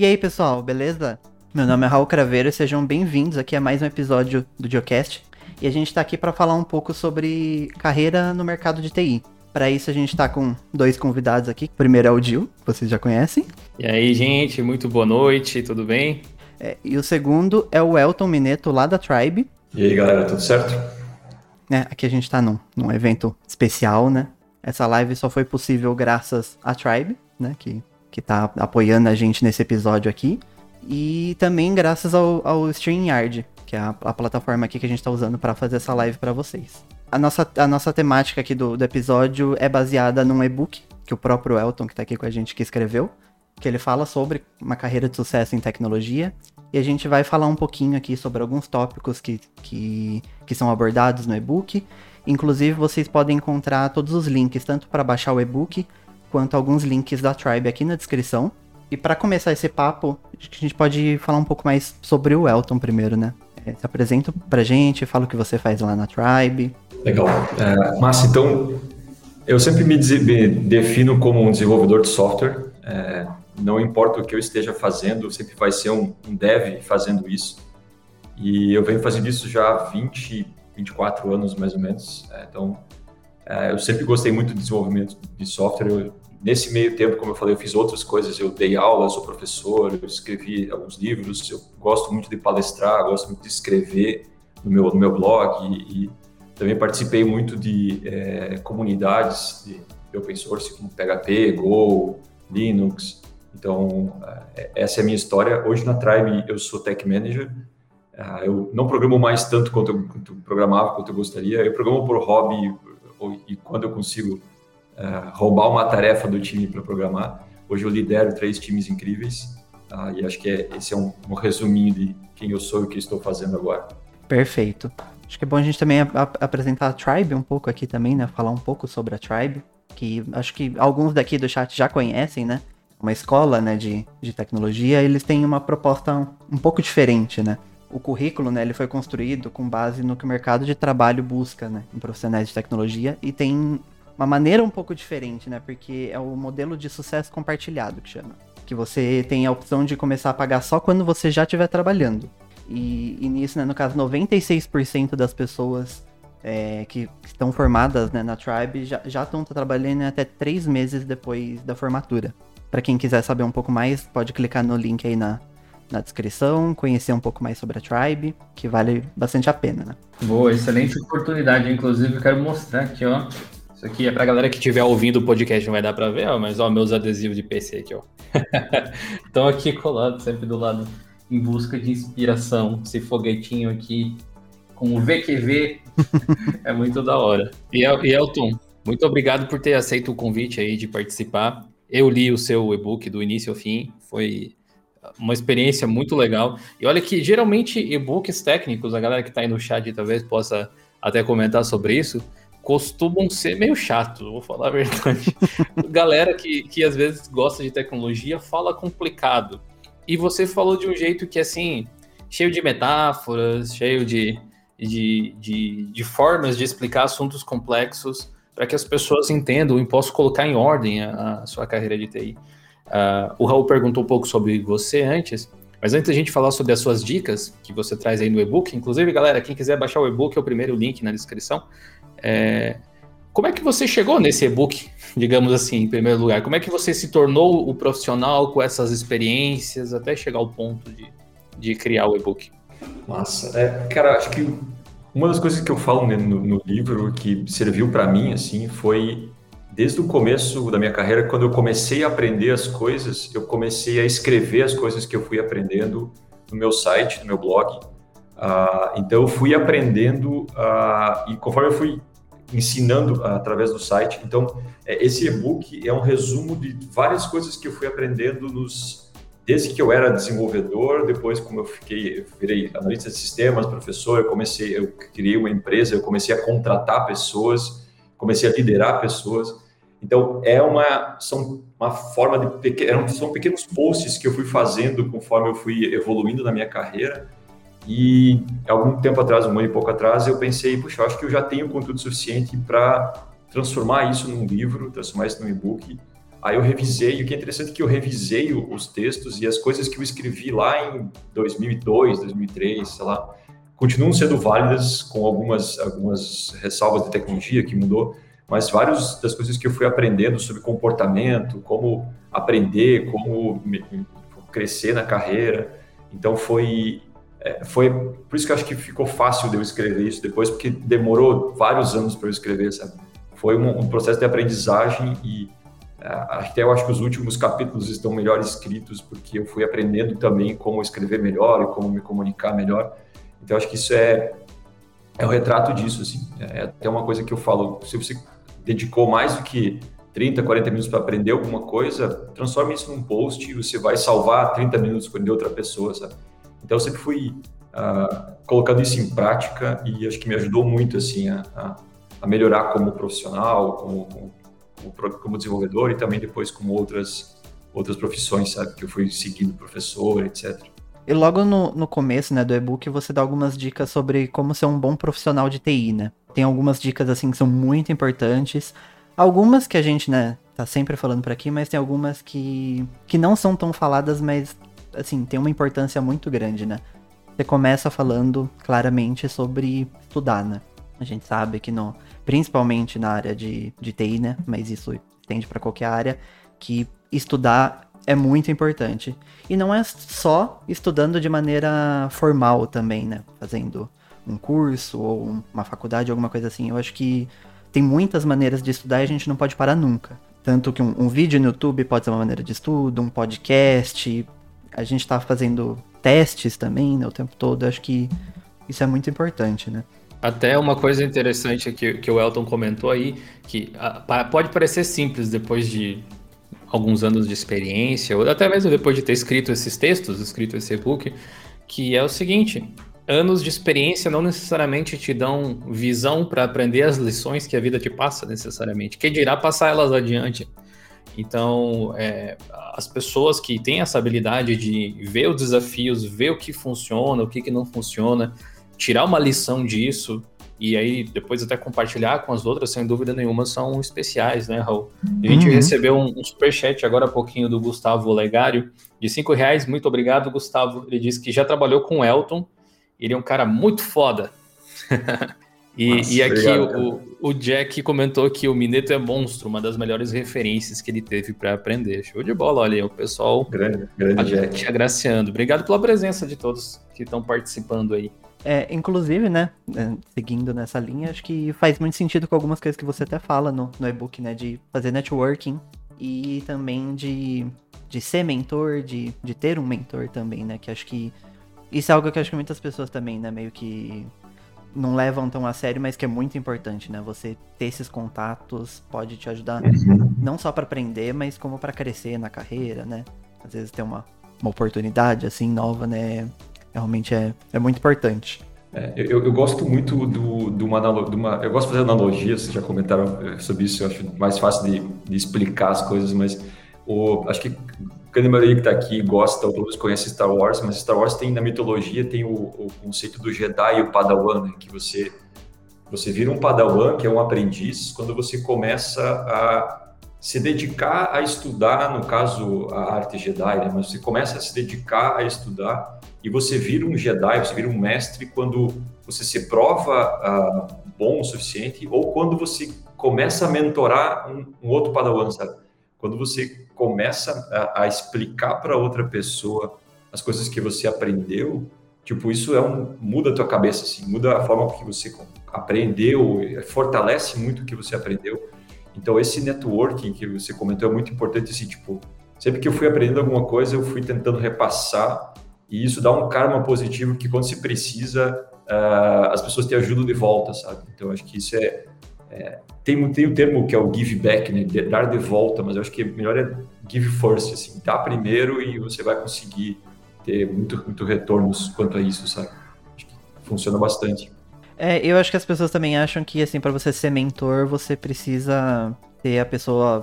E aí, pessoal, beleza? Meu nome é Raul Craveiro e sejam bem-vindos aqui a mais um episódio do Geocast. E a gente está aqui para falar um pouco sobre carreira no mercado de TI. Para isso a gente está com dois convidados aqui. O primeiro é o Dil, que vocês já conhecem. E aí, gente, muito boa noite, tudo bem? É, e o segundo é o Elton Mineto, lá da Tribe. E aí, galera, tudo certo? É, aqui a gente está num, num evento especial, né? Essa live só foi possível graças à Tribe, né? Que, que tá apoiando a gente nesse episódio aqui. E também graças ao, ao StreamYard, que é a, a plataforma aqui que a gente está usando para fazer essa live para vocês. A nossa, a nossa temática aqui do, do episódio é baseada num e-book que o próprio Elton, que está aqui com a gente, que escreveu, que ele fala sobre uma carreira de sucesso em tecnologia. E a gente vai falar um pouquinho aqui sobre alguns tópicos que, que, que são abordados no e-book. Inclusive, vocês podem encontrar todos os links, tanto para baixar o e-book, quanto alguns links da Tribe aqui na descrição. E para começar esse papo, acho que a gente pode falar um pouco mais sobre o Elton primeiro, né? É, se apresenta pra gente, fala o que você faz lá na Tribe. Legal. É, Massa, então, eu sempre me, me, defino como um desenvolvedor de software. É, não importa o que eu esteja fazendo, sempre vai ser um, um dev fazendo isso. E eu venho fazendo isso já há 20, 24 anos, mais ou menos. É, então, é, eu sempre gostei muito de desenvolvimento de software. Eu nesse meio tempo, como eu falei, eu fiz outras coisas. Eu dei aula, sou professor, eu escrevi alguns livros. Eu gosto muito de palestrar, gosto muito de escrever no meu, no meu blog e, e também participei muito de é, comunidades de, open source como PHP, Go, Linux. Então, é, essa é a minha história. Hoje na Tribe eu sou tech manager. Uh, eu não programo mais tanto quanto eu, quanto eu programava, quanto eu gostaria. Eu programo por hobby e quando eu consigo uh, roubar uma tarefa do time para programar. Hoje eu lidero três times incríveis uh, e acho que é, esse é um, um, resuminho de quem eu sou e o que estou fazendo agora. Perfeito. Acho que é bom a gente também apresentar a Tribe um pouco aqui também, né? Falar um pouco sobre a Tribe, que acho que alguns daqui do chat já conhecem, né? Uma escola né, de, de tecnologia, eles têm uma proposta um, um pouco diferente, né? o currículo, né, ele foi construído com base no que o mercado de trabalho busca, né, em profissionais de tecnologia e tem uma maneira um pouco diferente, né? Porque é o modelo de sucesso compartilhado que chama. Que você tem a opção de começar a pagar só quando você já estiver trabalhando. E, e nisso, né, no caso, 96% das pessoas é, que estão formadas né, na Tribe já, já estão trabalhando até três meses depois da formatura. Para quem quiser saber um pouco mais, pode clicar no link aí na, na descrição, conhecer um pouco mais sobre a Tribe, que vale bastante a pena, né? Boa, excelente oportunidade. Inclusive, quero mostrar aqui, ó, isso aqui é pra galera que estiver ouvindo o podcast, não vai dar pra ver, ó, mas ó, meus adesivos de PC aqui, ó. Estão aqui colados sempre do lado, em busca de inspiração. Esse foguetinho aqui com o VQV é muito da hora. E, e Elton, muito obrigado por ter aceito o convite aí de participar. Eu li o seu e-book do início ao fim, foi uma experiência muito legal. E olha que geralmente e-books técnicos, a galera que está aí no chat talvez possa até comentar sobre isso, costumam ser meio chatos, vou falar a verdade. Galera que, que às vezes gosta de tecnologia fala complicado. E você falou de um jeito que, assim, cheio de metáforas, cheio de, de, de, de formas de explicar assuntos complexos para que as pessoas entendam e possam colocar em ordem a, a sua carreira de TI. Uh, ah, o Raul perguntou um pouco sobre você antes, mas antes da gente falar sobre as suas dicas que você traz aí no e-book, inclusive, galera, quem quiser baixar o e-book é o primeiro link na descrição. É, como é que você chegou nesse e-book, digamos assim, em primeiro lugar? Como é que você se tornou o profissional com essas experiências até chegar ao ponto de, de criar o e-book? Massa. É, cara, acho que uma das coisas que eu falo no, no livro que serviu para mim, assim, foi desde o começo da minha carreira, quando eu comecei a aprender as coisas, eu comecei a escrever as coisas que eu fui aprendendo no meu site, no meu blog. Uh, então eu fui aprendendo uh, e conforme eu fui ensinando através do site. Então, é, esse e-book é um resumo de várias coisas que eu fui aprendendo nos desde que eu era desenvolvedor, depois como eu fiquei, eu virei analista de sistemas, professor, eu comecei, eu criei uma empresa, eu comecei a contratar pessoas, comecei a liderar pessoas. Então, é uma são uma forma de pequeno, são pequenos posts que eu fui fazendo conforme eu fui evoluindo na minha carreira e algum tempo atrás, um ano e pouco atrás, eu pensei, puxa, eu acho que eu já tenho conteúdo suficiente para transformar isso num livro, transformar isso num e-book, Aí eu revisei, e o que é interessante é que eu revisei os textos e as coisas que eu escrevi lá em 2002, 2003, sei lá, continuam sendo válidas com algumas, algumas ressalvas de tecnologia que mudou, mas várias das coisas que eu fui aprendendo sobre comportamento, como aprender, como crescer na carreira. Então foi é, foi por isso que eu acho que ficou fácil de eu escrever isso depois, porque demorou vários anos para eu escrever, sabe? Foi um, um processo de aprendizagem e é, até eu acho que os últimos capítulos estão melhor escritos porque eu fui aprendendo também como escrever melhor e como me comunicar melhor. Então acho que isso é é o retrato disso, assim. É até uma coisa que eu falo, se você dedicou mais do que 30, 40 minutos para aprender alguma coisa, transforme isso num post e você vai salvar 30 minutos para aprender outra pessoa, sabe? Então eu sempre fui uh, colocando isso em prática e acho que me ajudou muito, assim, a, a melhorar como profissional, como, como, como, desenvolvedor e também depois como outras, outras profissões, sabe? Que eu fui seguindo professor, etc. E logo no, no começo, né, do e-book, você dá algumas dicas sobre como ser um bom profissional de TI, né? Tem algumas dicas, assim, que são muito importantes. Algumas que a gente, né, tá sempre falando por aqui, mas tem algumas que, que não são tão faladas, mas, assim, tem uma importância muito grande, né? Você começa falando claramente sobre estudar, né? A gente sabe que, no, principalmente na área de, de TI, né? Mas isso estende para qualquer área, que estudar é muito importante. E não é só estudando de maneira formal também, né? Fazendo um curso ou uma faculdade, alguma coisa assim. Eu acho que tem muitas maneiras de estudar e a gente não pode parar nunca. Tanto que um, um vídeo no YouTube pode ser uma maneira de estudo, um podcast. A gente tá fazendo testes também né, o tempo todo. Acho que isso é muito importante, né? Até uma coisa interessante que, que o Elton comentou aí, que a, pode parecer simples depois de alguns anos de experiência, ou até mesmo depois de ter escrito esses textos, escrito esse e-book, que é o seguinte: anos de experiência não necessariamente te dão visão para aprender as lições que a vida te passa necessariamente. Que dirá passar elas adiante. Então, é, as pessoas que têm essa habilidade de ver os desafios, ver o que funciona, o que, que não funciona, tirar uma lição disso e aí depois até compartilhar com as outras, sem dúvida nenhuma, são especiais, né, Raul? A gente uhum. recebeu um, um superchat agora há pouquinho do Gustavo Legário, de cinco reais. Muito obrigado, Gustavo. Ele disse que já trabalhou com o Elton. Ele é um cara muito foda. e, Nossa, e, aqui obrigado, o, o, Jack comentou que o Mineto é monstro, uma das melhores referências que ele teve para aprender. Show de bola, olha, o pessoal grande, grande Jack. te agraciando. Obrigado pela presença de todos que estão participando aí. É, inclusive, né, é, seguindo nessa linha, acho que faz muito sentido com algumas coisas que você até fala no, no e-book, né, de fazer networking e também de, de ser mentor, de, de ter um mentor também, né, que acho que isso é algo que acho que muitas pessoas também, né, meio que não levam tão a sério, mas que é muito importante, né, você ter esses contatos pode te ajudar uhum. não só para aprender, mas como para crescer na carreira, né, às vezes ter uma, uma oportunidade assim nova, né, realmente é, é muito importante. É, eu, eu, gosto muito do, do uma, de uma. Eu gosto de fazer analogias, vocês já comentaram eh, sobre isso, eu acho mais fácil de, de explicar as coisas, mas o, acho que grande maioria que está aqui gosta, ou todos conhece Star Wars, mas Star Wars tem na mitologia tem o, o conceito do Jedi e o Padawan, né, que você, você vira um Padawan, que é um aprendiz, quando você começa a se dedicar a estudar, no caso a arte Jedi, né, mas você começa a se dedicar a estudar e você vira um Jedi, você vira um mestre quando você se prova uh, bom o suficiente ou quando você começa a mentorar um, um outro padawan, sabe? Quando você começa a, a explicar para outra pessoa as coisas que você aprendeu, tipo, isso é um muda a tua cabeça assim, muda a forma que você aprendeu, fortalece muito o que você aprendeu. Então esse networking que você comentou é muito importante assim, tipo, sempre que eu fui aprendendo alguma coisa, eu fui tentando repassar e isso dá um karma positivo que quando se precisa, uh, as pessoas te ajudam de volta, sabe? Então, acho que isso é, tem, tem o termo que é o give back, né? Dar de volta, mas eu acho que melhor é give first, assim, dá primeiro e você vai conseguir ter muito, muito retornos quanto a isso, sabe? Acho que funciona bastante. É, eu acho que as pessoas também acham que, assim, para você ser mentor, você precisa ter a pessoa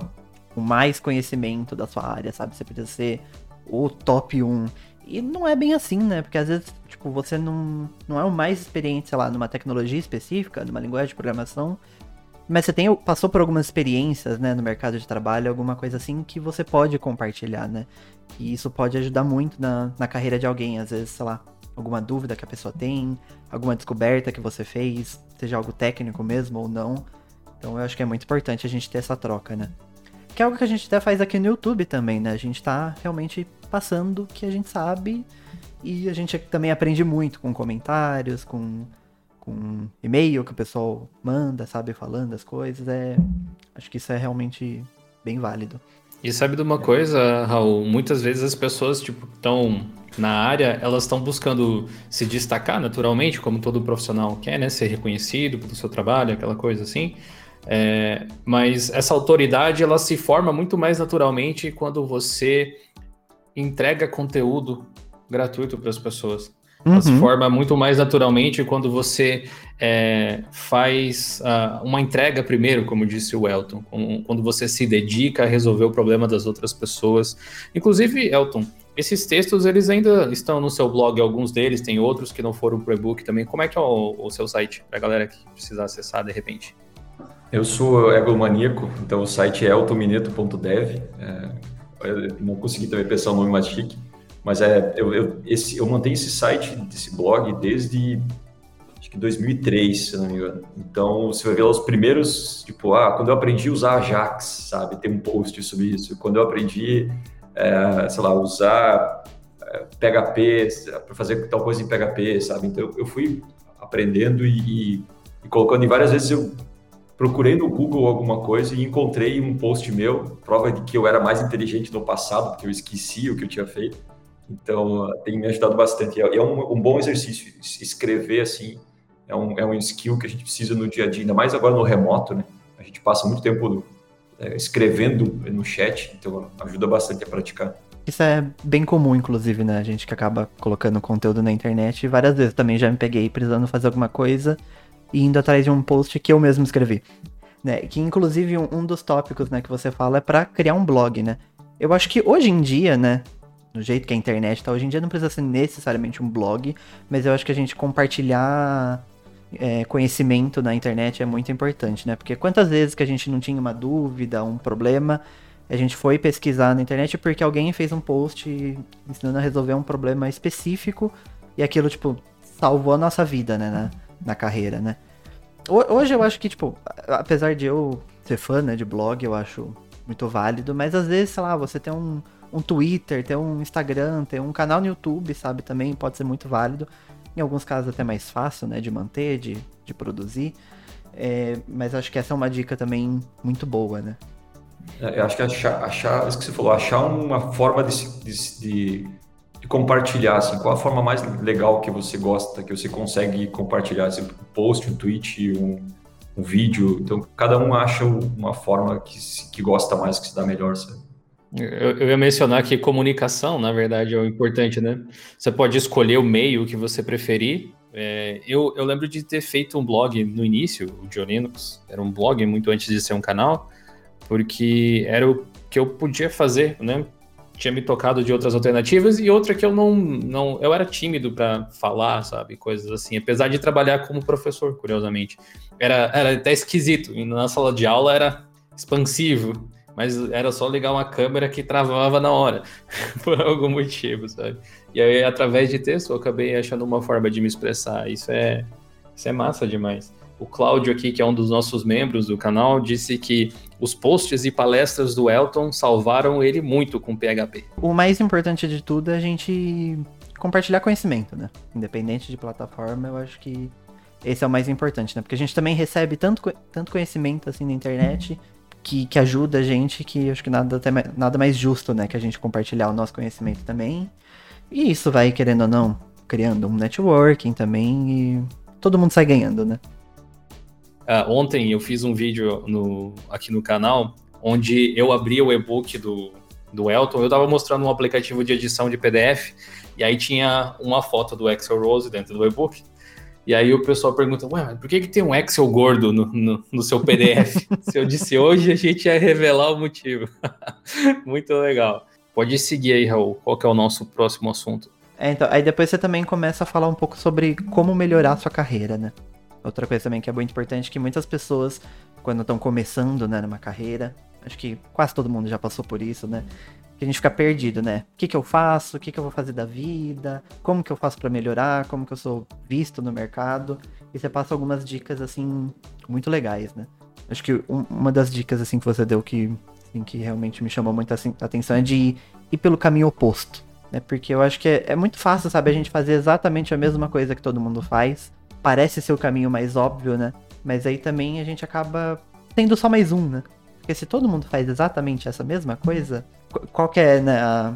com mais conhecimento da sua área, sabe? Você precisa ser o top 1. E não é bem assim, né? Porque às vezes, tipo, você não, não é o mais experiente, sei lá, numa tecnologia específica, numa linguagem de programação, Mas você tem, passou por algumas experiências, né, no mercado de trabalho, alguma coisa assim que você pode compartilhar, né? E isso pode ajudar muito na, na carreira de alguém, às vezes, sei lá, alguma dúvida que a pessoa tem, alguma descoberta que você fez, seja algo técnico mesmo ou não. Então eu acho que é muito importante a gente ter essa troca, né? Que é algo que a gente até faz aqui no YouTube também, né? A gente tá realmente passando o que a gente sabe e a gente também aprende muito com comentários, com com e-mail que o pessoal manda, sabe, falando as coisas. É, acho que isso é realmente bem válido. E sabe de uma coisa, Raul? Muitas vezes as pessoas, tipo, estão na área, elas estão buscando se destacar naturalmente, como todo profissional quer, né? Ser reconhecido pelo seu trabalho, aquela coisa assim. É, mas essa autoridade, ela se forma muito mais naturalmente quando você entrega conteúdo gratuito para as pessoas. Ela se uhum. forma muito mais naturalmente quando você é, faz uh, uma entrega primeiro, como disse o Elton, quando você se dedica a resolver o problema das outras pessoas. Inclusive, Elton, esses textos eles ainda estão no seu blog, alguns deles, tem outros que não foram pro e-book também. Como é que é o, o seu site, para a galera que precisar acessar de repente? Eu sou egomaníaco, então o site é eltomineto.dev. É, não consegui também pensar o nome mais chique. Mas é, eu, eu, esse, eu mantenho esse site, esse blog, desde acho que 2003, se não me engano. Então, você vai ver lá os primeiros, tipo, ah, quando eu aprendi a usar Ajax, sabe? Tem um post sobre isso. Quando eu aprendi, é, sei lá, usar é, PHP, para fazer tal coisa em PHP, sabe? Então, eu fui aprendendo e, e, e colocando, e várias vezes eu procurei no Google alguma coisa e encontrei um post meu, prova de que eu era mais inteligente no passado, porque eu esqueci o que eu tinha feito. Então, tem me ajudado bastante. É um, um bom exercício. Escrever, assim, é um, é um skill que a gente precisa no dia a dia, ainda mais agora no remoto, né? A gente passa muito tempo é, escrevendo no chat, então ajuda bastante a praticar. Isso é bem comum, inclusive, né? A gente que acaba colocando conteúdo na internet. Várias vezes também já me peguei precisando fazer alguma coisa e indo atrás de um post que eu mesmo escrevi. Né? Que, inclusive, um, um dos tópicos né, que você fala é para criar um blog, né? Eu acho que hoje em dia, né? Do jeito que a internet tá hoje em dia, não precisa ser necessariamente um blog, mas eu acho que a gente compartilhar é, conhecimento na internet é muito importante, né? Porque quantas vezes que a gente não tinha uma dúvida, um problema, a gente foi pesquisar na internet porque alguém fez um post ensinando a resolver um problema específico e aquilo, tipo, salvou a nossa vida, né? Na, na carreira, né? Hoje eu acho que, tipo, apesar de eu ser fã né, de blog, eu acho muito válido, mas às vezes, sei lá, você tem um um Twitter, ter um Instagram, ter um canal no YouTube, sabe? Também pode ser muito válido. Em alguns casos até mais fácil, né? De manter, de, de produzir. É, mas acho que essa é uma dica também muito boa, né? É, eu acho que achar, achar isso que você falou, achar uma forma de, de, de, compartilhar, assim, qual a forma mais legal que você gosta, que você consegue compartilhar, assim, um post, um tweet, um, um vídeo, então cada um acha uma forma que, que gosta mais, que se dá melhor, sabe? Eu, eu, ia mencionar que comunicação, na verdade, é o importante, né? Você pode escolher o meio que você preferir. É, eu, eu lembro de ter feito um blog no início, o Diolinux, era um blog muito antes de ser um canal, porque era o que eu podia fazer, né? Tinha me tocado de outras alternativas e outra que eu não. não eu era tímido para falar, sabe? Coisas assim. Apesar de trabalhar como professor, curiosamente. Era, era até esquisito. Na sala de aula era expansivo mas era só ligar uma câmera que travava na hora, por algum motivo, sabe? E aí, através de texto, eu acabei achando uma forma de me expressar. Isso é, isso é massa demais. O Cláudio aqui, que é um dos nossos membros do canal, disse que os posts e palestras do Elton salvaram ele muito com PHP. O mais importante de tudo é a gente compartilhar conhecimento, né? Independente de plataforma, eu acho que esse é o mais importante, né? Porque a gente também recebe tanto, tanto conhecimento assim na internet que, que ajuda a gente, que acho que nada, até, nada mais justo, né? Que a gente compartilhar o nosso conhecimento também. E isso vai, querendo ou não, criando um networking também e todo mundo sai ganhando, né? Uh, ontem eu fiz um vídeo no, aqui no canal onde eu abri o e-book do, do Elton, eu tava mostrando um aplicativo de edição de PDF e aí tinha uma foto do Excel Rose dentro do e-book. E aí o pessoal pergunta, ué, por que, que tem um Excel gordo no, no, no seu PDF? Se eu disse hoje, a gente ia revelar o motivo. Muito legal. Pode seguir aí, Raul. Qual que é o nosso próximo assunto? É, então, aí depois você também começa a falar um pouco sobre como melhorar a sua carreira, né? Outra coisa também que é muito importante, que muitas pessoas, quando estão começando, né, numa carreira. Acho que quase todo mundo já passou por isso, né? Que a gente fica perdido, né? O que, que eu faço? O que, que eu vou fazer da vida? Como que eu faço para melhorar? Como que eu sou visto no mercado? E você passa algumas dicas, assim, muito legais, né? Acho que um, uma das dicas, assim, que você deu que, assim, que realmente me chamou muita assim, atenção é de ir, ir pelo caminho oposto, né? Porque eu acho que é, é muito fácil, sabe? A gente fazer exatamente a mesma coisa que todo mundo faz. Parece ser o caminho mais óbvio, né? Mas aí também a gente acaba tendo só mais um, né? Porque se todo mundo faz exatamente essa mesma coisa, qual que é né, a,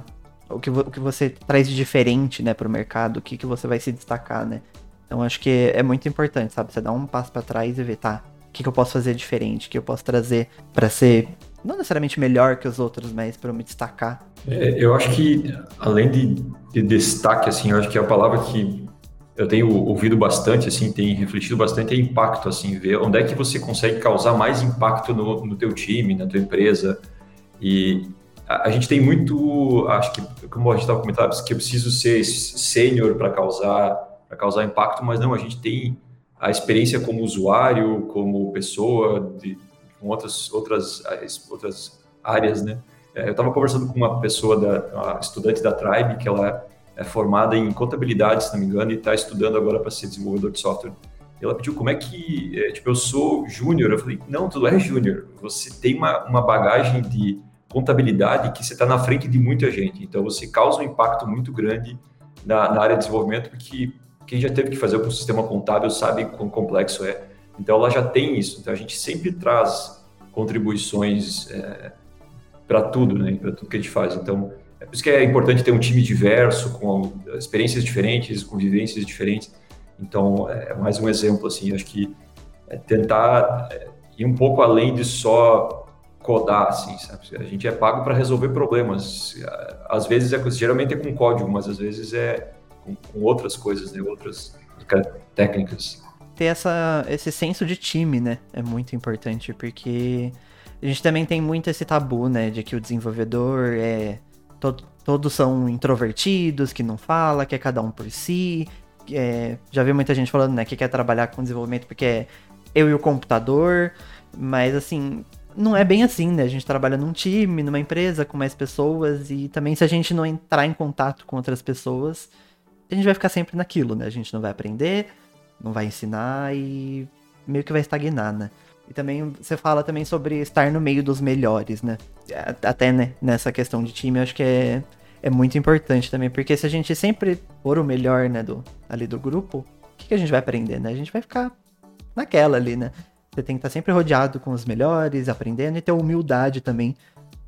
o, que, o que você traz de diferente né, para o mercado, o que, que você vai se destacar, né? Então acho que é muito importante, sabe? Você dar um passo para trás e ver, tá, o que, que eu posso fazer diferente, o que eu posso trazer para ser não necessariamente melhor que os outros, mas para me destacar. É, eu acho que além de, de, destaque, assim, eu acho que a palavra que eu tenho ouvido bastante, assim, tem refletido bastante é impacto, assim, ver onde é que você consegue causar mais impacto no, no teu time, na tua empresa. E a, a gente tem muito, acho que, como a gente estava comentando, que eu preciso ser sênior para causar, para causar impacto, mas não, a gente tem a experiência como usuário, como pessoa, de, com outras, outras, outras áreas, né? É, eu estava conversando com uma pessoa, da, uma estudante da Tribe, que ela é formada em contabilidade, se não me engano, e está estudando agora para ser desenvolvedor de software. Ela pediu como é que, é, tipo, eu sou júnior. Eu falei, não, tu não é júnior. Você tem uma, uma bagagem de contabilidade que você está na frente de muita gente. Então, você causa um impacto muito grande na, na área de desenvolvimento, porque quem já teve que fazer algum sistema contábil sabe quão complexo é. Então, ela já tem isso. Então, a gente sempre traz contribuições é, para tudo, né? Para tudo que a gente faz. Então, é por isso que é importante ter um time diverso, com experiências diferentes, com vivências diferentes. Então, é mais um exemplo, assim, acho que é tentar é, ir um pouco além de só codar, assim, sabe? A gente é pago para resolver problemas. Às vezes, é, geralmente é com código, mas às vezes é com, com outras coisas, né? Outras técnicas. Ter essa, esse senso de time, né? É muito importante, porque a gente também tem muito esse tabu, né? De que o desenvolvedor é todos são introvertidos, que não fala, que é cada um por si. É, já vi muita gente falando, né, que quer trabalhar com desenvolvimento porque é eu e o computador, mas assim, não é bem assim, né? A gente trabalha num time, numa empresa, com mais pessoas, e também se a gente não entrar em contato com outras pessoas, a gente vai ficar sempre naquilo, né? A gente não vai aprender, não vai ensinar e meio que vai estagnar, né? E também você fala também sobre estar no meio dos melhores, né? Até né, nessa questão de time, eu acho que é, é muito importante também, porque se a gente sempre for o melhor, né, do, ali do grupo, o que, que a gente vai aprender, né? A gente vai ficar naquela ali, né? Você tem que estar sempre rodeado com os melhores, aprendendo e ter humildade também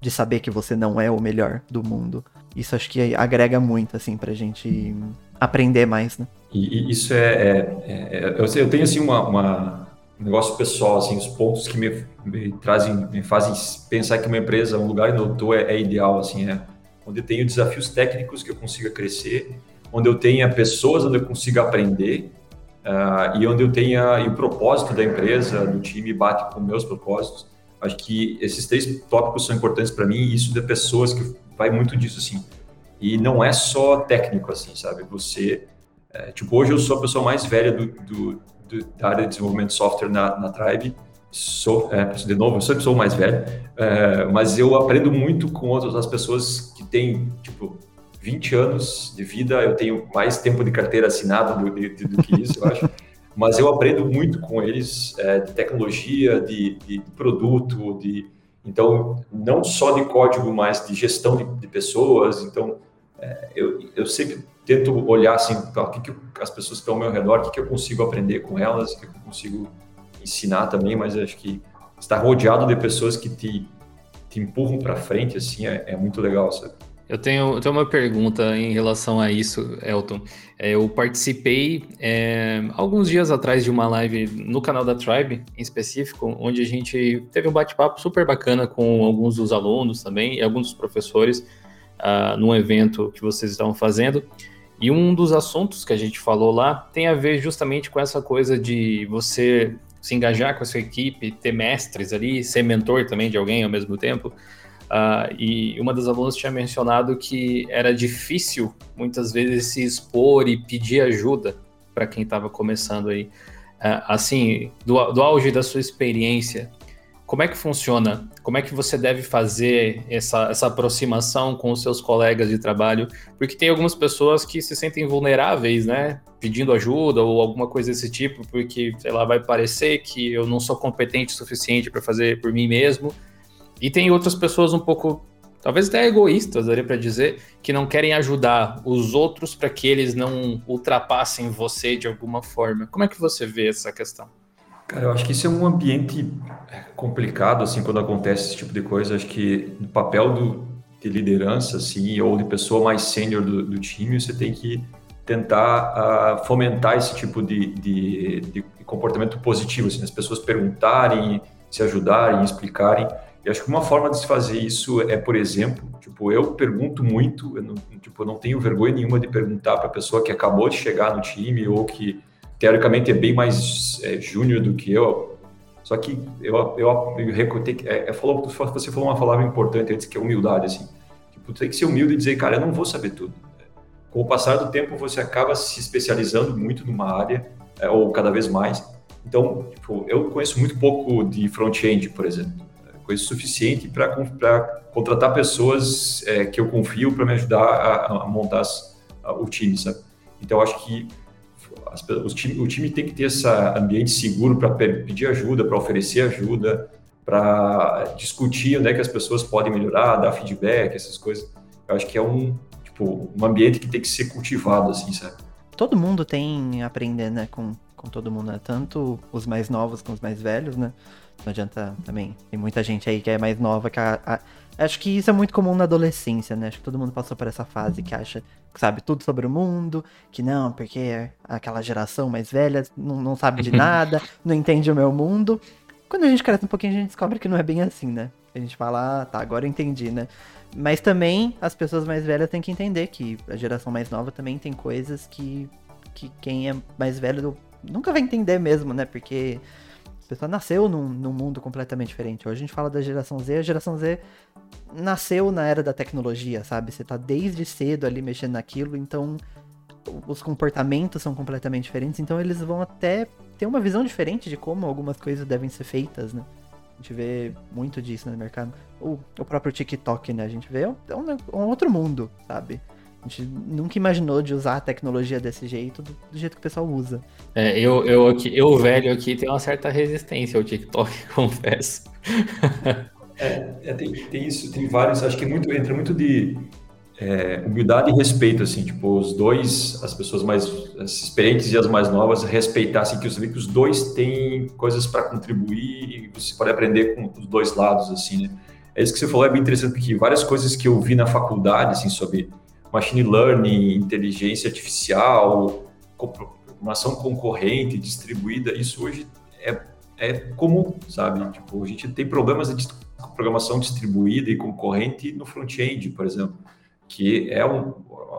de saber que você não é o melhor do mundo. Isso acho que agrega muito, assim, pra gente aprender mais, né? E, e isso é, é, é, eu, tenho, assim, uma, uma um negócio pessoal, assim, os pontos que me, me, trazem, me fazem pensar que uma empresa, um lugar onde eu estou é, é, ideal, assim, é onde eu tenho desafios técnicos que eu consiga crescer, onde eu tenha pessoas onde eu consiga aprender uh, e onde eu tenha e o propósito da empresa, do time bate com meus propósitos. Acho que esses três tópicos são importantes para mim e isso de pessoas que vai muito disso, assim. E não é só técnico, assim, sabe? Você, é, tipo, hoje eu sou a pessoa mais velha do, do do, da área de desenvolvimento de software na, na Tribe. Sou, é, de novo, eu sempre sou o mais velho, é, mas eu aprendo muito com outras as pessoas que têm, tipo, 20 anos de vida, eu tenho mais tempo de carteira assinada do, do que isso, eu acho. Mas eu aprendo muito com eles é, de tecnologia, de, de, produto, de então não só de código, mas de gestão de, de pessoas. Então é, eu, eu sempre tento olhar assim, o que, que as pessoas que estão ao meu redor, o que, que eu consigo aprender com elas, o que, que eu consigo ensinar também, mas acho que estar rodeado de pessoas que te, te empurram para frente, assim, é, é, muito legal, sabe? Eu tenho, eu tenho uma pergunta em relação a isso, Elton. É, eu participei é, alguns dias atrás de uma live no canal da Tribe, em específico, onde a gente teve um bate-papo super bacana com alguns dos alunos também e alguns dos professores uh, num evento que vocês estavam fazendo. E um dos assuntos que a gente falou lá tem a ver justamente com essa coisa de você se engajar com a sua equipe, ter mestres ali, ser mentor também de alguém ao mesmo tempo. Uh, e uma das alunas tinha mencionado que era difícil muitas vezes se expor e pedir ajuda para quem estava começando aí. Uh, assim, do, do auge da sua experiência, como é que funciona? Como é que você deve fazer essa, essa aproximação com os seus colegas de trabalho? Porque tem algumas pessoas que se sentem vulneráveis, né? Pedindo ajuda ou alguma coisa desse tipo, porque, sei lá, vai parecer que eu não sou competente o suficiente para fazer por mim mesmo. E tem outras pessoas um pouco, talvez até egoístas, daria para dizer, que não querem ajudar os outros para que eles não ultrapassem você de alguma forma. Como é que você vê essa questão? Cara, eu acho que isso é um ambiente é, complicado, assim, quando acontece esse tipo de coisa. Acho que no papel do, de liderança, assim, ou de pessoa mais sênior do, do, time, você tem que tentar uh, fomentar esse tipo de, de, de, comportamento positivo, assim, as pessoas perguntarem, se ajudarem, explicarem. E acho que uma forma de se fazer isso é, por exemplo, tipo, eu pergunto muito, eu não, tipo, eu não tenho vergonha nenhuma de perguntar para a pessoa que acabou de chegar no time ou que teoricamente é bem mais é, júnior do que eu. Só que eu, eu, eu recotei, é, é, falou, você falou uma palavra importante antes, que é humildade, assim. Tipo, tem que ser humilde e dizer, cara, eu não vou saber tudo. Com o passar do tempo, você acaba se especializando muito numa área, é, ou cada vez mais. Então, tipo, eu conheço muito pouco de front-end, por exemplo. Conheço suficiente para contratar pessoas é, que eu confio para me ajudar a, a montar as, a, o time, sabe? Então, acho que as, time, o time tem que ter esse ambiente seguro para pedir ajuda, para oferecer ajuda, para discutir onde é que as pessoas podem melhorar, dar feedback, essas coisas. Eu acho que é um, tipo, um ambiente que tem que ser cultivado, assim, sabe? Todo mundo tem aprender, né, com, com todo mundo, né? Tanto os mais novos com os mais velhos, né? Não adianta também. Tem muita gente aí que é mais nova que a, a Acho que isso é muito comum na adolescência, né? Acho que todo mundo passou por essa fase que acha que sabe tudo sobre o mundo, que não, porque aquela geração mais velha não, não sabe de nada, não entende o meu mundo. Quando a gente cresce um pouquinho, a gente descobre que não é bem assim, né? A gente fala, ah, tá, agora eu entendi, né? Mas também as pessoas mais velhas têm que entender que a geração mais nova também tem coisas que, que quem é mais velho nunca vai entender mesmo, né? Porque pessoa nasceu num, num mundo completamente diferente. Hoje a gente fala da geração Z, a geração Z nasceu na era da tecnologia, sabe? Você tá desde cedo ali mexendo naquilo, então os comportamentos são completamente diferentes, então eles vão até ter uma visão diferente de como algumas coisas devem ser feitas, né? A gente vê muito disso no mercado. O, o próprio TikTok, né? A gente vê é um, um outro mundo, sabe? A gente nunca imaginou de usar a tecnologia desse jeito, do, do jeito que o pessoal usa. É, eu, eu, aqui, eu, velho, aqui tenho uma certa resistência ao TikTok, confesso. É, é tem, tem, isso, tem vários, acho que muito, entra muito de é, humildade e respeito, assim, tipo, os dois, as pessoas mais as experientes e as mais novas, respeitassem que, que os dois têm coisas para contribuir e você pode aprender com os dois lados, assim, né? É isso que você falou, é bem interessante, porque várias coisas que eu vi na faculdade, assim, sobre machine learning, inteligência artificial, programação concorrente, distribuída, isso hoje é, é comum, sabe? Tipo, a gente tem problemas de programação distribuída e concorrente no front-end, por exemplo, que é um,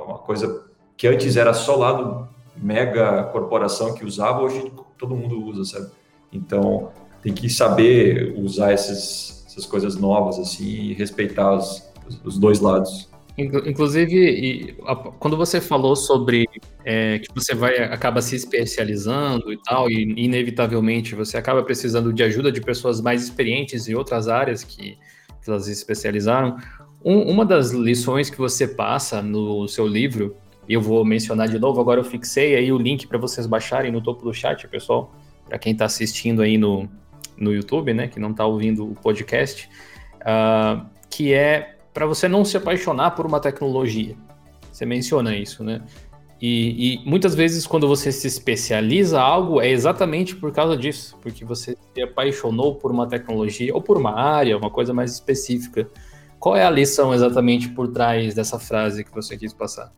uma coisa que antes era só lá do mega corporação que usava, hoje todo mundo usa, sabe? Então, tem que saber usar essas, essas coisas novas, assim, e respeitar os, os dois lados. Inclusive, quando você falou sobre é, que você vai acaba se especializando e tal, e inevitavelmente você acaba precisando de ajuda de pessoas mais experientes em outras áreas que, que elas se especializaram, um, uma das lições que você passa no seu livro, e eu vou mencionar de novo, agora eu fixei aí o link para vocês baixarem no topo do chat, pessoal, para quem está assistindo aí no, no YouTube, né, que não está ouvindo o podcast, uh, que é para você não se apaixonar por uma tecnologia. Você menciona isso, né? E, e, muitas vezes, quando você se especializa algo, é exatamente por causa disso, porque você se apaixonou por uma tecnologia ou por uma área, uma coisa mais específica. Qual é a lição exatamente por trás dessa frase que você quis passar?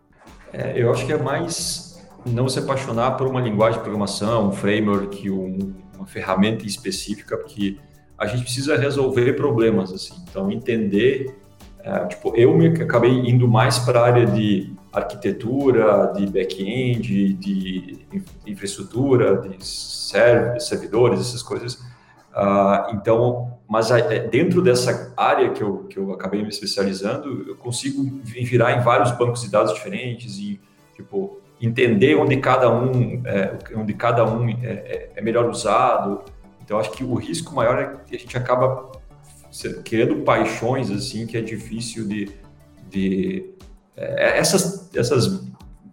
É, eu acho que é mais não se apaixonar por uma linguagem de programação, um framework, um, uma ferramenta específica, porque a gente precisa resolver problemas, assim. Então, entender é, tipo, eu me acabei indo mais para a área de arquitetura, de back-end, de infraestrutura, de servidores, essas coisas. Uh, então, mas é, dentro dessa área que eu, que eu acabei me especializando, eu consigo virar em vários bancos de dados diferentes e, tipo, entender onde cada um, é, onde cada um é, é, é melhor usado. Então, acho que o risco maior é que a gente acaba criando paixões, assim, que é difícil de... de é, essas, essas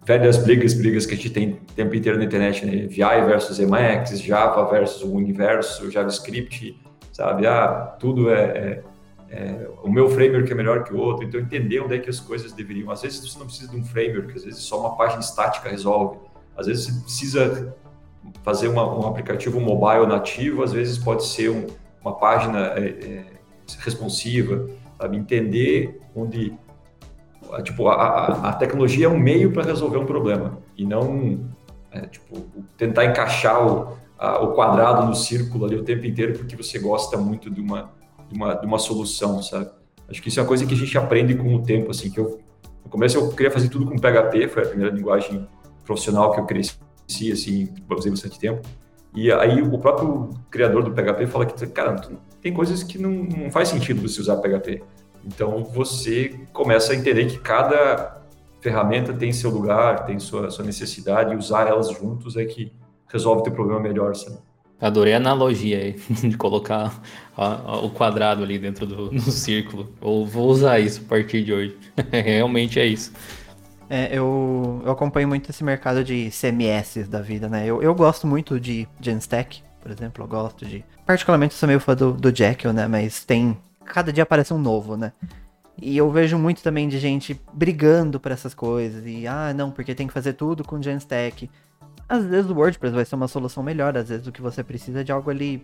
velhas brigas, brigas que a gente tem o tempo inteiro na internet, né? VI versus Emacs, Java versus o universo, JavaScript, sabe? Ah, tudo é, é, é, o meu framework é melhor que o outro. Então, entender onde é que as coisas deveriam. Às vezes, você não precisa de um framework, às vezes só uma página estática resolve. Às vezes, você precisa fazer uma, um aplicativo mobile nativo, às vezes pode ser um, uma página é, é, responsiva, sabe? Entender onde tipo a, a tecnologia é um meio para resolver um problema e não é, tipo tentar encaixar o, a, o quadrado no círculo ali o tempo inteiro porque você gosta muito de uma, de uma de uma solução, sabe? Acho que isso é uma coisa que a gente aprende com o tempo, assim, que eu no começo eu queria fazer tudo com PHP, foi a primeira linguagem profissional que eu cresci si, assim, usei bastante tempo. E aí o próprio criador do PHP fala que, cara, tem coisas que não, não faz sentido você usar PHP. Então você começa a entender que cada ferramenta tem seu lugar, tem sua, sua necessidade, e usar elas juntos é que resolve o teu problema melhor, sabe? Adorei a analogia aí, de colocar a, a, o quadrado ali dentro do, do círculo. Ou vou usar isso a partir de hoje. Realmente é isso. É, eu, eu acompanho muito esse mercado de CMS da vida, né? Eu, eu gosto muito de Genstack, por exemplo, eu gosto de... Particularmente sou meio fã do, do Jekyll, né? Mas tem... Cada dia aparece um novo, né? E eu vejo muito também de gente brigando por essas coisas. E, ah, não, porque tem que fazer tudo com Genstack. Às vezes o WordPress vai ser uma solução melhor. Às vezes o que você precisa é de algo ali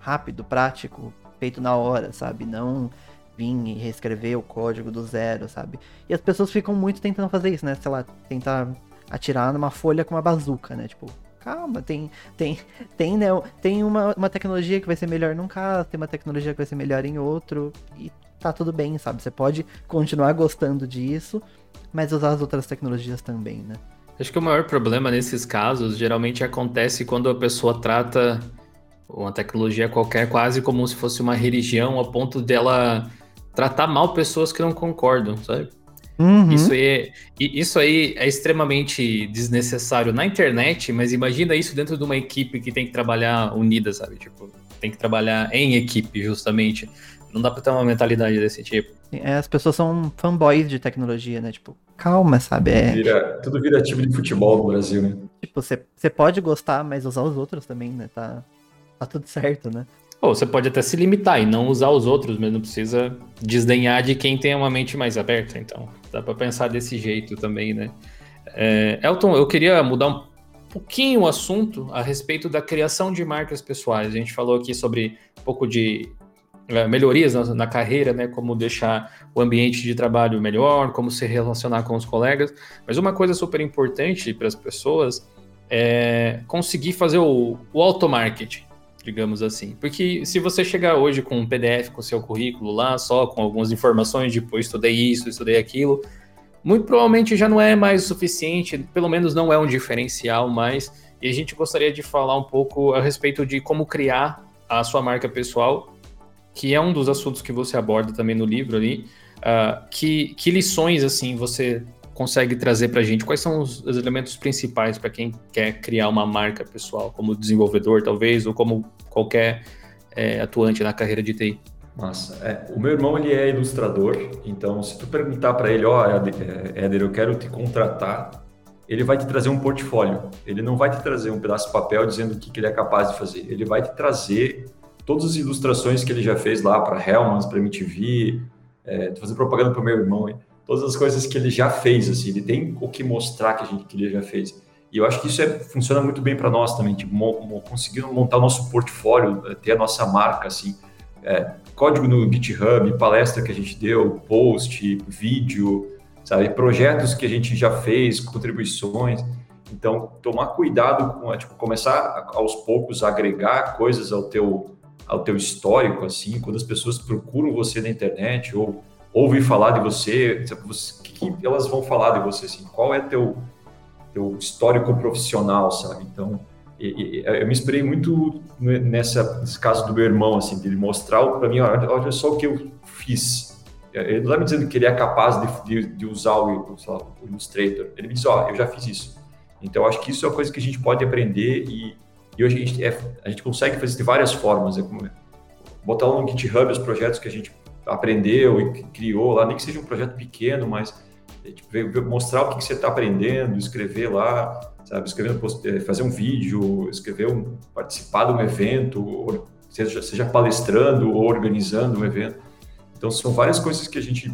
rápido, prático, feito na hora, sabe? Não vir e reescrever o código do zero, sabe? E as pessoas ficam muito tentando fazer isso, né? Sei lá, tentar atirar numa folha com uma bazuca, né? Tipo, calma, tem tem tem né, tem uma, uma tecnologia que vai ser melhor num caso, tem uma tecnologia que vai ser melhor em outro e tá tudo bem, sabe? Você pode continuar gostando disso, mas usar as outras tecnologias também, né? Acho que o maior problema nesses casos geralmente acontece quando a pessoa trata uma tecnologia qualquer quase como se fosse uma religião, a ponto dela tratar mal pessoas que não concordam, sabe? Uhum. Isso, aí é, isso aí é extremamente desnecessário na internet, mas imagina isso dentro de uma equipe que tem que trabalhar unida, sabe? Tipo, tem que trabalhar em equipe, justamente. Não dá pra ter uma mentalidade desse tipo. É, as pessoas são fanboys de tecnologia, né? Tipo, calma, sabe? É... Vira, tudo vira time de futebol no Brasil, né? Tipo, você pode gostar, mas usar os outros também, né? Tá, tá tudo certo, né? Ou você pode até se limitar e não usar os outros, mas não precisa desdenhar de quem tem uma mente mais aberta. Então, dá para pensar desse jeito também, né? É, Elton, eu queria mudar um pouquinho o assunto a respeito da criação de marcas pessoais. A gente falou aqui sobre um pouco de é, melhorias na, na, carreira, né? Como deixar o ambiente de trabalho melhor, como se relacionar com os colegas. Mas uma coisa super importante para as pessoas é conseguir fazer o, o automarketing digamos assim. Porque se você chegar hoje com um PDF com seu currículo lá, só com algumas informações, tipo, estudei isso, estudei aquilo, muito provavelmente já não é mais o suficiente, pelo menos não é um diferencial mais. E a gente gostaria de falar um pouco a respeito de como criar a sua marca pessoal, que é um dos assuntos que você aborda também no livro ali. Uh, que, que lições, assim, você consegue trazer para a gente? Quais são os, os elementos principais para quem quer criar uma marca pessoal, como desenvolvedor, talvez, ou como qualquer é, atuante na carreira de TI? Massa. É, o meu irmão ele é ilustrador, então se tu perguntar para ele, ó, oh, Éder, eu quero te contratar, ele vai te trazer um portfólio. Ele não vai te trazer um pedaço de papel dizendo o que, que ele é capaz de fazer. Ele vai te trazer todas as ilustrações que ele já fez lá para Hellmans, para MTV, é, fazendo propaganda para o meu irmão, hein? Todas as coisas que ele já fez, assim, ele tem o que mostrar que, a gente, que ele já fez. E eu acho que isso é, funciona muito bem para nós também, tipo, conseguindo montar o nosso portfólio, eh, ter a nossa marca, assim, é, código no GitHub, palestra que a gente deu, post, vídeo, sabe, projetos que a gente já fez, contribuições. Então, tomar cuidado com, tipo, começar aos poucos a agregar coisas ao teu, ao teu histórico, assim, quando as pessoas procuram você na internet ou ouvir falar de você, o que, que, elas vão falar de você, assim, qual é teu, teu histórico profissional, sabe? Então, eu me inspirei muito nessa, nesse caso do meu irmão, assim, de mostrar para mim, olha, olha, só o que eu fiz. Ele não está me dizendo que ele é capaz de, de, de usar o, lá, o, Illustrator. Ele me diz, ó, oh, eu já fiz isso. Então, acho que isso é uma coisa que a gente pode aprender e E hoje a gente, é, a gente consegue fazer de várias formas. É como, botar no GitHub os projetos que a gente aprendeu e criou lá, nem que seja um projeto pequeno, mas é, tipo, mostrar o que, você está aprendendo, escrever lá, sabe, escrever, é, fazer um vídeo, escrever um, participar de um evento, seja, seja palestrando ou organizando um evento. Então são várias coisas que a gente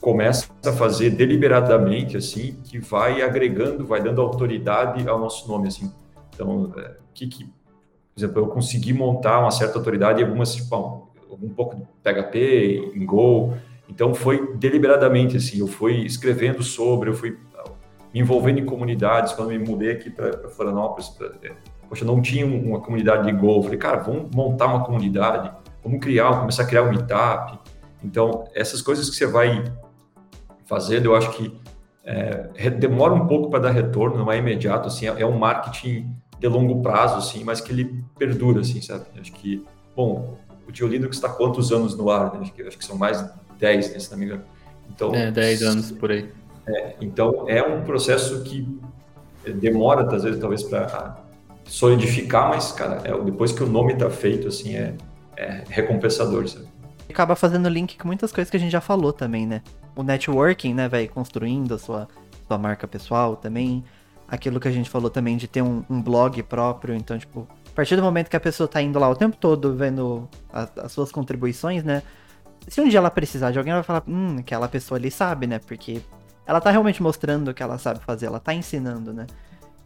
começa a fazer deliberadamente assim, que vai agregando, vai dando autoridade ao nosso nome assim. Então, é, que, que, por exemplo, eu consegui montar uma certa autoridade em algumas tipo, um pouco de PHP, em Go. Então foi deliberadamente assim, eu fui escrevendo sobre, eu fui me envolvendo em comunidades. Quando me mudei aqui para Florianópolis, pra, é, poxa, não tinha uma comunidade de Go. Eu falei, cara, vamos montar uma comunidade, vamos criar, começar a criar um meetup. Então, essas coisas que você vai fazendo, eu acho que é, demora um pouco para dar retorno, não é imediato, assim, é, é um marketing de longo prazo, assim, mas que ele perdura, assim, sabe? Acho que, bom, o Dio Linux está quantos anos no ar? Né? Acho, que, acho que são mais de 10, né, se não me engano. Então, é, 10 anos por aí. É, então, é um processo que demora, às vezes, talvez, para solidificar, mas, cara, é, depois que o nome está feito, assim, é, é recompensador, sabe? Acaba fazendo link com muitas coisas que a gente já falou também, né? O networking, né, vai construindo a sua, sua marca pessoal também. Aquilo que a gente falou também de ter um, um blog próprio, então, tipo, partir do momento que a pessoa tá indo lá o tempo todo vendo as, as suas contribuições, né? Se um dia ela precisar de alguém, ela vai falar, hum, aquela pessoa ali sabe, né? Porque ela tá realmente mostrando o que ela sabe fazer, ela tá ensinando, né?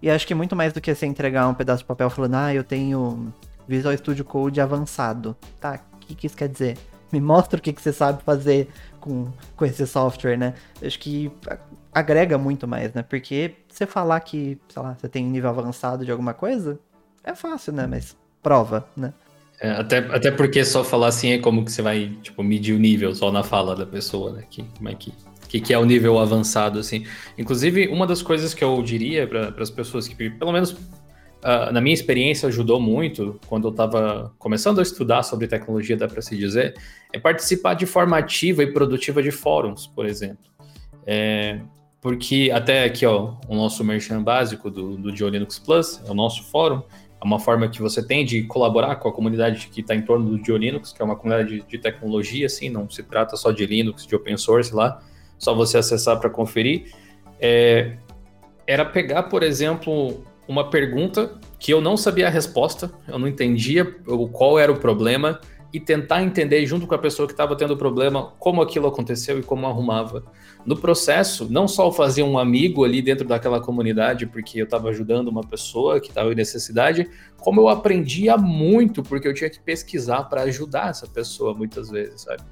E acho que muito mais do que você entregar um pedaço de papel falando, ah, eu tenho Visual Studio Code avançado. Tá, o que, que isso quer dizer? Me mostra o que, que você sabe fazer com, com esse software, né? Acho que agrega muito mais, né? Porque você falar que, sei lá, você tem nível avançado de alguma coisa, é fácil, né? Mas prova, né? É, até, até porque só falar assim é como que você vai, tipo, medir o nível só na fala da pessoa, né? Que, como é que, que, que é o nível avançado, assim. Inclusive, uma das coisas que eu diria para as pessoas que, pelo menos uh, na minha experiência, ajudou muito quando eu estava começando a estudar sobre tecnologia, dá para se dizer, é participar de forma ativa e produtiva de fóruns, por exemplo. É, porque até aqui, ó, o nosso merchan básico do, do Linux Plus, é o nosso fórum, uma forma que você tem de colaborar com a comunidade que está em torno do Linux, que é uma comunidade de, de, tecnologia, assim, não se trata só de Linux, de open source lá, só você acessar para conferir. É, era pegar, por exemplo, uma pergunta que eu não sabia a resposta, eu não entendia qual era o problema, e tentar entender junto com a pessoa que estava tendo o problema como aquilo aconteceu e como arrumava. No processo, não só fazer um amigo ali dentro daquela comunidade, porque eu estava ajudando uma pessoa que estava em necessidade, como eu aprendia muito, porque eu tinha que pesquisar para ajudar essa pessoa muitas vezes, sabe?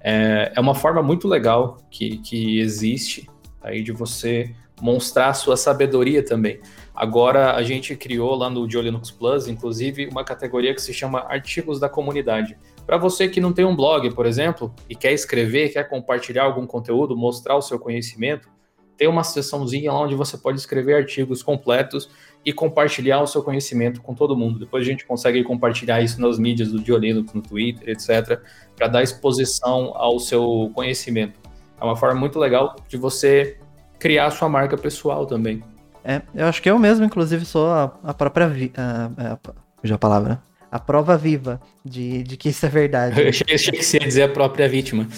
É, é uma forma muito legal que, que existe aí de você mostrar a sua sabedoria também. Agora a gente criou lá no Linux Plus, inclusive, uma categoria que se chama Artigos da Comunidade. Para você que não tem um blog, por exemplo, e quer escrever, quer compartilhar algum conteúdo, mostrar o seu conhecimento, tem uma seçãozinha lá onde você pode escrever artigos completos e compartilhar o seu conhecimento com todo mundo. Depois a gente consegue compartilhar isso nas mídias do Linux, no Twitter, etc., para dar exposição ao seu conhecimento. É uma forma muito legal de você criar a sua marca pessoal também. É, eu acho que eu mesmo, inclusive, sou a, a própria. Vi, a, a, a palavra. Né? A prova viva de, de que isso é verdade. Eu achei, achei que você ia dizer a própria vítima.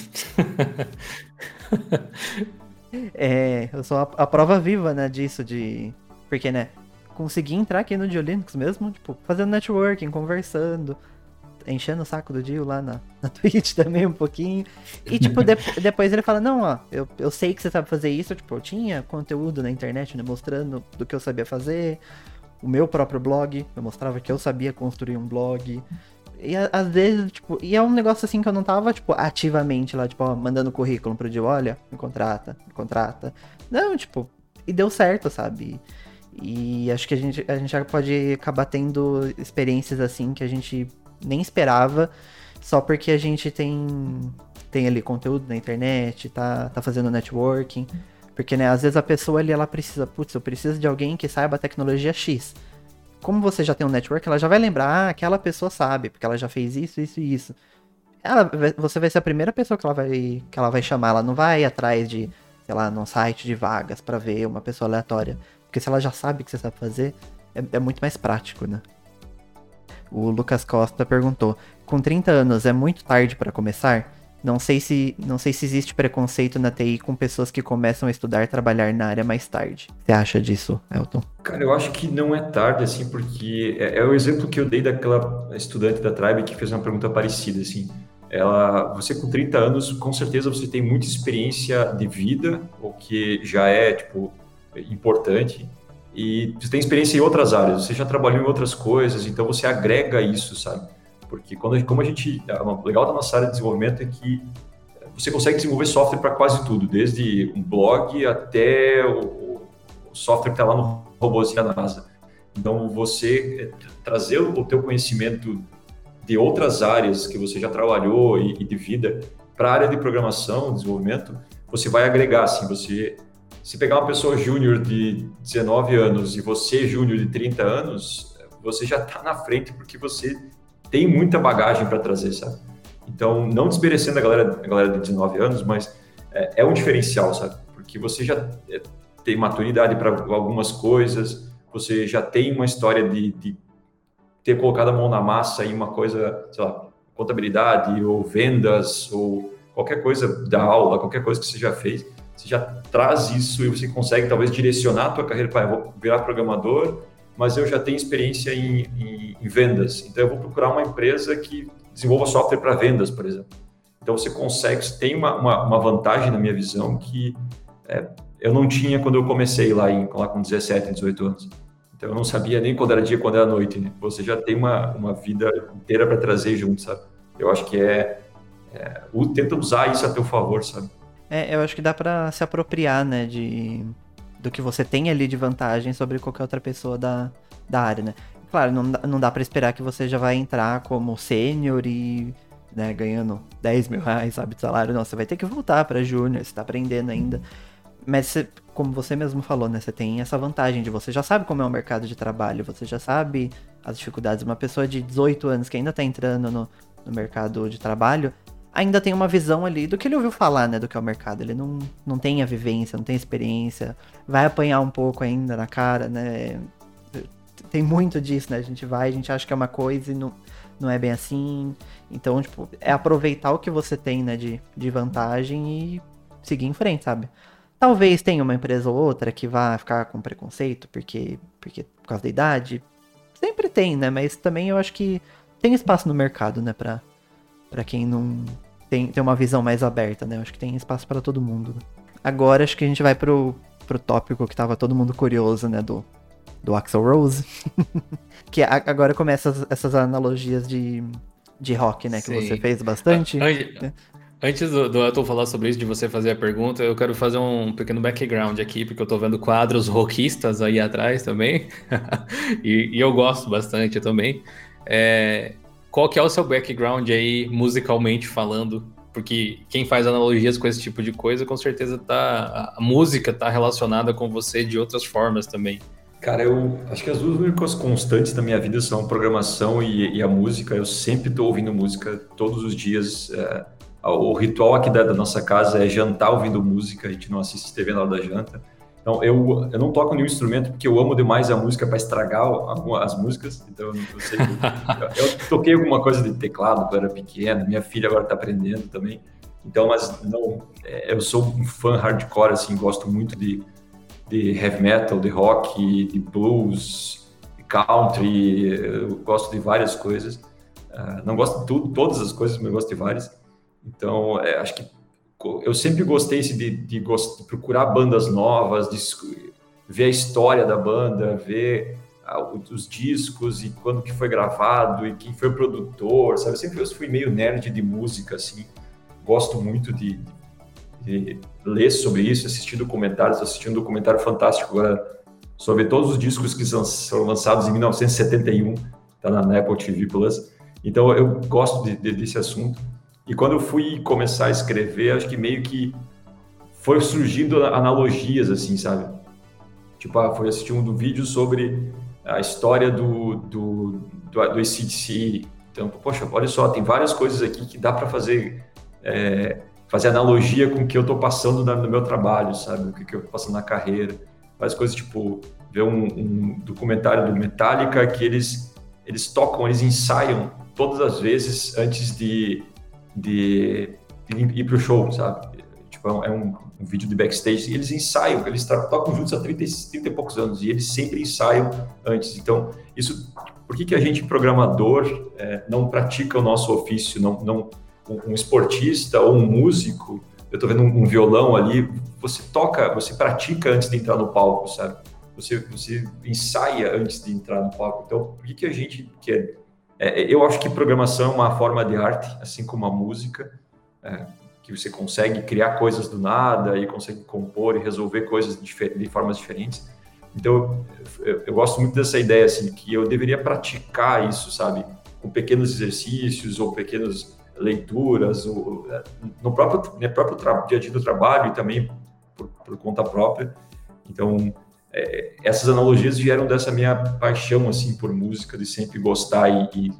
é, eu sou a, a, prova viva, né, disso, de. Porque, né? Consegui entrar aqui no Linux mesmo, tipo, fazendo networking, conversando, enchendo o saco do Dio lá na, na Twitch também um pouquinho. E, tipo, de, depois ele fala, não, ó, eu, eu sei que você sabe fazer isso. Tipo, eu tinha conteúdo na internet, né, mostrando do que eu sabia fazer. O meu próprio blog, eu mostrava que eu sabia construir um blog. E às vezes, tipo, e é um negócio assim que eu não tava, tipo, ativamente lá, tipo, ó, mandando currículo pro Dio, olha, me contrata, me contrata. Não, tipo, e deu certo, sabe? E acho que a gente, a gente já pode acabar tendo experiências assim que a gente nem esperava, só porque a gente tem tem ali conteúdo na internet, tá, tá fazendo networking. Porque, né, às vezes a pessoa ali, ela precisa, putz, eu preciso de alguém que saiba a tecnologia X. Como você já tem um network, ela já vai lembrar, ah, aquela pessoa sabe, porque ela já fez isso, isso e isso. Ela, você vai ser a primeira pessoa que ela vai, que ela vai chamar, ela não vai atrás de, sei lá, num site de vagas para ver uma pessoa aleatória. Porque se ela já sabe o que você sabe fazer, é, é muito mais prático, né? O Lucas Costa perguntou: com 30 anos é muito tarde para começar? Não sei se não sei se existe preconceito na TI com pessoas que começam a estudar trabalhar na área mais tarde. Você acha disso, Elton? Cara, eu acho que não é tarde, assim, porque é, é o exemplo que eu dei daquela estudante da Tribe que fez uma pergunta parecida, assim. Ela, você com 30 anos, com certeza você tem muita experiência de vida, o que já é, tipo, importante. E você tem experiência em outras áreas, você já trabalhou em outras coisas, então você agrega isso, sabe? Porque quando, como a gente. O legal da nossa área de desenvolvimento é que você consegue desenvolver software para quase tudo, desde um blog até o, o software que está lá no robôzinho da NASA. Então, você é, trazer o teu conhecimento de outras áreas que você já trabalhou e, e de vida para a área de programação, desenvolvimento, você vai agregar, assim, você... Se pegar uma pessoa júnior de 19 anos e você júnior de 30 anos, você já está na frente porque você tem muita bagagem para trazer, sabe? Então, não desmerecendo a galera, a galera de 19 anos, mas é, é um diferencial, sabe? Porque você já é, tem maturidade para algumas coisas, você já tem uma história de, de, ter colocado a mão na massa em uma coisa, sei lá, contabilidade ou vendas ou qualquer coisa da aula, qualquer coisa que você já fez, você já traz isso e você consegue talvez direcionar a tua carreira para virar programador mas eu já tenho experiência em, em, em vendas. Então, eu vou procurar uma empresa que desenvolva software para vendas, por exemplo. Então, você consegue, você tem uma, uma, uma vantagem na minha visão que é, eu não tinha quando eu comecei lá, em, lá com 17, 18 anos. Então, eu não sabia nem quando era dia, quando era noite. Né? Você já tem uma, uma vida inteira para trazer junto, sabe? Eu acho que é, é, tenta usar isso a teu favor, sabe? É, eu acho que dá para se apropriar, né, de do que você tem ali de vantagem sobre qualquer outra pessoa da, da área, né? Claro, não, não dá para esperar que você já vai entrar como sênior e né, ganhando 10 mil reais, sabe, de salário. Não, você vai ter que voltar para júnior, você tá aprendendo ainda. Mas, você, como você mesmo falou, né, você tem essa vantagem de você já sabe como é o mercado de trabalho, você já sabe as dificuldades. Uma pessoa de 18 anos que ainda tá entrando no, no mercado de trabalho, ainda tem uma visão ali do que ele ouviu falar, né, do que é o mercado. Ele não, não tem a vivência, não tem experiência, vai apanhar um pouco ainda na cara, né? Tem muito disso, né? A gente vai, a gente acha que é uma coisa e não, não é bem assim. Então, tipo, é aproveitar o que você tem, né, de, de vantagem e seguir em frente, sabe? Talvez tenha uma empresa ou outra que vá ficar com preconceito, porque, porque por causa da idade. Sempre tem, né? Mas também eu acho que tem espaço no mercado, né, pra, pra quem não, tem, tem uma visão mais aberta, né? Eu acho que tem espaço para todo mundo. Agora acho que a gente vai pro, pro tópico que tava todo mundo curioso, né? Do, do Axel Rose. que a, agora começa essas, essas, analogias de, de rock, né? Que Sim. você fez bastante. Antes, antes do, do Elton falar sobre isso, de você fazer a pergunta, eu quero fazer um pequeno background aqui, porque eu tô vendo quadros rockistas aí atrás também. e, e, eu gosto bastante também. É, qual que é o seu background aí, musicalmente falando? Porque quem faz analogias com esse tipo de coisa, com certeza tá. A música tá relacionada com você de outras formas também. Cara, eu acho que as duas únicas constantes da minha vida são programação e, e a música. Eu sempre estou ouvindo música todos os dias. É, o ritual aqui da, da, nossa casa é jantar ouvindo música. A gente não assiste TV na hora da janta. Então, eu, eu não toco nenhum instrumento porque eu amo demais a música para estragar as músicas. Então, eu sei. eu, eu toquei alguma coisa de teclado quando era pequeno. Minha filha agora está aprendendo também. Então, mas não, é, eu sou um fã hardcore, assim, gosto muito de, de heavy metal, de rock, de blues, de country, eu gosto de várias coisas. Uh, não gosto de tudo, todas as coisas, mas gosto de várias. Então, é, acho que eu sempre gostei de, de, de, procurar bandas novas, de ver a história da banda, ver os discos e quando que foi gravado e quem foi o produtor, sabe? Eu sempre fui meio nerd de música, assim. Gosto muito de, de ler sobre isso, assistir documentários, assistindo um documentário fantástico agora sobre todos os discos que são, foram lançados em 1971, tá na Apple TV Plus. Então eu gosto de, de, desse assunto. E quando eu fui começar a escrever, acho que meio que foi surgindo analogias, assim, sabe? Tipo, ah, foi assistir um vídeo sobre a história do, do, do, do ACDC. Então, poxa, olha só, tem várias coisas aqui que dá para fazer, é, fazer analogia com o que eu estou passando no meu trabalho, sabe? O que, que eu estou passando na carreira. Várias coisas, tipo, ver um, um documentário do Metallica que eles eles tocam, eles ensaiam todas as vezes antes de, de, ir para o show, sabe? Tipo, é um, um, vídeo de backstage eles ensaiam, eles tocam juntos há 30, 30 e poucos anos e eles sempre ensaiam antes. Então, isso, por que, que a gente, programador, é, não pratica o nosso ofício, não, não um, um esportista ou um músico, eu estou vendo um, um, violão ali, você toca, você pratica antes de entrar no palco, sabe? Você, você ensaia antes de entrar no palco. Então, por que, que a gente quer é, eu acho que programação é uma forma de arte, assim como a música, é, que você consegue criar coisas do nada e consegue compor e resolver coisas de, de formas diferentes. Então, eu, eu, gosto muito dessa ideia, assim, que eu deveria praticar isso, sabe? Com pequenos exercícios ou pequenas leituras, ou, é, no próprio, no próprio dia a dia do trabalho e também por, por conta própria. Então, é, essas analogias vieram dessa minha paixão assim por música, de sempre gostar e, e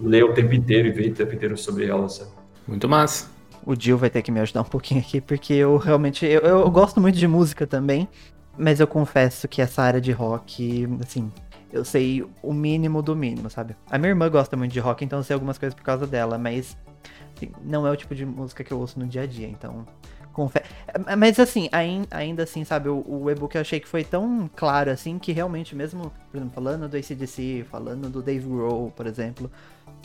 ler o tempo inteiro e ver o tempo inteiro sobre elas. Sabe? Muito massa. O Gil vai ter que me ajudar um pouquinho aqui, porque eu realmente eu, eu gosto muito de música também, mas eu confesso que essa área de rock, assim, eu sei o mínimo do mínimo, sabe? A minha irmã gosta muito de rock, então eu sei algumas coisas por causa dela, mas assim, não é o tipo de música que eu ouço no dia a dia, então Confe Mas assim, ainda assim, sabe, o, o e-book eu achei que foi tão claro assim que realmente, mesmo, por exemplo, falando do ACDC, falando do Dave Grohl, por exemplo,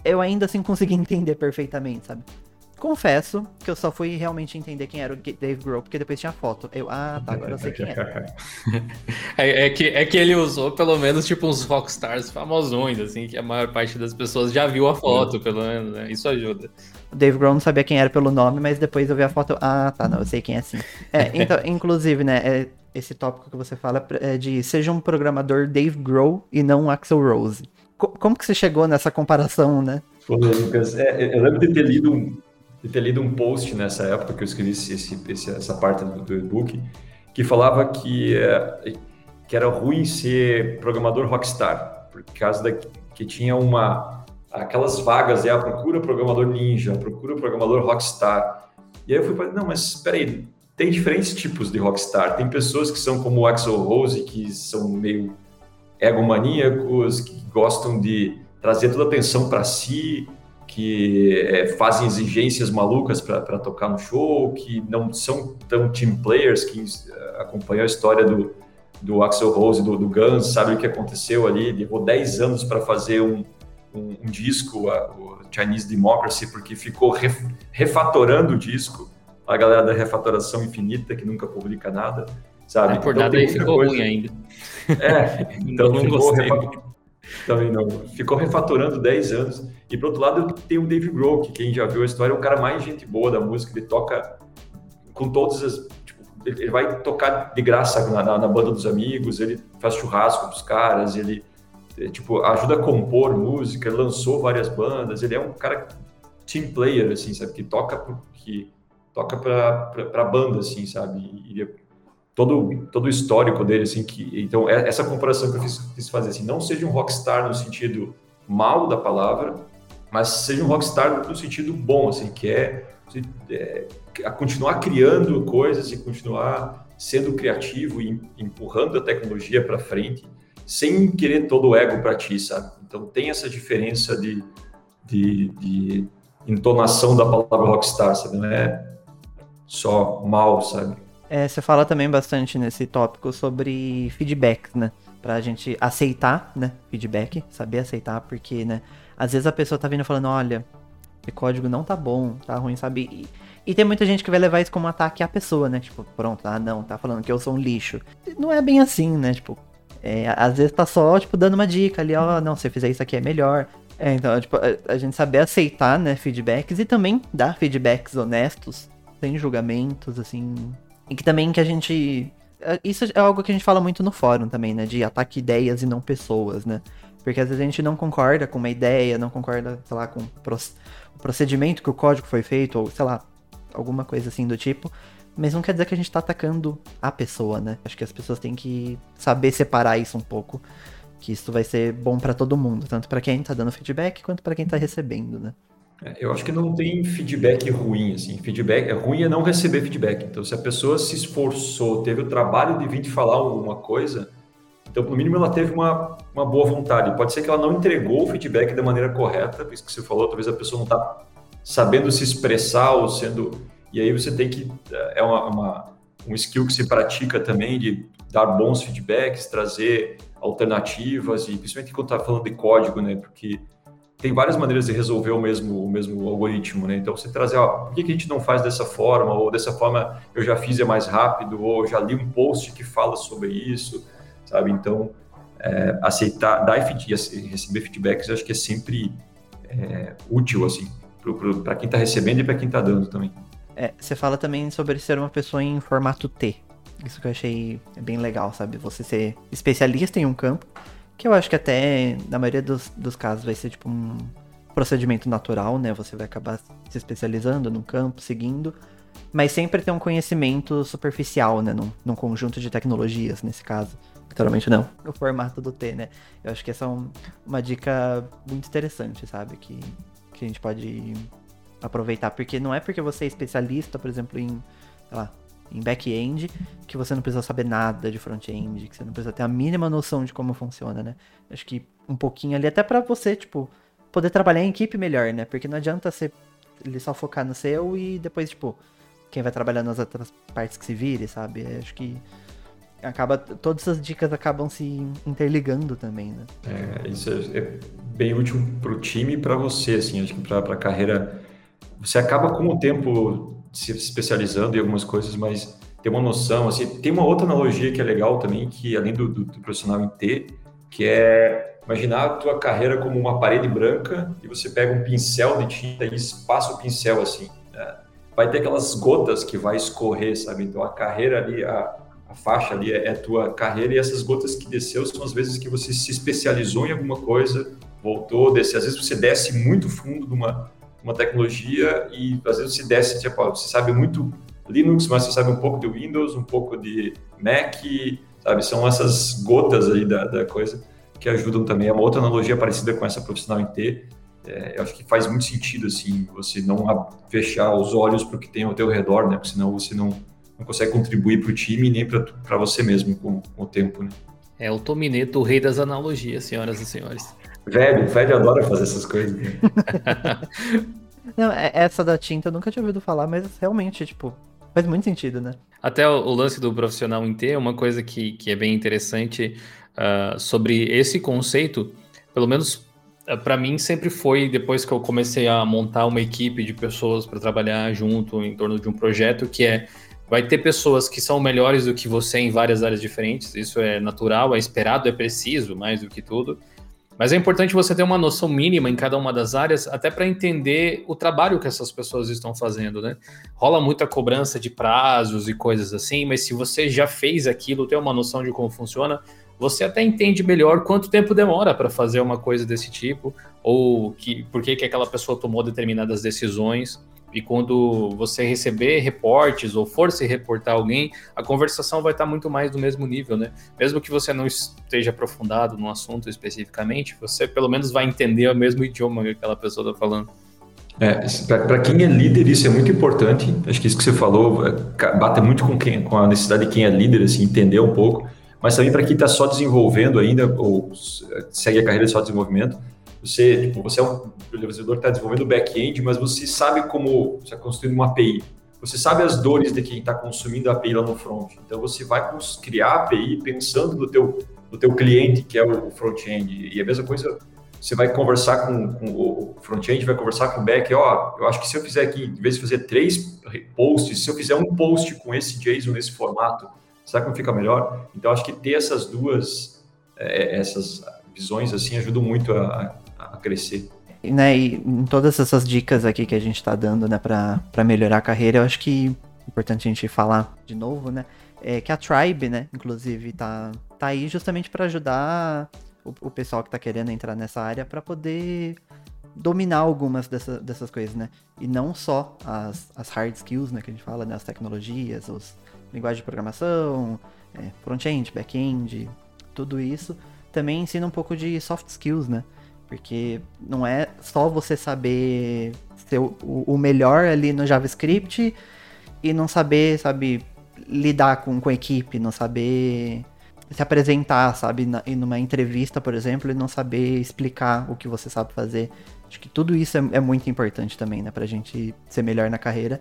eu ainda assim consegui entender perfeitamente, sabe? Confesso que eu só fui realmente entender quem era o Dave Grohl, porque depois tinha foto. Eu, ah, tá, agora eu sei quem é. é, é, que, é que ele usou pelo menos tipo uns rockstars famosões, assim, que a maior parte das pessoas já viu a foto, pelo menos, né? Isso ajuda. O Dave Grohl não sabia quem era pelo nome, mas depois eu vi a foto, ah, tá, não, eu sei quem é sim. É, então, inclusive, né, é, esse tópico que você fala é de seja um programador Dave Grohl e não Axel Rose. Co como que você chegou nessa comparação, né? Pô, Lucas, é, eu lembro de ter lido um de ter lido um post nessa época que eu escrevi esse, esse, essa parte do, do e-book, que falava que, é, que era ruim ser programador rockstar, por causa da, que tinha uma aquelas vagas, é a procura programador ninja, procura programador rockstar. E aí eu fui para não, mas espera aí, tem diferentes tipos de rockstar. Tem pessoas que são como o Axel Rose, que são meio egomaníacos, que gostam de trazer toda a atenção para si, que é, fazem exigências malucas para tocar no show, que não são tão team players, que uh, acompanham a história do, do Axel Rose, do, do Guns, sabe o que aconteceu ali, levou 10 anos para fazer um, um, um disco, a, o Chinese Democracy, porque ficou ref, refatorando o disco, a galera da refatoração infinita, que nunca publica nada, sabe? É, por então, nada aí ficou coisa... ruim ainda. É, então não, não gostei. Também não. Ficou refatorando 10 anos. E por outro lado, tem o Dave Grohl, que quem já viu a história é o cara mais gente boa da música. Ele toca com todas as. Tipo, ele vai tocar de graça na, na, na, banda dos amigos, ele faz churrasco dos caras, ele é, tipo, ajuda a compor música, lançou várias bandas. Ele é um cara team player, assim, sabe? Que toca, que toca pra banda, assim, sabe? E, todo, todo o histórico dele, assim, que, então, é, essa comparação que eu fiz, fiz fazer, assim, não seja um rockstar no sentido mal da palavra, mas seja um rockstar no sentido bom, assim, que é, é continuar criando coisas e continuar sendo criativo e empurrando a tecnologia para frente, sem querer todo o ego para ti, sabe? Então tem essa diferença de, de, de entonação da palavra rockstar, sabe? Não é só mal, sabe? É, você fala também bastante nesse tópico sobre feedbacks, né? Pra gente aceitar, né? Feedback, saber aceitar, porque, né? Às vezes a pessoa tá vindo falando, olha, esse código não tá bom, tá ruim, sabe? E, e, tem muita gente que vai levar isso como ataque à pessoa, né? Tipo, pronto, ah não, tá falando que eu sou um lixo. Não é bem assim, né? Tipo, é, às vezes tá só, tipo, dando uma dica ali, ó, não, se fizer isso aqui é melhor. É, então, tipo, a gente saber aceitar, né, feedbacks e também dar feedbacks honestos, sem julgamentos, assim, e que também que a gente. É, isso é algo que a gente fala muito no fórum também, né? De ataque ideias e não pessoas, né? Porque às vezes a gente não concorda com uma ideia, não concorda, sei lá, com o procedimento que o código foi feito, ou sei lá, alguma coisa assim do tipo. Mas não quer dizer que a gente tá atacando a pessoa, né? Acho que as pessoas têm que saber separar isso um pouco. Que isso vai ser bom para todo mundo, tanto para quem tá dando feedback quanto para quem tá recebendo, né? É, eu acho que não tem feedback ruim, assim. Feedback é ruim é não receber feedback. Então, se a pessoa se esforçou, teve o trabalho de vir te falar alguma coisa, Então, no mínimo, ela teve uma, uma boa vontade. Pode ser que ela não entregou o feedback da maneira correta, isso que você falou, talvez a pessoa não está sabendo se expressar ou sendo. E aí você tem que. É uma, uma, um skill que se pratica também de dar bons feedbacks, trazer alternativas, e principalmente quando está falando de código, né? Porque tem várias maneiras de resolver o mesmo, o mesmo algoritmo, né? Então, você trazer, ó, por que, que a gente não faz dessa forma? Ou dessa forma eu já fiz é mais rápido, ou já li um post que fala sobre isso, sabe? Então, é, aceitar, dar e receber feedbacks, eu acho que é sempre é, útil, assim, para quem está recebendo e para quem está dando também. É, você fala também sobre ser uma pessoa em formato T. Isso que eu achei bem legal, sabe? Você ser especialista em um campo, que eu acho que até, na maioria dos, dos casos, vai ser tipo um procedimento natural, né? Você vai acabar se especializando num campo, seguindo, mas sempre ter um conhecimento superficial, né? Num, num conjunto de tecnologias, nesse caso. Literalmente não. O formato do T, né? Eu acho que essa é um, uma dica muito interessante, sabe? Que, que a gente pode aproveitar. Porque não é porque você é especialista, por exemplo, em, sei lá, em back-end, que você não precisa saber nada de front-end, que você não precisa ter a mínima noção de como funciona, né? Acho que um pouquinho ali, até para você, tipo, poder trabalhar em equipe melhor, né? Porque não adianta você ele só focar no seu e depois, tipo, quem vai trabalhar nas outras partes que se vire, sabe? Acho que acaba todas as dicas acabam se interligando também, né? É, isso é, é bem útil pro time e para você, assim, acho que para a carreira você acaba com o tempo se especializando em algumas coisas, mas ter uma noção, assim, tem uma outra analogia que é legal também, que além do, do, do profissional em T, que é imaginar a tua carreira como uma parede branca e você pega um pincel de tinta e passa o pincel assim, né? vai ter aquelas gotas que vai escorrer, sabe? Então a carreira ali, a, a faixa ali é, é tua carreira e essas gotas que desceu são as vezes que você se especializou em alguma coisa, voltou, desceu. Às vezes você desce muito fundo de uma uma tecnologia e às vezes se desce, tipo, você sabe muito Linux, mas você sabe um pouco de Windows, um pouco de Mac, sabe? São essas gotas aí da, da coisa que ajudam também. É uma outra analogia parecida com essa profissional em T. É, eu acho que faz muito sentido, assim, você não fechar os olhos para o que tem ao teu redor, né? Porque senão você não, não consegue contribuir para o time nem para você mesmo com, com, o tempo, né? É o Tomineto, o rei das analogias, senhoras e senhores. Velho, velho adora fazer essas coisas. Não, é, essa da tinta eu nunca tinha ouvido falar, mas realmente, tipo, faz muito sentido, né? Até o, o lance do profissional em T é uma coisa que, que é bem interessante uh, sobre esse conceito, pelo menos uh, ah, para mim sempre foi depois que eu comecei a montar uma equipe de pessoas para trabalhar junto em torno de um projeto que é vai ter pessoas que são melhores do que você em várias áreas diferentes, isso é natural, é esperado, é preciso, mais do que tudo. Mas é importante você ter uma noção mínima em cada uma das áreas, até para entender o trabalho que essas pessoas estão fazendo, né? Rola muita cobrança de prazos e coisas assim, mas se você já fez aquilo, tem uma noção de como funciona, você até entende melhor quanto tempo demora para fazer uma coisa desse tipo, ou que, por que, que aquela pessoa tomou determinadas decisões. E quando você receber reportes ou for se reportar alguém, a conversação vai estar muito mais do mesmo nível, né? Mesmo que você não esteja aprofundado no assunto especificamente, você pelo menos vai entender o mesmo idioma que aquela pessoa está falando. É, para quem é líder, isso é muito importante. Acho que isso que você falou é, bate muito com, quem, com a necessidade de quem é líder, assim, entender um pouco. Mas também para quem está só desenvolvendo ainda, ou segue a carreira de só desenvolvimento, você, tipo, você é um desenvolvedor que está desenvolvendo back-end, mas você sabe como você está construindo uma API. Você sabe as dores de quem está consumindo a API lá no front. Então você vai criar a API pensando no teu, no teu cliente, que é o front-end. E a mesma coisa, você vai conversar com, com o front-end, vai conversar com o back, ó, eu acho que se eu fizer aqui, em vez de fazer três posts, se eu fizer um post com esse JSON nesse formato, será que não fica melhor? Então acho que ter essas duas, é, essas visões assim ajudam muito a crescer. Né, e em todas essas dicas aqui que a gente está dando, né, para melhorar a carreira, eu acho que é importante a gente falar de novo, né, é que a Tribe, né, inclusive, tá, tá aí justamente para ajudar o, o, pessoal que tá querendo entrar nessa área para poder dominar algumas dessa, dessas coisas, né, e não só as, as hard skills, né, que a gente fala, né, as tecnologias, os linguagem de programação, é, front-end, back-end, tudo isso, também ensina um pouco de soft skills, né, porque não é só você saber ser o, melhor ali no JavaScript e não saber, sabe, lidar com, com a equipe, não saber se apresentar, sabe? Em numa entrevista, por exemplo, e não saber explicar o que você sabe fazer. Acho que tudo isso é, é muito importante também, né? Pra gente ser melhor na carreira.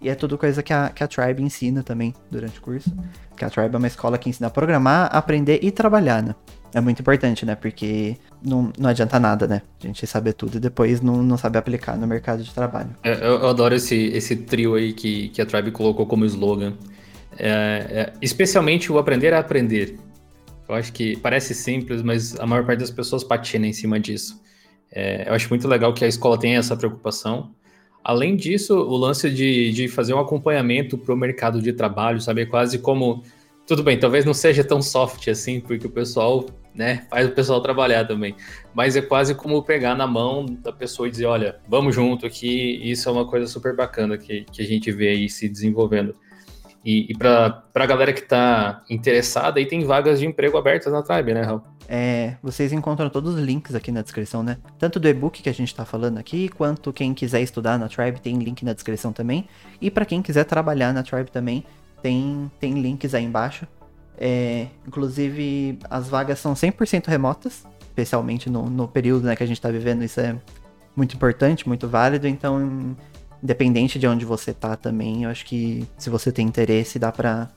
E é tudo coisa que a, que a Tribe ensina também durante o curso. Que a Tribe é uma escola que ensina a programar, aprender e trabalhar, né? É muito importante, né? Porque não, não adianta nada, né? A gente saber tudo e depois não, não saber aplicar no mercado de trabalho. É, eu, eu, adoro esse, esse trio aí que, que a Tribe colocou como slogan. É, é, especialmente o aprender a aprender. Eu acho que parece simples, mas a maior parte das pessoas patina em cima disso. É, eu acho muito legal que a escola tenha essa preocupação. Além disso, o lance de, de fazer um acompanhamento para o mercado de trabalho, saber quase como. Tudo bem, talvez não seja tão soft assim, porque o pessoal né, faz o pessoal trabalhar também. Mas é quase como pegar na mão da pessoa e dizer: olha, vamos junto aqui. Isso é uma coisa super bacana que, que a gente vê aí se desenvolvendo. E, e para a galera que está interessada, aí tem vagas de emprego abertas na Tribe, né, Raul? É, vocês encontram todos os links aqui na descrição, né? Tanto do e-book que a gente está falando aqui, quanto quem quiser estudar na Tribe tem link na descrição também. E para quem quiser trabalhar na Tribe também, tem, tem links aí embaixo. É, inclusive, as vagas são 100% remotas, especialmente no, no período né, que a gente está vivendo, isso é muito importante, muito válido. Então, independente de onde você tá também, eu acho que se você tem interesse, dá pra,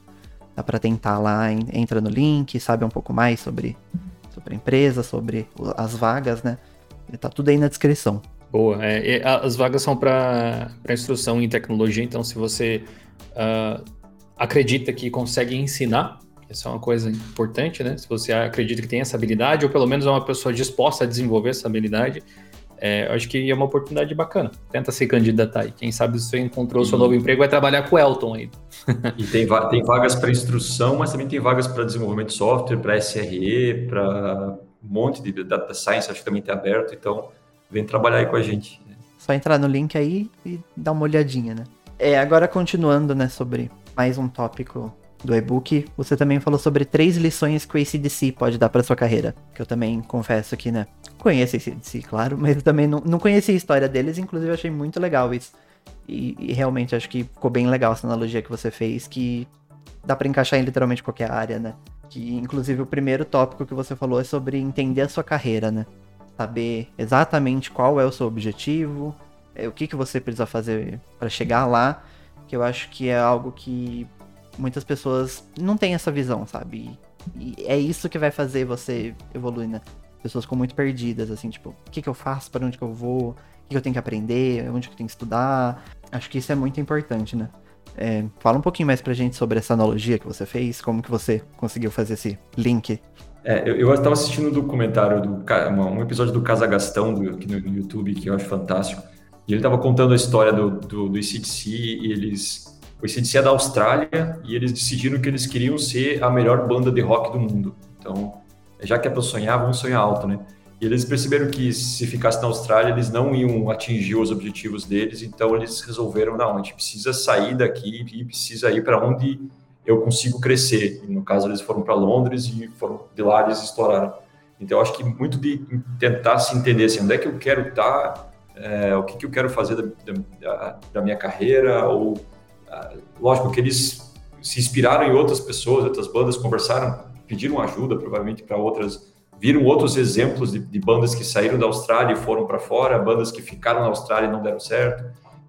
dá pra tentar lá, entra no link, sabe um pouco mais sobre sobre a empresa, sobre as vagas, né? Tá tudo aí na descrição. Boa. É, as vagas são para instrução em tecnologia, então se você uh, acredita que consegue ensinar, isso é uma coisa importante, né? Se você acredita que tem essa habilidade, ou pelo menos é uma pessoa disposta a desenvolver essa habilidade, é, eu acho que é uma oportunidade bacana. Tenta se candidatar aí. Quem sabe se você encontrou o seu novo emprego, vai trabalhar com o Elton aí. e tem, tem vagas para instrução, mas também tem vagas para desenvolvimento de software, para SRE, para um monte de data science, acho que também está aberto. Então, vem trabalhar aí com a gente. Só entrar no link aí e dar uma olhadinha, né? É, agora continuando, né, sobre mais um tópico do e-book, você também falou sobre três lições que o ACDC pode dar para sua carreira. Que eu também confesso que, né, conheço ACDC, claro, mas eu também não, não a história deles, inclusive eu achei muito legal isso. E, e, realmente acho que ficou bem legal essa analogia que você fez, que dá para encaixar em literalmente qualquer área, né? Que inclusive o primeiro tópico que você falou é sobre entender a sua carreira, né? Saber exatamente qual é o seu objetivo, é, o que, que você precisa fazer para chegar lá, que eu acho que é algo que muitas pessoas não têm essa visão, sabe? E, é isso que vai fazer você evoluir, né? Pessoas ficam muito perdidas, assim, tipo, o que, que eu faço, para onde que eu vou, o que, que eu tenho que aprender, onde que eu tenho que estudar. Acho que isso é muito importante, né? É, fala um pouquinho mais pra gente sobre essa analogia que você fez, como que você conseguiu fazer esse link. É, eu, estava assistindo um documentário, do, um episódio do Casagastão do, aqui no YouTube, que eu acho fantástico, e ele estava contando a história do, do, do ICDC e eles o ACDC é da Austrália e eles decidiram que eles queriam ser a melhor banda de rock do mundo. Então, já que é para sonhar, vamos sonhar alto, né? E eles perceberam que se ficasse na Austrália, eles não iam atingir os objetivos deles, então eles resolveram, não, a gente precisa sair daqui e precisa ir para onde eu consigo crescer. E no caso, eles foram para Londres e foram de lá eles exploraram. Então, acho que muito de tentar se entender assim, onde é que eu quero estar, é, o que, que eu quero fazer da, da, da minha carreira, ou ah, lógico que eles se inspiraram em outras pessoas, outras bandas, conversaram, pediram ajuda provavelmente para outras, viram outros exemplos de, de, bandas que saíram da Austrália e foram para fora, bandas que ficaram na Austrália e não deram certo.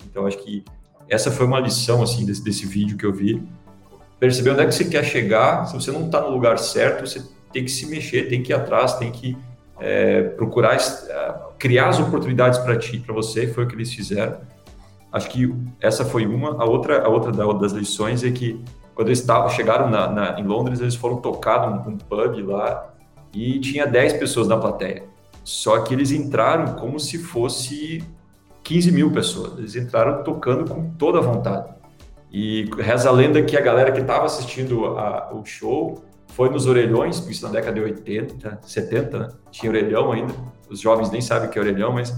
Então acho que essa foi uma lição assim desse, desse vídeo que eu vi. Perceber onde é que você quer chegar. Se você não está no lugar certo, você tem que se mexer, tem que ir atrás, tem que é, procurar criar as oportunidades para ti, para você. Foi o que eles fizeram. Acho que essa foi uma. A outra, a outra das lições é que quando eles estavam, chegaram na, na, em Londres, eles foram tocados num, num pub lá e tinha 10 pessoas na plateia. Só que eles entraram como se fosse 15 mil pessoas. Eles entraram tocando com toda a vontade. E reza a lenda que a galera que estava assistindo a, o show foi nos orelhões, isso na década de 80, 70, né? tinha orelhão ainda. Os jovens nem sabem o que é orelhão, mas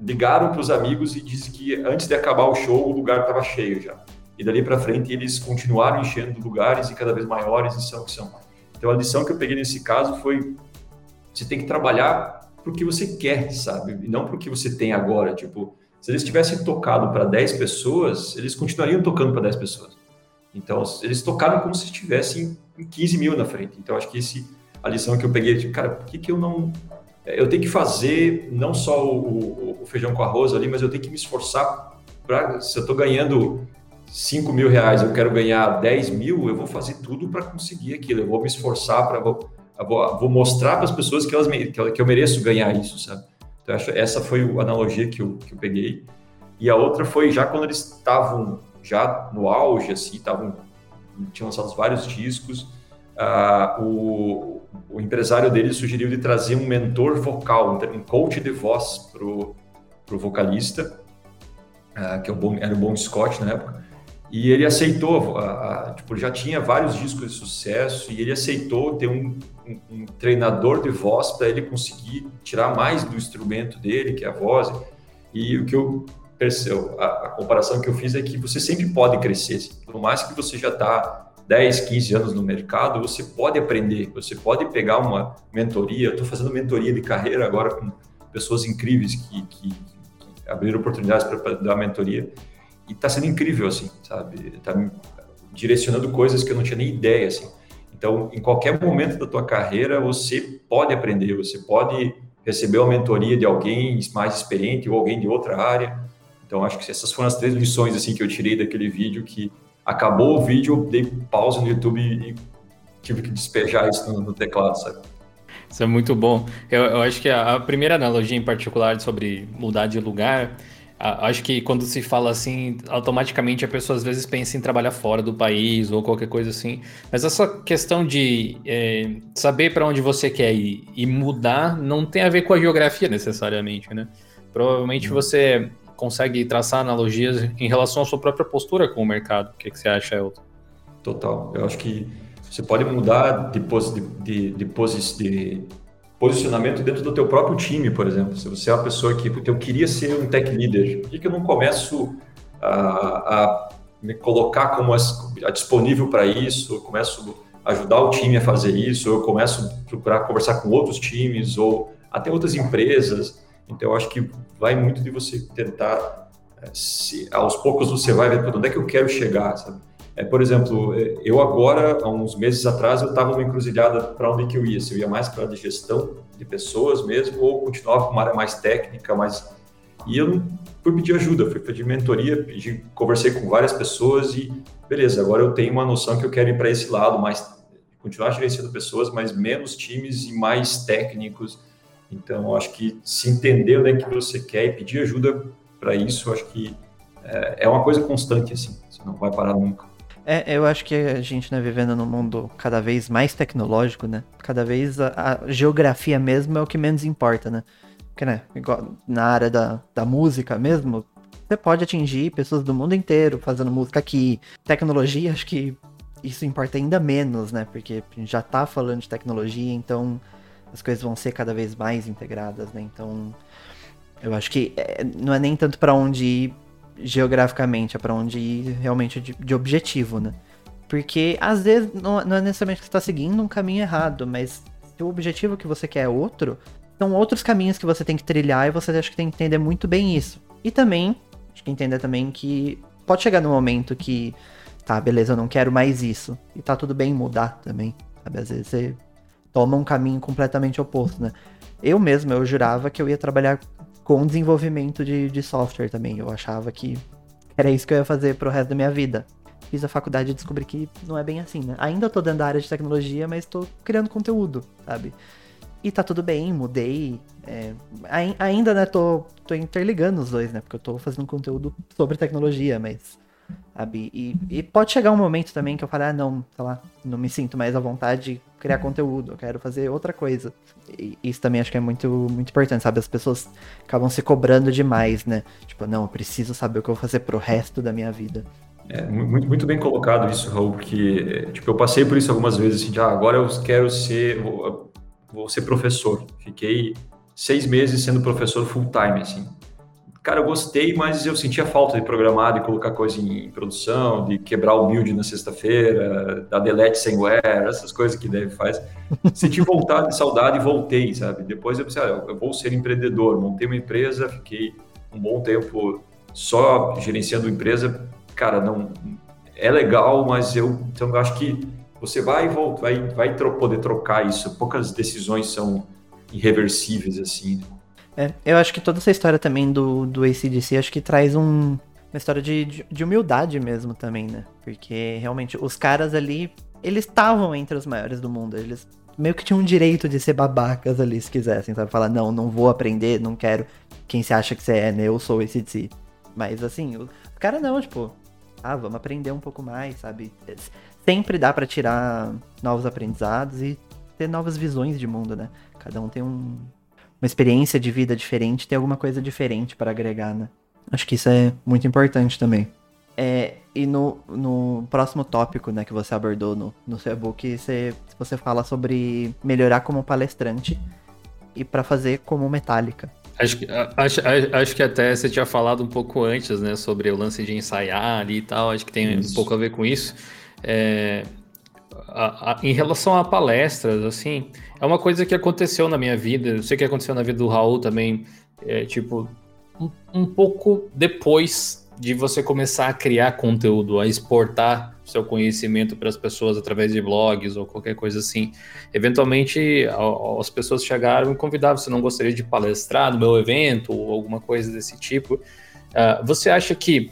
ligaram para os amigos e disse que antes de acabar o show o lugar estava cheio já. E dali para frente eles continuaram enchendo lugares e cada vez maiores e são que são. Então a lição que eu peguei nesse caso foi você tem que trabalhar para o que você quer, sabe? E não para o que você tem agora. Tipo, se eles tivessem tocado para 10 pessoas, eles continuariam tocando para 10 pessoas. Então, eles tocaram como se estivessem em 15 mil na frente. Então, acho que esse, a lição que eu peguei, de, cara, por que, que eu não. Eu tenho que fazer não só o, o, o feijão com arroz ali, mas eu tenho que me esforçar para. Se eu estou ganhando 5 mil reais, eu quero ganhar 10 mil, eu vou fazer tudo para conseguir aquilo. Eu vou me esforçar para. Vou, vou, mostrar para as pessoas que, elas, que, eu mereço ganhar isso, sabe? Então, acho, essa foi a analogia que eu, que eu peguei. E a outra foi já quando eles estavam já no auge, assim, estavam tinham lançado vários discos. Uh, o, o, empresário dele sugeriu de trazer um mentor vocal, um coach de voz pro, pro vocalista, uh, que é o era o Bom Scott na época. E ele aceitou, uh, tipo, já tinha vários discos de sucesso e ele aceitou ter um, um, um treinador de voz para ele conseguir tirar mais do instrumento dele, que é a voz. E o que eu a, a, comparação que eu fiz é que você sempre pode crescer. Por mais que você já está 10, 15 anos no mercado, você pode aprender, você pode pegar uma mentoria. Estou fazendo mentoria de carreira agora com pessoas incríveis que, que, que abriram oportunidades para dar mentoria. E está sendo incrível, assim, sabe? Está direcionando coisas que eu não tinha nem ideia, assim. Então, em qualquer momento da tua carreira, você pode aprender, você pode receber uma mentoria de alguém mais experiente ou alguém de outra área. Então, acho que essas foram as três lições assim que eu tirei daquele vídeo que acabou o vídeo, eu dei pausa no YouTube e tive que despejar isso no, no teclado, sabe? Isso é muito bom. Eu, eu acho que a, a, primeira analogia em particular sobre mudar de lugar, a, acho que quando se fala assim, automaticamente a pessoa às vezes pensa em trabalhar fora do país ou qualquer coisa assim. Mas essa questão de é, saber para onde você quer ir e mudar não tem a ver com a geografia necessariamente, né? Provavelmente hum. você consegue traçar analogias em relação à sua própria postura com o mercado. O que, que você acha, Elton? Total. Eu acho que você pode mudar de, de, de, de, de posicionamento dentro do teu próprio time, por exemplo. Se você é uma pessoa que eu queria ser um tech leader, por que, que eu não começo a, a me colocar como a, a disponível para isso? Eu começo a ajudar o time a fazer isso, eu começo a procurar conversar com outros times, ou até outras empresas então, acho que vai muito de você tentar, eh, se, aos poucos você vai ver para onde é que eu quero chegar, sabe? É, por exemplo, eh, eu agora, há uns meses atrás, eu estava numa encruzilhada para onde que eu ia. Se eu ia mais para a gestão de pessoas mesmo, ou continuava com uma área mais técnica, mais... E eu fui pedir ajuda, fui pedir mentoria, pedi, conversei com várias pessoas e, beleza, agora eu tenho uma noção que eu quero ir para esse lado, mais continuar gerenciando pessoas, mas menos times e mais técnicos então, acho que se entender onde é que você quer e pedir ajuda para isso, acho que é, é, uma coisa constante, assim, você não vai parar nunca. É, eu acho que a gente, né, vivendo num mundo cada vez mais tecnológico, né, cada vez a, a geografia mesmo é o que menos importa, né, porque, né, igual na área da, da música mesmo, você pode atingir pessoas do mundo inteiro fazendo música aqui. Tecnologia, acho que isso importa ainda menos, né, porque já tá falando de tecnologia, então as coisas vão ser cada vez mais integradas, né? Então, eu acho que é, não é nem tanto para onde ir geograficamente, é para onde ir realmente de, de, objetivo, né? Porque às vezes não, não é necessariamente que você está seguindo um caminho errado, mas se o objetivo que você quer é outro, são outros caminhos que você tem que trilhar e você acha que tem que entender muito bem isso. E também, acho que entender também que pode chegar no momento que, tá, beleza, eu não quero mais isso. E tá tudo bem mudar também. Sabe? Às vezes você toma um caminho completamente oposto, né? Eu mesmo, eu jurava que eu ia trabalhar com desenvolvimento de, de software também. Eu achava que era isso que eu ia fazer pro resto da minha vida. Fiz a faculdade e descobri que não é bem assim, né? Ainda tô dentro da área de tecnologia, mas tô criando conteúdo, sabe? E tá tudo bem, mudei. É, ainda, né, tô, tô interligando os dois, né? Porque eu tô fazendo conteúdo sobre tecnologia, mas sabe? E, e pode chegar um momento também que eu falo, ah, não, sei lá, não me sinto mais à vontade de criar conteúdo, eu quero fazer outra coisa. E isso também acho que é muito, muito importante, sabe? As pessoas acabam se cobrando demais, né? Tipo, não, eu preciso saber o que eu vou fazer pro resto da minha vida. É, muito, muito bem colocado isso, Raul, porque, tipo, eu passei por isso algumas vezes, assim, de, ah, agora eu quero ser, vou, vou ser professor. Fiquei seis meses sendo professor full time, assim cara, eu gostei, mas eu sentia falta de programar, de colocar coisa em produção, de quebrar o build na sexta-feira, dar delete sem where, essas coisas que deve faz. Senti vontade, saudade e voltei, sabe? Depois eu pensei, ah, eu vou ser empreendedor, montei uma empresa, fiquei um bom tempo só gerenciando empresa, cara, não é legal, mas eu, então, eu acho que você vai, volta, vai, vai tro poder trocar isso. Poucas decisões são irreversíveis, assim. Né? É, eu acho que toda essa história também do, do ACDC, acho que traz um, uma história de, de, de humildade mesmo também, né? Porque realmente os caras ali, eles estavam entre os maiores do mundo. Eles meio que tinham um direito de ser babacas ali, se quisessem, sabe? Falar, não, não vou aprender, não quero. Quem se acha que você é, né? Eu sou de si. Mas assim, o cara não, tipo, ah, vamos aprender um pouco mais, sabe? Sempre dá para tirar novos aprendizados e ter novas visões de mundo, né? Cada um tem um, uma experiência de vida diferente, tem alguma coisa diferente para agregar, né? Acho que isso é muito importante também. É, e no, no próximo tópico né, que você abordou no, no seu e-book, você, você fala sobre melhorar como palestrante e para fazer como metálica. Acho que, acho, acho que até você tinha falado um pouco antes, né, sobre o lance de ensaiar ali e tal, acho que tem isso. um pouco a ver com isso. É, a, a, em relação a palestras, assim, é uma coisa que aconteceu na minha vida, eu sei que aconteceu na vida do Raul também, é, tipo, um, um pouco depois de você começar a criar conteúdo, a exportar seu conhecimento para as pessoas através de blogs ou qualquer coisa assim. Eventualmente, as pessoas chegaram e me convidavam, você não gostaria de palestrar no meu evento ou alguma coisa desse tipo. Uh, você acha que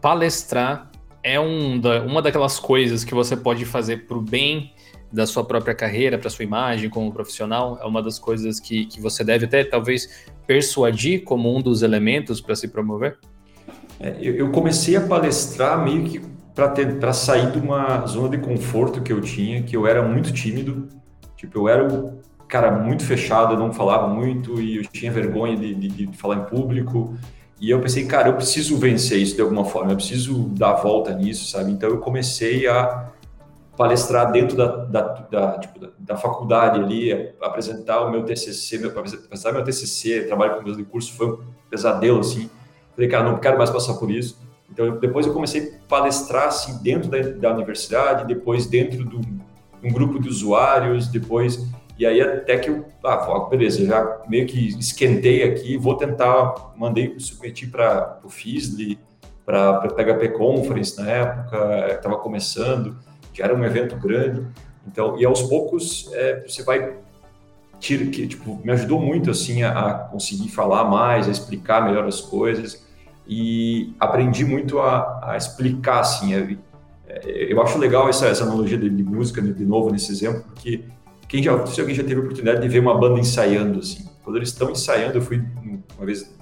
palestrar é um da, uma daquelas coisas que você pode fazer para o bem da sua própria carreira, para sua imagem como profissional? É uma das coisas que, que você deve até talvez persuadir como um dos elementos para se promover? É, eu, eu, comecei a palestrar meio que para sair de uma zona de conforto que eu tinha, que eu era muito tímido. Tipo, eu era o cara muito fechado, eu não falava muito e eu tinha vergonha de, de, de falar em público. E eu pensei, cara, eu preciso vencer isso de alguma forma, eu preciso dar volta nisso, sabe? Então eu comecei a palestrar dentro da, da, da, tipo, da, da faculdade ali, apresentar o meu TCC, meu, apresentar meu TCC, trabalho com meus de curso, foi um pesadelo, assim. Falei, cara, não quero mais passar por isso. Então, depois eu comecei a palestrar, assim, dentro da, da universidade, depois dentro do um grupo de usuários, depois... E aí até que eu, ah, beleza, já meio que esquentei aqui, vou tentar, mandei, submeti para o FISLI, para a PHP Conference na época, estava começando, que era um evento grande. Então, e aos poucos é, você vai tira que tipo me ajudou muito assim a, a, conseguir falar mais, a explicar melhor as coisas e aprendi muito a, a explicar assim. É, é, eu acho legal essa, essa analogia de, de, música de novo nesse exemplo porque quem já se alguém já teve a oportunidade de ver uma banda ensaiando assim, quando eles estão ensaiando, eu fui uma vez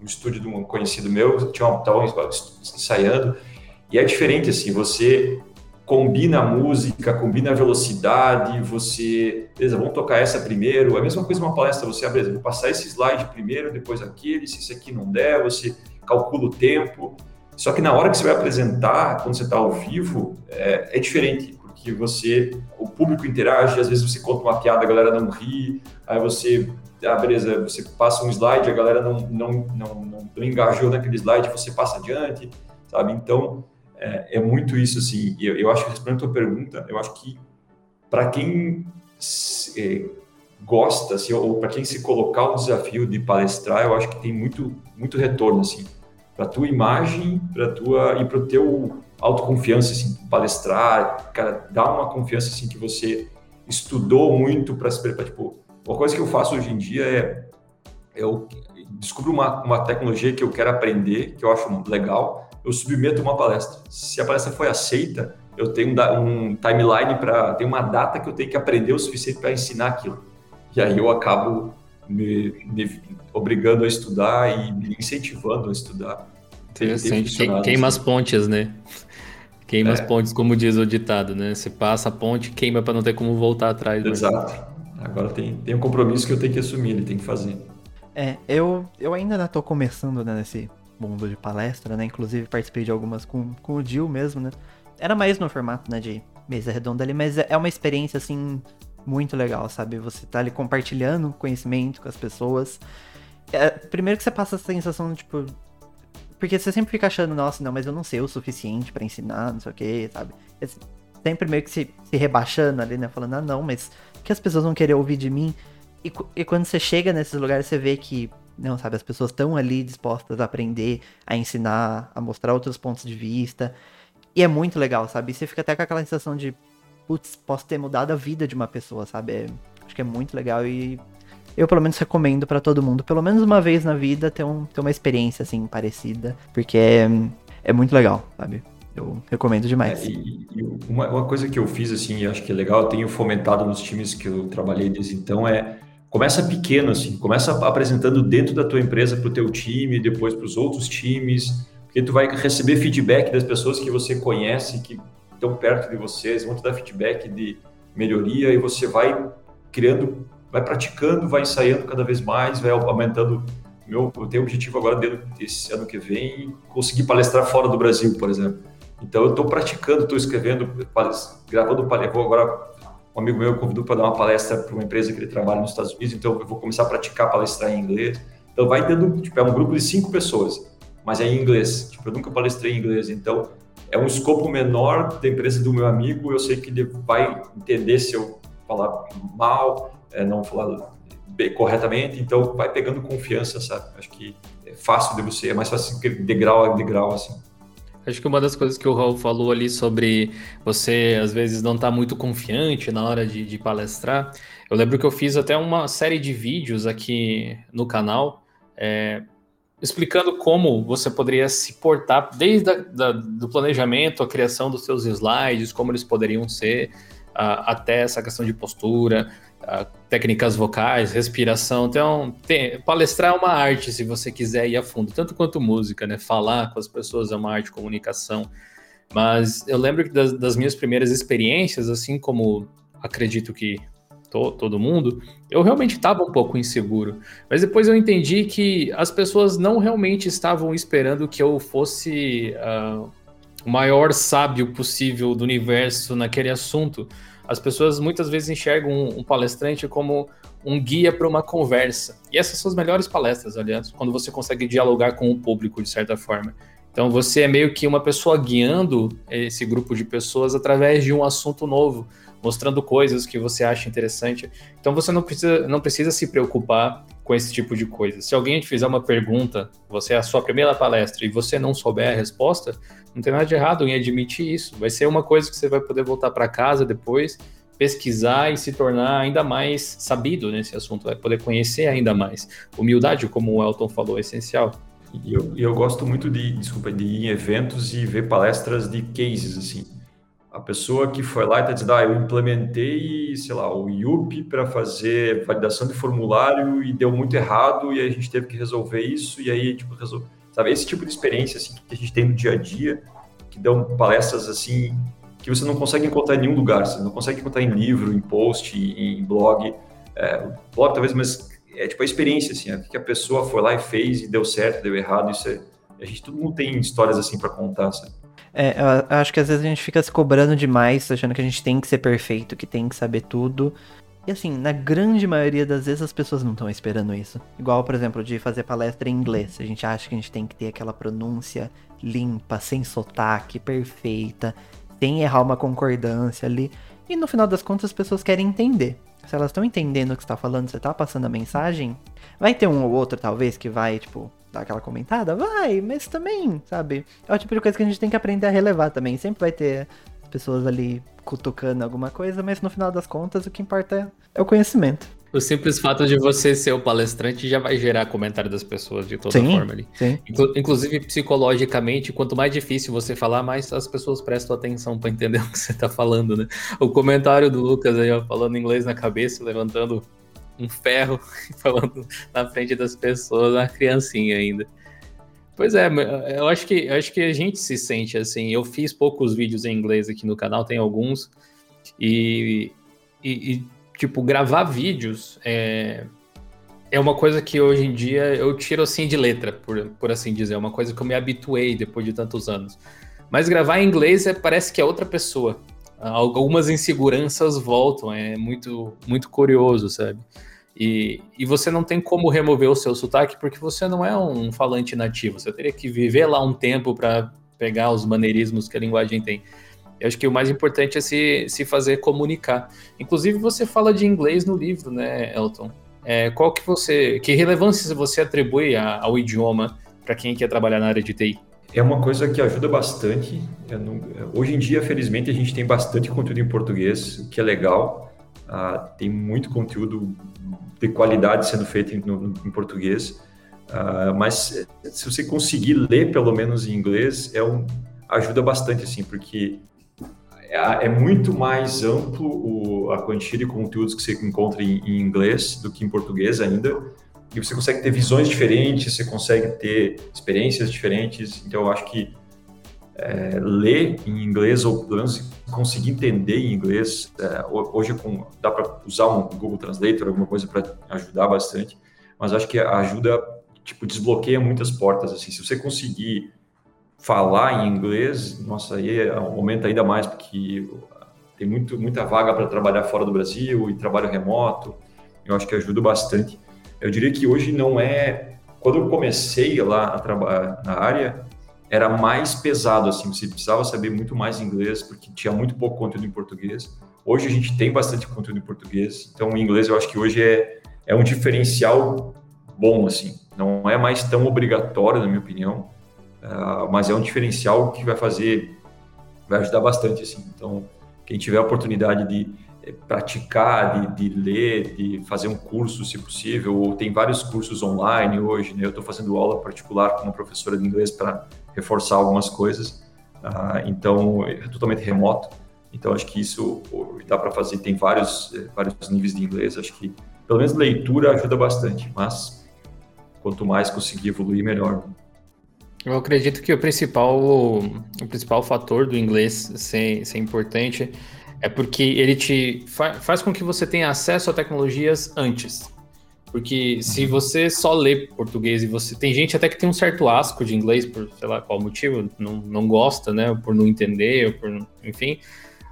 no estúdio de um conhecido meu, tinha uma, estavam ensaiando. E é diferente assim, você combina a música, combina a velocidade, você, beleza, vamos tocar essa primeiro, é a mesma coisa uma palestra, você, ah, beleza, vou passar esse slide primeiro, depois aquele, se esse aqui não der, você calcula o tempo, só que na hora que você vai apresentar, quando você está ao vivo, é, é, diferente, porque você, o público interage, às vezes você conta uma piada, a galera não ri, aí você, ah, beleza, você passa um slide, a galera não, não, não, não, não engajou naquele slide, você passa adiante, sabe, então é, é muito isso, assim. Eu, eu acho que respondendo a tua pergunta, eu acho que para quem é, gosta, assim, ou para quem se colocar o desafio de palestrar, eu acho que tem muito, muito retorno, assim, para tua imagem, para tua e para o teu autoconfiança, assim, palestrar, cara, dá uma confiança, assim, que você estudou muito para se preparar, tipo, uma coisa que eu faço hoje em dia é eu descubro uma, uma tecnologia que eu quero aprender, que eu acho legal, eu submeto uma palestra. Se a palestra foi aceita, eu tenho um, timeline para. tem uma data que eu tenho que aprender o suficiente para ensinar aquilo. E aí eu acabo me, me, obrigando a estudar e me incentivando a estudar. Interessante. Queima as pontes, né? Queima é. as pontes, como diz o ditado, né? Você passa a ponte, queima para não ter como voltar atrás. Exato. Mas... Agora tem, tem um compromisso que eu tenho que assumir, ele tem que fazer. É, eu, eu ainda estou começando né, nesse, mundo de palestra, né? Inclusive participei de algumas com, com o Dil mesmo, né? Era mais no formato, né, de mesa redonda ali, mas é uma experiência, assim, muito legal, sabe? Você tá ali compartilhando conhecimento com as pessoas. É, primeiro que você passa a sensação, tipo... Porque você sempre fica achando, nossa, não, mas eu não sei o suficiente para ensinar, não sei o que, sabe? É sempre meio que se, se rebaixando ali, né? Falando, ah, não, mas o que as pessoas vão querer ouvir de mim? E, e quando você chega nesses lugares, você vê que não, sabe? As pessoas estão ali dispostas a aprender, a ensinar, a mostrar outros pontos de vista. E é muito legal, sabe? E você fica até com aquela sensação de, putz, posso ter mudado a vida de uma pessoa, sabe? É, acho que é muito legal e eu pelo menos recomendo para todo mundo, pelo menos uma vez na vida, ter, um, ter uma experiência assim parecida, porque é, é muito legal, sabe? Eu recomendo demais. É, e, e uma, uma, coisa que eu fiz assim, e acho que é legal, eu tenho fomentado nos times que eu trabalhei desde então é começa pequeno assim, começa apresentando dentro da tua empresa para o teu time, depois para os outros times, porque tu vai receber feedback das pessoas que você conhece, que estão perto de vocês, vão te dar feedback de melhoria e você vai criando, vai praticando, vai ensaiando cada vez mais, vai aumentando. Meu, eu tenho objetivo agora dentro desse ano que vem conseguir palestrar fora do Brasil, por exemplo. Então eu estou praticando, estou escrevendo, gravando palestra. Agora um amigo meu convidou para dar uma palestra para uma empresa que ele trabalha nos Estados Unidos, então eu vou começar a praticar palestrar em inglês. Então vai tendo, tipo, é um grupo de cinco pessoas mas é em inglês. Tipo, eu nunca palestrei em inglês, então é um escopo menor da empresa do meu amigo. Eu sei que ele vai entender se eu falar mal, é, não falar bem, corretamente, então vai pegando confiança, sabe? Acho que é fácil de você, é mais fácil degrau a degrau, assim. Acho que uma das coisas que o Raul falou ali sobre você, às vezes, não estar tá muito confiante na hora de, de palestrar. Eu lembro que eu fiz até uma série de vídeos aqui no canal, é, explicando como você poderia se portar desde a, da, do planejamento, a criação dos seus slides, como eles poderiam ser, até essa questão de postura, técnicas vocais, respiração. Então, tem, palestrar é uma arte, se você quiser ir a fundo, tanto quanto música, né? Falar com as pessoas é uma arte, comunicação. Mas eu lembro que das, das minhas primeiras experiências, assim como acredito que to, todo mundo, eu realmente estava um pouco inseguro. Mas depois eu entendi que as pessoas não realmente estavam esperando que eu fosse uh, o maior sábio possível do universo naquele assunto. As pessoas muitas vezes enxergam um, palestrante como um guia para uma conversa. E essas são as melhores palestras, aliás, quando você consegue dialogar com o público de certa forma. Então você é meio que uma pessoa guiando esse grupo de pessoas através de um assunto novo mostrando coisas que você acha interessante. Então você não precisa, não precisa se preocupar com esse tipo de coisa. Se alguém te fizer uma pergunta, você é a sua primeira palestra e você não souber a resposta, não tem nada de errado em admitir isso. Vai ser uma coisa que você vai poder voltar para casa depois, pesquisar e se tornar ainda mais sabido nesse assunto, vai poder conhecer ainda mais. Humildade, como o Elton falou, é essencial. E eu, eu gosto muito de, desculpa, de ir em eventos e ver palestras de cases, assim a pessoa que foi lá e está dizendo, ah, eu implementei, sei lá, o IUP para fazer validação de formulário e deu muito errado e a gente teve que resolver isso e aí, tipo, resolve. Sabe, esse tipo de experiência, assim, que a gente tem no dia a dia, que dão palestras, assim, que você não consegue encontrar em nenhum lugar, você não consegue encontrar em livro, em post, em blog, é, blog talvez, mas é tipo a experiência, assim, o que a pessoa foi lá e fez e deu certo, deu errado, isso é, a gente, todo mundo tem histórias assim para contar, sabe? É, eu acho que às vezes a gente fica se cobrando demais, achando que a gente tem que ser perfeito, que tem que saber tudo. E assim, na grande maioria das vezes as pessoas não estão esperando isso. Igual, por exemplo, de fazer palestra em inglês. A gente acha que a gente tem que ter aquela pronúncia limpa, sem sotaque, perfeita, sem errar uma concordância ali. E no final das contas as pessoas querem entender. Se elas estão entendendo o que está falando, você está passando a mensagem, vai ter um ou outro talvez que vai, tipo, dar aquela comentada? Vai, mas também, sabe? É o tipo de coisa que a gente tem que aprender a relevar também. Sempre vai ter pessoas ali cutucando alguma coisa, mas no final das contas o que importa é o conhecimento. O simples fato de você ser o palestrante já vai gerar comentário das pessoas de toda sim, forma ali. Sim. Inclusive, psicologicamente, quanto mais difícil você falar, mais as pessoas prestam atenção para entender o que você está falando, né? O comentário do Lucas aí, ó, falando inglês na cabeça, levantando um ferro falando na frente das pessoas, uma criancinha ainda. Pois é, eu acho que eu acho que a gente se sente assim. Eu fiz poucos vídeos em inglês aqui no canal, tem alguns e, e, e tipo gravar vídeos é, é uma coisa que hoje em dia eu tiro assim de letra, por, por assim dizer, é uma coisa que eu me habituei depois de tantos anos. Mas gravar em inglês é, parece que é outra pessoa. Algumas inseguranças voltam, é muito muito curioso, sabe? E, e você não tem como remover o seu sotaque porque você não é um falante nativo. Você teria que viver lá um tempo para pegar os maneirismos que a linguagem tem. Eu acho que o mais importante é se, se fazer comunicar. Inclusive, você fala de inglês no livro, né, Elton? É, qual que você. Que relevância você atribui a, ao idioma para quem quer trabalhar na área de TI? é uma coisa que ajuda bastante. Hoje em dia, felizmente, a gente tem bastante conteúdo em português, o que é legal. Uh, tem muito conteúdo de qualidade sendo feito em, no, em português. Uh, mas se você conseguir ler pelo menos em inglês, é um, ajuda bastante, assim, porque é, é muito mais amplo o, a quantia de conteúdos que você encontra em, em, inglês do que em português ainda. E você consegue ter visões diferentes, você consegue ter experiências diferentes. Então, eu acho que é, ler em inglês, ou pelo menos conseguir entender em inglês, é, hoje com, dá para usar um Google Translator, alguma coisa para ajudar bastante. Mas acho que ajuda, tipo, desbloqueia muitas portas. Assim, se você conseguir falar em inglês, nossa, aí aumenta ainda mais, porque tem muito, muita vaga para trabalhar fora do Brasil e trabalho remoto. Eu acho que ajuda bastante. Eu diria que hoje não é. Quando eu comecei lá a trabalhar na área, era mais pesado, assim, você precisava saber muito mais inglês, porque tinha muito pouco conteúdo em português. Hoje a gente tem bastante conteúdo em português, então o inglês eu acho que hoje é, é um diferencial bom, assim. Não é mais tão obrigatório, na minha opinião, Uh, mas é um diferencial que vai fazer, vai ajudar bastante, assim. Então, quem tiver a oportunidade de eh, praticar, de, de, ler, de fazer um curso, se possível, ou tem vários cursos online hoje, né? Eu estou fazendo aula particular com uma professora de inglês para reforçar algumas coisas, uh, então é totalmente remoto. Então, acho que isso dá para fazer, tem vários, eh, vários níveis de inglês, acho que pelo menos leitura ajuda bastante, mas quanto mais conseguir evoluir, melhor. Eu acredito que o principal, o principal fator do inglês ser, ser importante é porque ele te fa faz com que você tenha acesso a tecnologias antes. Porque se você só lê português e você. Tem gente até que tem um certo asco de inglês, por sei lá qual motivo, não, não gosta, né? Por não entender, por, enfim.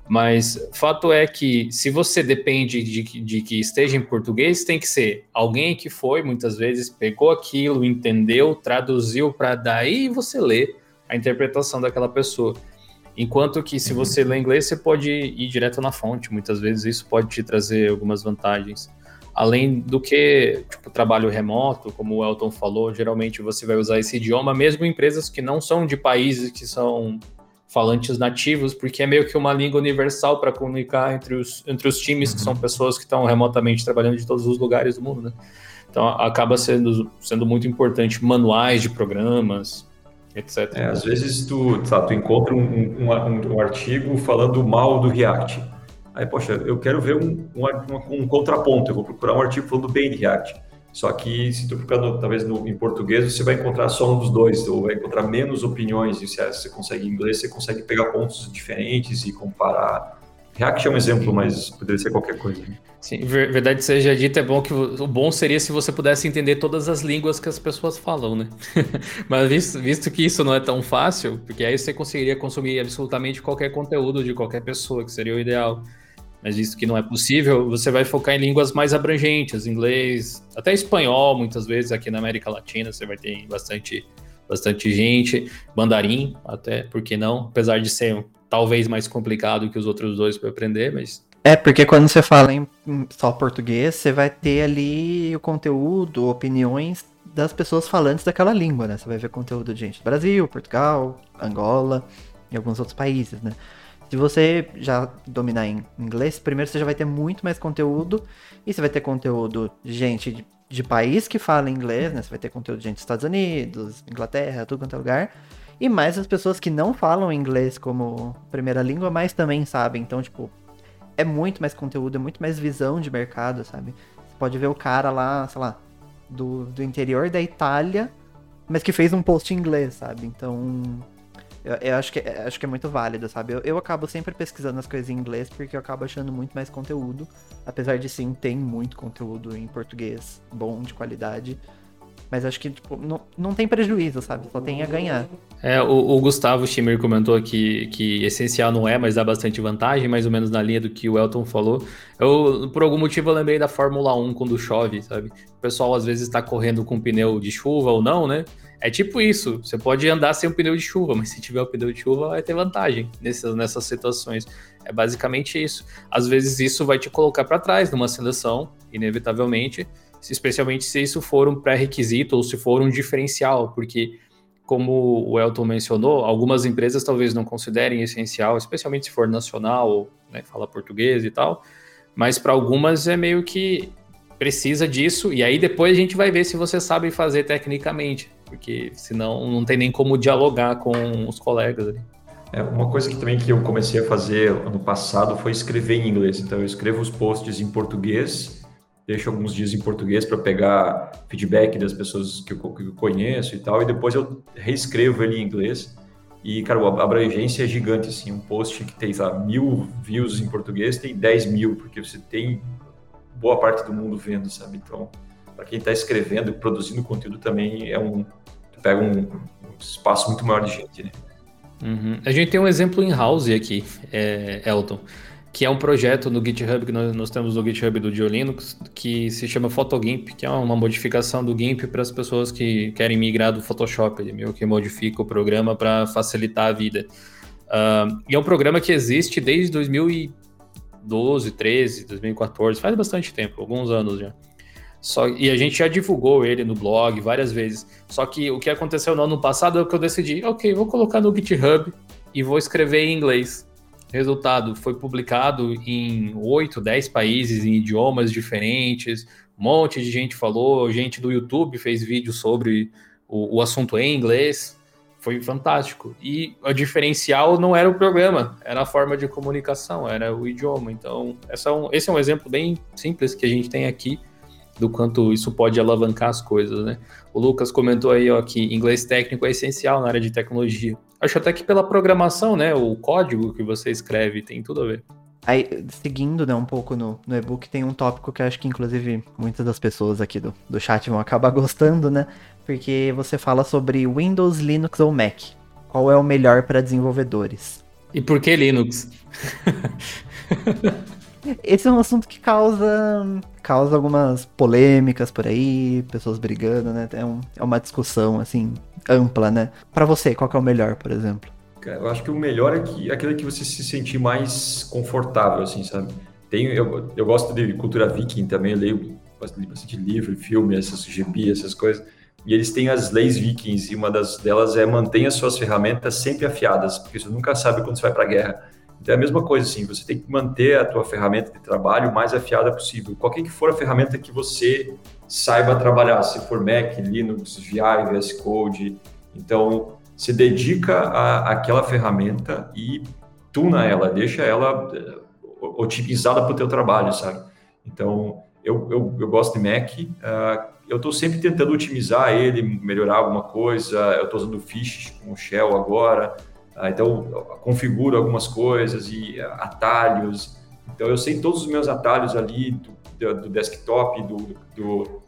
Mas fato é que se você depende de, de, que esteja em português, tem que ser alguém que foi, muitas vezes, pegou aquilo, entendeu, traduziu para daí você ler a interpretação daquela pessoa. Enquanto que se uhum. você lê inglês, você pode ir direto na fonte. Muitas vezes isso pode te trazer algumas vantagens. Além do que, tipo, trabalho remoto, como o Elton falou, geralmente você vai usar esse idioma, mesmo em empresas que não são de países que são falantes nativos, porque é meio que uma língua universal para comunicar entre os, entre os times, que são uhum. pessoas que estão remotamente trabalhando de todos os lugares do mundo, né? Então acaba sendo, sendo muito importante manuais de programas, etc. É, às vezes tu, tá, tu encontra um, um, um, um, artigo falando mal do React. Aí, poxa, eu quero ver um, um, contraponto, eu vou procurar um artigo falando bem de React. Só que se tu no, talvez no, em português, você vai encontrar só um dos dois, ou vai encontrar menos opiniões. E se você consegue em inglês, você consegue pegar pontos diferentes e comparar. React é um exemplo, mas poderia ser qualquer coisa. Sim, verdade seja dita, é bom que o bom seria se você pudesse entender todas as línguas que as pessoas falam, né? mas visto, visto que isso não é tão fácil, porque aí você conseguiria consumir absolutamente qualquer conteúdo de qualquer pessoa, que seria o ideal mas visto que não é possível, você vai focar em línguas mais abrangentes, inglês, até espanhol, muitas vezes aqui na América Latina você vai ter bastante, bastante gente, mandarim, até, por que não? Apesar de ser talvez mais complicado que os outros dois para aprender, mas é, porque quando você fala em só português, você vai ter ali o conteúdo, opiniões das pessoas falantes daquela língua, né? Você vai ver conteúdo de gente do Brasil, Portugal, Angola e alguns outros países, né? Se você já dominar em inglês, primeiro você já vai ter muito mais conteúdo. E você vai ter conteúdo de gente de, de país que fala inglês, né? Você vai ter conteúdo de gente dos Estados Unidos, Inglaterra, tudo quanto é lugar. E mais as pessoas que não falam inglês como primeira língua, mas também sabem. Então, tipo, é muito mais conteúdo, é muito mais visão de mercado, sabe? Você pode ver o cara lá, sei lá, do, do interior da Itália, mas que fez um post em inglês, sabe? Então, eu, eu, acho, que, acho que é muito válido, sabe? Eu, eu acabo sempre pesquisando as coisas em inglês porque eu acabo achando muito mais conteúdo. Apesar de sim, tem muito conteúdo em português bom, de qualidade. Mas acho que, tipo, não, não tem prejuízo, sabe? Só tem a ganhar. É, o, o Gustavo Schimmer comentou que, que essencial não é, mas dá bastante vantagem, mais ou menos na linha do que o Elton falou. Eu, por algum motivo, eu lembrei da Fórmula 1 quando chove, sabe? O pessoal às vezes está correndo com pneu de chuva ou não, né? É tipo isso. Você pode andar sem o pneu de chuva, mas se tiver o pneu de chuva, vai ter vantagem nessas, nessas situações. É basicamente isso. Às vezes isso vai te colocar para trás numa seleção, inevitavelmente, especialmente se isso for um pré-requisito ou se for um diferencial, porque como o Elton mencionou, algumas empresas talvez não considerem essencial, especialmente se for nacional, né, fala português e tal, mas para algumas é meio que precisa disso, e aí depois a gente vai ver se você sabe fazer tecnicamente, porque senão não tem nem como dialogar com os colegas ali. É, uma coisa que também que eu comecei a fazer ano passado foi escrever em inglês. Então eu escrevo os posts em português, deixo alguns dias em português para pegar feedback das pessoas que eu, que eu, conheço e tal, e depois eu reescrevo ele em inglês. E, cara, a abrangência é gigante, assim. Um post que tem, sabe, mil views em português tem 10 mil, porque você tem boa parte do mundo vendo, sabe? Então, para quem está escrevendo e produzindo conteúdo também é um pega um, um, espaço muito maior de gente, né? Uhum. A gente tem um exemplo em house aqui, é, Elton, que é um projeto no GitHub que nós, nós temos no GitHub do Linux que se chama PhotoGimp, que é uma modificação do GIMP para as pessoas que querem migrar do Photoshop. Ele meio que modifica o programa para facilitar a vida. Uh, e é um programa que existe desde 2012, 13, 2014, faz bastante tempo, alguns anos já. Só, e a gente já divulgou ele no blog várias vezes. Só que o que aconteceu no ano passado é que eu decidi, ok, vou colocar no GitHub e vou escrever em inglês. Resultado, foi publicado em 8, 10 países, em idiomas diferentes. Um monte de gente falou, gente do YouTube fez vídeo sobre o, o assunto em inglês. Foi fantástico. E o diferencial não era o programa, era a forma de comunicação, era o idioma. Então, é um, esse é um exemplo bem simples que a gente tem aqui do quanto isso pode alavancar as coisas, né? O Lucas comentou aí ó, que inglês técnico é essencial na área de tecnologia. Acho até que pela programação, né? O código que você escreve tem tudo a ver. Aí, seguindo né, um pouco no, no e-book, tem um tópico que eu acho que, inclusive, muitas das pessoas aqui do, do chat vão acabar gostando, né? Porque você fala sobre Windows, Linux ou Mac. Qual é o melhor para desenvolvedores? E por que Linux? Esse é um assunto que causa, causa algumas polêmicas por aí, pessoas brigando, né? É, um, é uma discussão, assim, ampla, né? Para você, qual é o melhor, por exemplo? Eu acho que o melhor é que, aquele que você se sentir mais confortável, assim, sabe? Tem, eu, eu gosto de cultura viking também, eu leio bastante livro, filme, essas GB, essas coisas. E eles têm as leis vikings, e uma das delas é mantenha suas ferramentas sempre afiadas, porque você nunca sabe quando você vai para a guerra. É a mesma coisa, assim, você tem que manter a tua ferramenta de trabalho o mais afiada possível. Qualquer que for a ferramenta que você saiba trabalhar, se for Mac, Linux, VI, VS Code, então se dedica à, àquela ferramenta e tuna ela, deixa ela eh, otimizada para o teu trabalho, sabe? Então, eu, eu, eu gosto de Mac, uh, eu estou sempre tentando otimizar ele, melhorar alguma coisa, eu estou usando Fish com o Shell agora, então, configuro algumas coisas e atalhos. Então, eu sei todos os meus atalhos ali do, do desktop, do, do,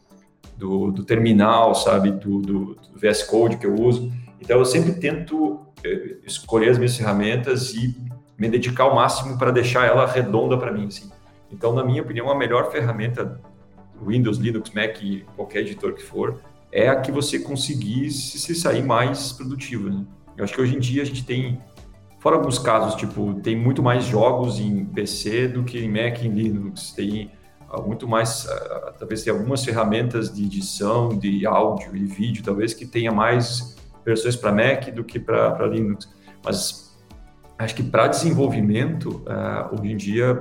do, do terminal, sabe, do, do, VS Code que eu uso. Então, eu sempre tento eh, escolher as minhas ferramentas e me dedicar ao máximo para deixar ela redonda para mim. Assim. Então, na minha opinião, a melhor ferramenta, Windows, Linux, Mac, qualquer editor que for, é a que você conseguir se sair mais produtivo. Né? Eu acho que hoje em dia a gente tem, fora alguns casos, tipo, tem muito mais jogos em PC do que em Mac e Linux. Tem uh, muito mais, uh, talvez tem algumas ferramentas de edição, de áudio e vídeo, talvez que tenha mais versões para Mac do que para Linux. Mas acho que para desenvolvimento, uh, hoje em dia,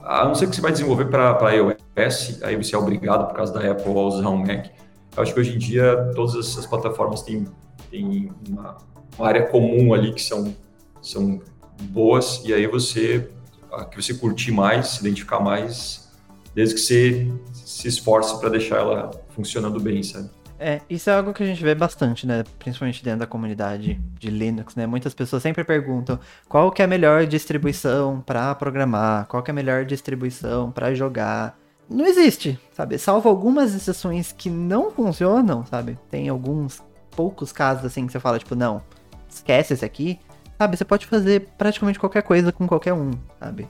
a não ser que você vai desenvolver para iOS, aí você é obrigado, por causa da Apple, a usar um Mac. Eu acho que hoje em dia todas essas plataformas têm, têm uma, uma área comum ali que são, são boas, e aí você, a que você curtir mais, se identificar mais, desde que você se esforce para deixar ela funcionando bem, sabe? É, isso é algo que a gente vê bastante, né? Principalmente dentro da comunidade de Linux, né? Muitas pessoas sempre perguntam qual que é a melhor distribuição para programar, qual que é a melhor distribuição para jogar. Não existe, sabe? Salvo algumas exceções que não funcionam, sabe? Tem alguns poucos casos assim que você fala, tipo, não, esquece esse aqui, sabe? Você pode fazer praticamente qualquer coisa com qualquer um, sabe?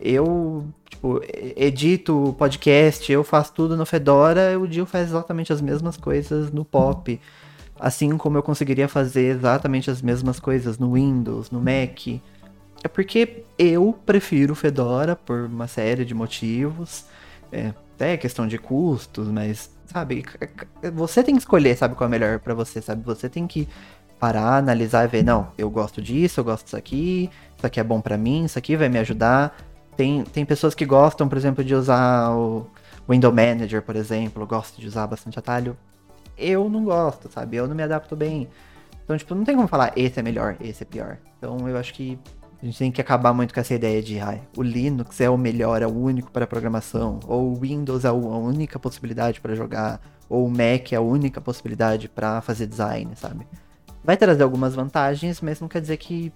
Eu, tipo, edito podcast, eu faço tudo no Fedora, o Dio faz exatamente as mesmas coisas no Pop. Assim como eu conseguiria fazer exatamente as mesmas coisas no Windows, no Mac. É porque eu prefiro Fedora por uma série de motivos. É, até questão de custos, mas, sabe, você tem que escolher, sabe, qual é melhor para você, sabe? Você tem que parar, analisar e ver, não, eu gosto disso, eu gosto disso aqui, isso aqui é bom para mim, isso aqui vai me ajudar. Tem, tem pessoas que gostam, por exemplo, de usar o Window Manager, por exemplo, gosto de usar bastante atalho. Eu não gosto, sabe? Eu não me adapto bem. Então, tipo, não tem como falar esse é melhor, esse é pior. Então, eu acho que a gente tem que acabar muito com essa ideia de ah, o Linux é o melhor, é o único para programação, ou o Windows é a única possibilidade para jogar, ou o Mac é a única possibilidade para fazer design, sabe? Vai trazer algumas vantagens, mas não quer dizer que,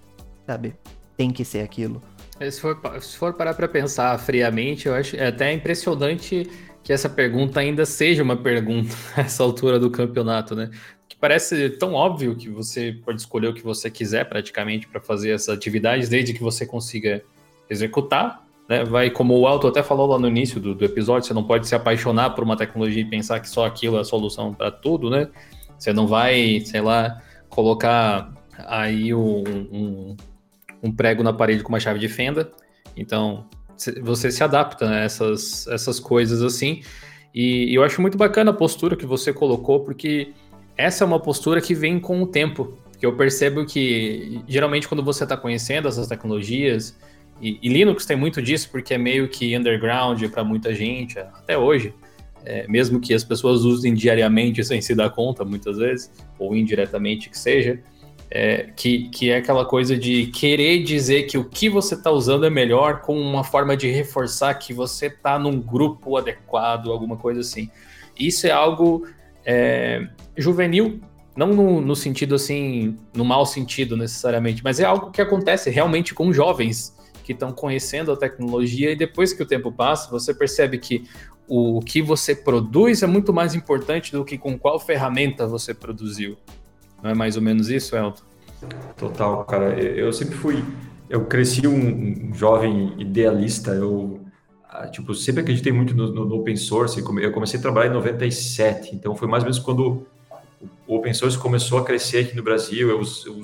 sabe, tem que ser aquilo. É, se for, se for parar para pensar friamente, eu acho é até impressionante que essa pergunta ainda seja uma pergunta nessa altura do campeonato, né? Que parece tão óbvio que você pode escolher o que você quiser praticamente para fazer essas atividades, desde que você consiga executar, né? Vai, como o Alto até falou lá no início do, do episódio, você não pode se apaixonar por uma tecnologia e pensar que só aquilo é a solução para tudo, né? Você não vai, sei lá, colocar aí um, um um prego na parede com uma chave de fenda. Então, você se adapta a essas, essas coisas assim. E, e, eu acho muito bacana a postura que você colocou, porque essa é uma postura que vem com o tempo. Que eu percebo que, geralmente, quando você está conhecendo essas tecnologias, e, e, Linux tem muito disso, porque é meio que underground para muita gente, até hoje. É, mesmo que as pessoas usem diariamente sem se dar conta, muitas vezes, ou indiretamente que seja é, que, que é aquela coisa de querer dizer que o que você está usando é melhor com uma forma de reforçar que você está num grupo adequado, alguma coisa assim. Isso é algo é, juvenil, não no, no, sentido assim, no mau sentido necessariamente, mas é algo que acontece realmente com jovens que estão conhecendo a tecnologia e depois que o tempo passa, você percebe que o, que você produz é muito mais importante do que com qual ferramenta você produziu. Não é mais ou menos isso, Elton? Total, cara. Eu sempre fui. Eu cresci um, jovem idealista. Eu, ah, tipo, sempre acreditei muito no, no, open source. Eu comecei a trabalhar em 97, então foi mais ou menos quando o open source começou a crescer aqui no Brasil. Eu, eu,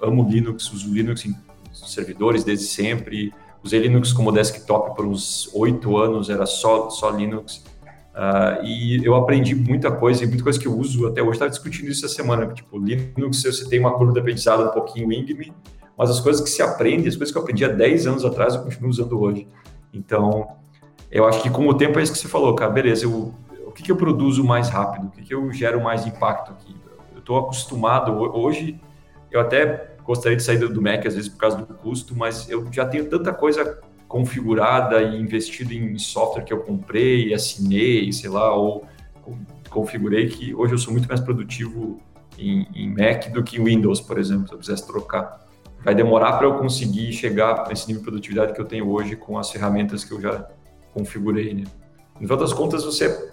eu amo Linux, uso Linux em servidores desde sempre. Usei Linux como desktop por uns oito anos, era só, só Linux. Uh, e eu aprendi muita coisa, e muita coisa que eu uso até hoje. Estava discutindo isso essa semana. Tipo, Linux, você tem uma curva de aprendizado um pouquinho íngreme, mas as coisas que se aprende, as coisas que eu aprendi há 10 anos atrás, eu continuo usando hoje. Então, eu acho que com o tempo é isso que você falou, cara. Beleza, eu, o que, que eu produzo mais rápido? O que, que eu gero mais impacto aqui? Eu estou acostumado, hoje, eu até gostaria de sair do Mac às vezes por causa do custo, mas eu já tenho tanta coisa configurada e investido em software que eu comprei, assinei, sei lá, ou configurei, que hoje eu sou muito mais produtivo em, em Mac do que em Windows, por exemplo, se eu quisesse trocar. Vai demorar para eu conseguir chegar nesse nível de produtividade que eu tenho hoje com as ferramentas que eu já configurei. Né? No final das contas, você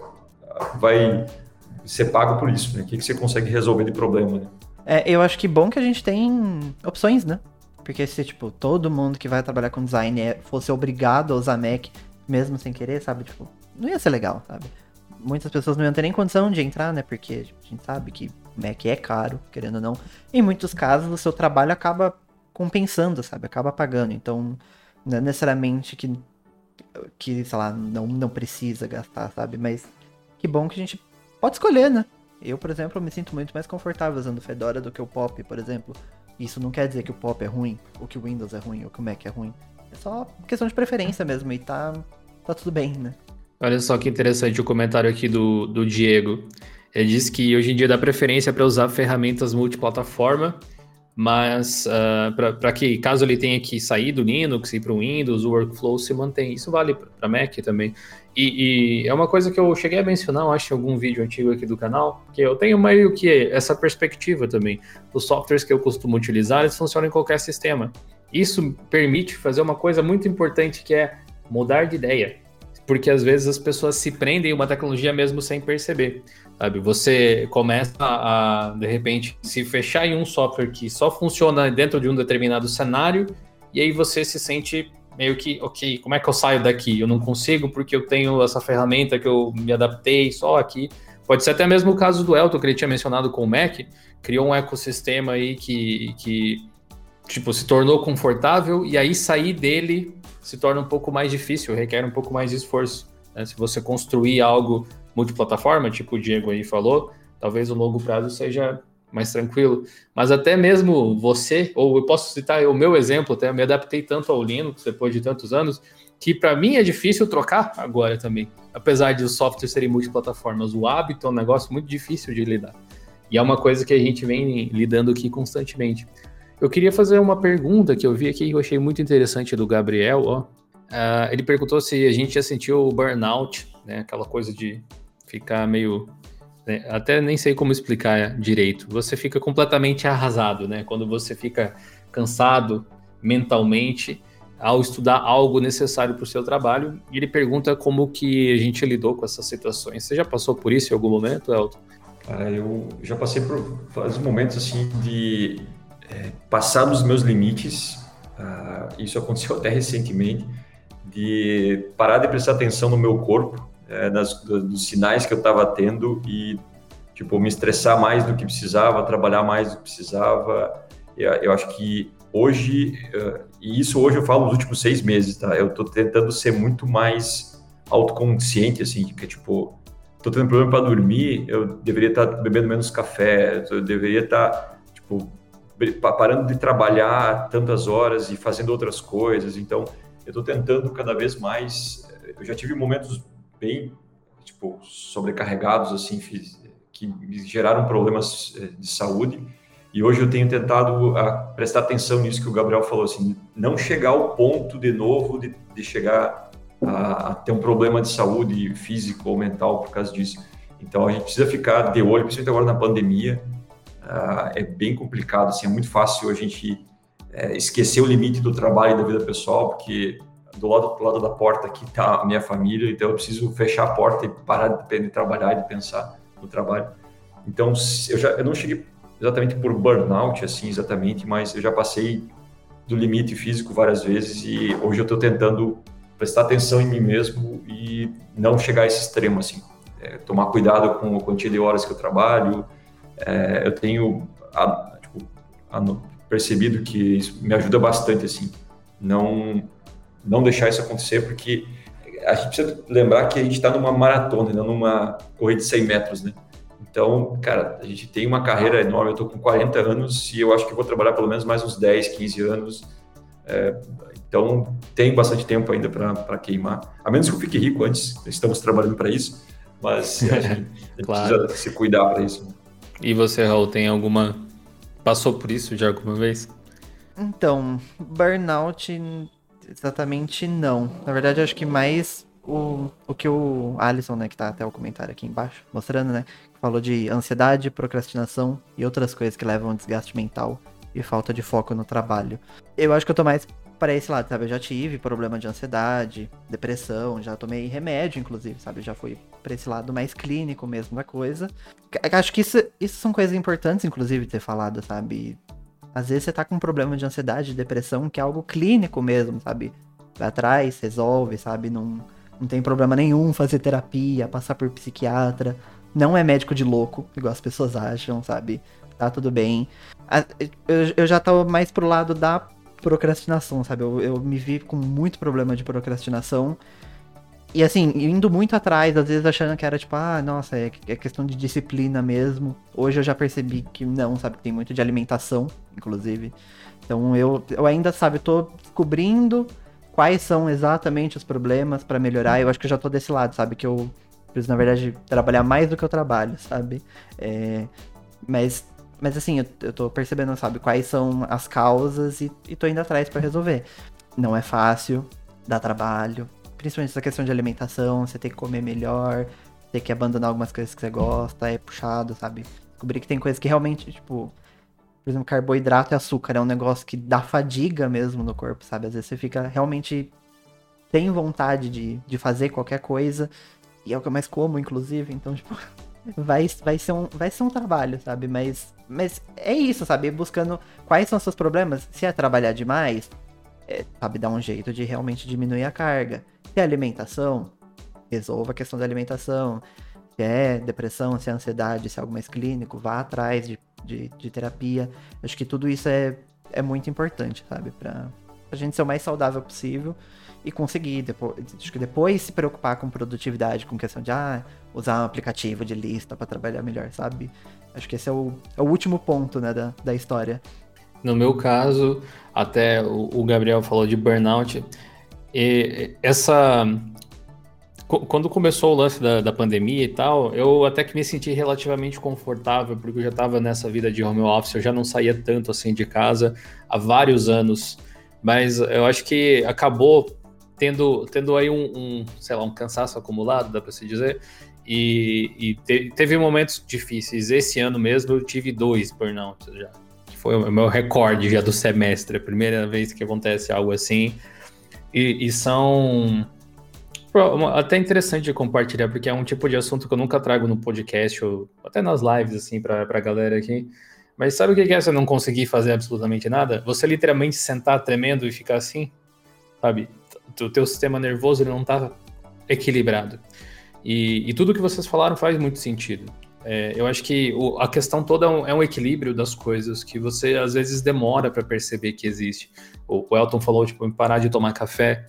vai ser pago por isso, né? O que, que você consegue resolver de problema, né? É, eu acho que bom que a gente tem opções, né? Porque se, tipo, todo mundo que vai trabalhar com design é, fosse obrigado a usar Mac, mesmo sem querer, sabe? Tipo, não ia ser legal, sabe? Muitas pessoas não iam ter nem condição de entrar, né? Porque a gente sabe que Mac é caro, querendo ou não. Em muitos casos, o seu trabalho acaba compensando, sabe? Acaba pagando. Então, não é necessariamente que, que sei lá, não, não precisa gastar, sabe? Mas que bom que a gente pode escolher, né? Eu, por exemplo, me sinto muito mais confortável usando Fedora do que o Pop, por exemplo. Isso não quer dizer que o Pop é ruim, ou que o Windows é ruim, ou que o Mac é ruim. É só questão de preferência mesmo, e tá, tá tudo bem, né? Olha só que interessante o comentário aqui do, do Diego. Ele diz que hoje em dia dá preferência para usar ferramentas multiplataforma, mas uh, ah, para que, caso ele tenha que sair do Linux e ir para o Windows, o workflow se mantém. Isso vale para Mac também. E, e, é uma coisa que eu cheguei a mencionar, acho, em algum vídeo antigo aqui do canal, que eu tenho meio que essa perspectiva também. Os softwares que eu costumo utilizar, eles funcionam em qualquer sistema. Isso permite fazer uma coisa muito importante, que é mudar de ideia. Porque às vezes as pessoas se prendem em uma tecnologia mesmo sem perceber. Sabe? Você começa a, de repente, se fechar em um software que só funciona dentro de um determinado cenário, e aí você se sente meio que, ok, como é que eu saio daqui? Eu não consigo porque eu tenho essa ferramenta que eu me adaptei só aqui. Pode ser até mesmo o caso do Elton, que ele tinha mencionado com o Mac, criou um ecossistema aí que, que tipo, se tornou confortável e aí sair dele se torna um pouco mais difícil, requer um pouco mais de esforço. Né? Se você construir algo multiplataforma, tipo o Diego aí falou, talvez o longo prazo seja mais tranquilo. Mas até mesmo você, ou eu posso citar o meu exemplo, até eu me adaptei tanto ao Linux depois de tantos anos, que para mim é difícil trocar agora também. Apesar de os softwares serem multiplataformas, o hábito é um negócio muito difícil de lidar. E é uma coisa que a gente vem lidando aqui constantemente. Eu queria fazer uma pergunta que eu vi aqui que eu achei muito interessante do Gabriel. Ó. Uh, ele perguntou se a gente já sentiu o burnout, né? Aquela coisa de ficar meio. Né? Até nem sei como explicar direito. Você fica completamente arrasado, né? Quando você fica cansado mentalmente ao estudar algo necessário para o seu trabalho. E ele pergunta como que a gente lidou com essas situações. Você já passou por isso em algum momento, Elton? Cara, eu já passei por vários momentos assim de é, passar dos meus limites. Uh, isso aconteceu até recentemente de parar de prestar atenção no meu corpo, é, nas, dos sinais que eu estava tendo e tipo me estressar mais do que precisava, trabalhar mais do que precisava. Eu, eu acho que hoje uh, e isso hoje eu falo nos últimos seis meses, tá? Eu tô tentando ser muito mais autoconsciente, assim, que tipo, tô tendo problema para dormir, eu deveria estar tá bebendo menos café, eu deveria estar, tá, tipo, parando de trabalhar tantas horas e fazendo outras coisas. Então, eu tô tentando cada vez mais. Eu já tive momentos bem, tipo, sobrecarregados, assim, que me geraram problemas eh, de saúde e hoje eu tenho tentado ah, prestar atenção nisso que o Gabriel falou, assim, não chegar ao ponto de novo de, de chegar a, a, ter um problema de saúde físico ou mental por causa disso. Então a gente precisa ficar de olho, principalmente agora na pandemia. Uh, é bem complicado, assim, é muito fácil a gente é, esquecer o limite do trabalho e da vida pessoal, porque do lado, do lado da porta aqui está a minha família, então eu preciso fechar a porta e parar de, trabalhar e de pensar no trabalho. Então eu já eu não cheguei exatamente por burnout, assim, exatamente, mas eu já passei do limite físico várias vezes e hoje eu estou tentando prestar atenção em mim mesmo e não chegar a esse extremo, assim. É, tomar cuidado com a quantia de horas que eu trabalho. É, eu tenho a, tipo, a, percebido que isso me ajuda bastante, assim. Não, não deixar isso acontecer, porque a gente precisa lembrar que a gente está numa maratona, não numa corrida de 100 metros, né? Então, cara, a gente tem uma carreira enorme. Eu estou com 40 anos e eu acho que vou trabalhar pelo menos mais uns 10, 15 anos. É, então, tem bastante tempo ainda para queimar. A menos que eu fique rico antes, estamos trabalhando para isso. Mas a gente, a claro. precisa se cuidar para isso. E você, Raul, tem alguma. Passou por isso já alguma vez? Então, burnout exatamente não. Na verdade, acho que mais o, o que o Alisson, né, que tá até o comentário aqui embaixo, mostrando, né, falou de ansiedade, procrastinação e outras coisas que levam a desgaste mental e falta de foco no trabalho. Eu acho que eu tô mais para esse lado, sabe? Eu já tive problema de ansiedade, depressão, já tomei remédio, inclusive, sabe? já fui pra esse lado mais clínico mesmo da coisa. Acho que isso, isso são coisas importantes, inclusive, ter falado, sabe? Às vezes você tá com um problema de ansiedade, de depressão, que é algo clínico mesmo, sabe? Vai atrás, resolve, sabe? Não não tem problema nenhum fazer terapia, passar por psiquiatra. Não é médico de louco, igual as pessoas acham, sabe? Tá tudo bem. Eu, eu já tô mais pro lado da procrastinação, sabe? Eu, eu me vi com muito problema de procrastinação. E assim, indo muito atrás, às vezes achando que era tipo, ah, nossa, é, é, questão de disciplina mesmo. Hoje eu já percebi que não, sabe? Que tem muito de alimentação, inclusive. Então eu, eu ainda, sabe, tô descobrindo quais são exatamente os problemas para melhorar. Eu acho que eu já tô desse lado, sabe? Que eu preciso, na verdade, trabalhar mais do que eu trabalho, sabe? É, mas, mas assim, eu, eu tô percebendo, sabe, quais são as causas e, e tô indo atrás para resolver. Não é fácil, dá trabalho, principalmente essa questão de alimentação, você tem que comer melhor, ter que abandonar algumas coisas que você gosta, é puxado, sabe? Descobrir que tem coisas que realmente, tipo, por exemplo, carboidrato e açúcar é um negócio que dá fadiga mesmo no corpo, sabe? Às vezes você fica realmente tem vontade de, de fazer qualquer coisa, e é o que eu mais como, inclusive, então, tipo, vai, vai, ser, um, vai ser um trabalho, sabe? Mas, mas é isso, sabe? Buscando quais são os seus problemas. Se é trabalhar demais, é, sabe, dar um jeito de realmente diminuir a carga. Se é alimentação, resolva a questão da alimentação. Se é depressão, se é ansiedade, se é algo mais clínico, vá atrás de de, de terapia. Acho que tudo isso é, é muito importante, sabe? Pra, a gente ser o mais saudável possível e conseguir depois, acho que depois se preocupar com produtividade, com questão de ah, usar um aplicativo de lista para trabalhar melhor, sabe? Acho que esse é o, é o último ponto, né, da, da história. No meu caso, até o Gabriel falou de burnout, e essa quando começou o lance da, da, pandemia e tal, eu até que me senti relativamente confortável, porque eu já estava nessa vida de home office, eu já não saía tanto assim de casa há vários anos. Mas eu acho que acabou tendo, tendo aí um, um sei lá, um cansaço acumulado, dá para se dizer. E, e te, teve momentos difíceis. Esse ano mesmo eu tive dois burnouts já. Que foi o meu recorde já do semestre, a primeira vez que acontece algo assim. E, e são até interessante de compartilhar, porque é um tipo de assunto que eu nunca trago no podcast, ou até nas lives, assim, pra, pra galera aqui. Mas sabe o que é você não conseguir fazer absolutamente nada? Você literalmente sentar tremendo e ficar assim, sabe? O teu sistema nervoso ele não tá equilibrado. E, e tudo que vocês falaram faz muito sentido. É, eu acho que o, a questão toda é um, é um, equilíbrio das coisas que você às vezes demora para perceber que existe. O, o Elton falou, tipo, parar de tomar café.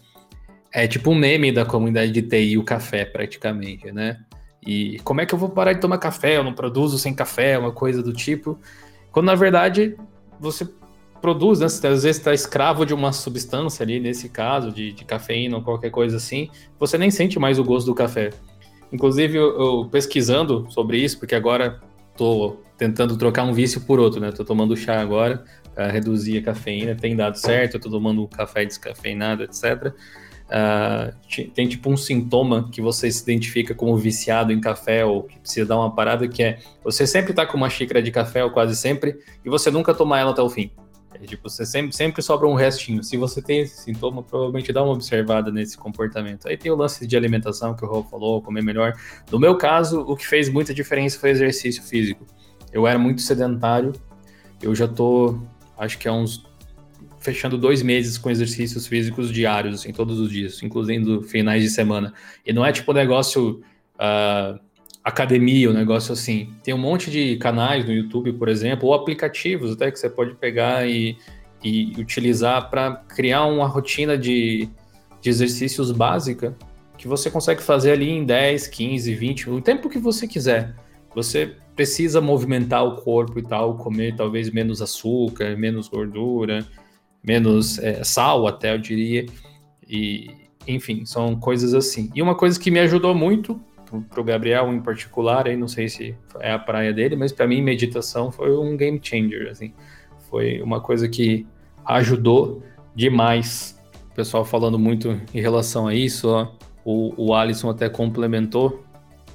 É tipo um meme da comunidade de TI, o café, praticamente, né? E como é que eu vou parar de tomar café? Eu não produzo sem café, uma coisa do tipo. Quando na verdade você produz, né? Você às vezes está escravo de uma substância ali, nesse caso, de, de, cafeína ou qualquer coisa assim, você nem sente mais o gosto do café. Inclusive, eu, eu pesquisando sobre isso, porque agora estou tentando trocar um vício por outro, né? Estou tomando chá agora para reduzir a cafeína, tem dado certo, eu tô tomando café descafeinado, etc. Uh, tem tipo um sintoma que você se identifica como viciado em café ou que precisa dar uma parada, que é você sempre tá com uma xícara de café, ou quase sempre, e você nunca toma ela até o fim. É, tipo, você sempre, sempre sobra um restinho. Se você tem esse sintoma, provavelmente dá uma observada nesse comportamento. Aí tem o lance de alimentação que o Raul falou, comer melhor. No meu caso, o que fez muita diferença foi exercício físico. Eu era muito sedentário, eu já tô, acho que há uns fechando dois meses com exercícios físicos diários, assim, todos os dias, incluindo finais de semana. E não é tipo negócio uh, academia, um negócio assim. Tem um monte de canais no YouTube, por exemplo, ou aplicativos até que você pode pegar e, e utilizar para criar uma rotina de, de exercícios básica que você consegue fazer ali em 10, 15, 20, o tempo que você quiser. Você precisa movimentar o corpo e tal, comer talvez menos açúcar, menos gordura, menos é, sal, até eu diria. E, enfim, são coisas assim. E uma coisa que me ajudou muito, para o Gabriel em particular, aí não sei se é a praia dele, mas para mim meditação foi um game changer, assim. Foi uma coisa que ajudou demais. O pessoal falando muito em relação a isso, ó. O, o Alisson até complementou,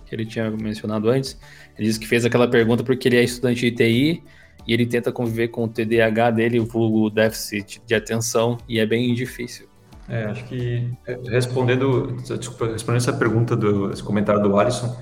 que ele tinha mencionado antes. Ele disse que fez aquela pergunta porque ele é estudante de TI e ele tenta conviver com o TDAH dele, o vulgo déficit de atenção, e é bem difícil. É, acho que é, respondendo, desculpa, respondendo essa pergunta do esse comentário do Alisson,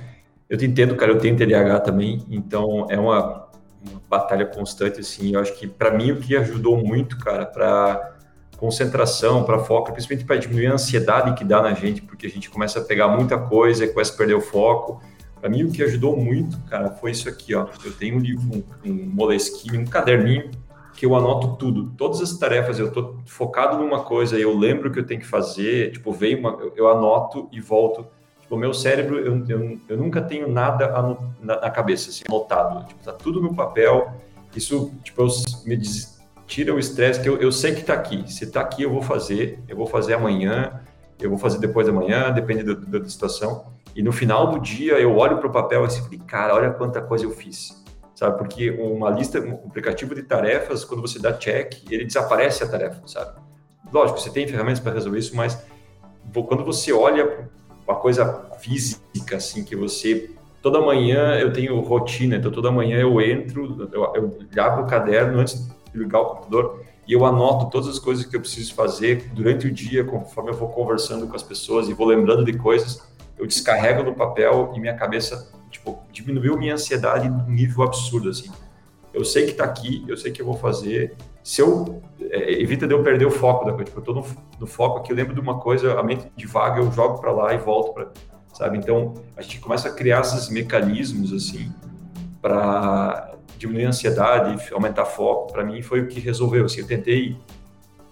eu te entendo, cara, eu tenho TDAH também, então é uma, uma batalha constante assim. Eu acho que para mim o que ajudou muito, cara, para concentração, para foco, principalmente para diminuir a ansiedade que dá na gente, porque a gente começa a pegar muita coisa, começa a perder o foco. Para mim, o que ajudou muito, cara, foi isso aqui, ó. Eu tenho um livro, um, um moleskine, um caderninho, que eu anoto tudo. Todas as tarefas, eu tô focado numa coisa, eu lembro que eu tenho que fazer, tipo, veio uma, eu anoto e volto. Tipo, o meu cérebro, eu, eu, eu nunca tenho nada na, na, cabeça, assim, anotado. Tipo, tá tudo no papel. Isso, tipo, eu, me diz, tira o estresse, que eu, eu sei que tá aqui. Se tá aqui, eu vou fazer, eu vou fazer amanhã, eu vou fazer depois da manhã, depende da, da situação. E no final do dia eu olho para o papel e assim, cara, olha quanta coisa eu fiz. Sabe? Porque uma lista, um aplicativo de tarefas, quando você dá check, ele desaparece a tarefa, sabe? Lógico, você tem ferramentas para resolver isso, mas quando você olha uma coisa física, assim, que você. Toda manhã eu tenho rotina, então toda manhã eu entro, eu, eu abro o caderno antes de ligar o computador e eu anoto todas as coisas que eu preciso fazer durante o dia, conforme eu vou conversando com as pessoas e vou lembrando de coisas eu descarrego no papel e minha cabeça, tipo, diminuiu minha ansiedade num nível absurdo, assim. Eu sei que tá aqui, eu sei que eu vou fazer. Se eu, é, evita de eu perder o foco da coisa, tipo, eu tô no, no, foco aqui, eu lembro de uma coisa, a mente divaga, eu jogo para lá e volto para, sabe? Então, a gente começa a criar esses mecanismos, assim, para diminuir a ansiedade, aumentar foco. Para mim, foi o que resolveu, assim, eu tentei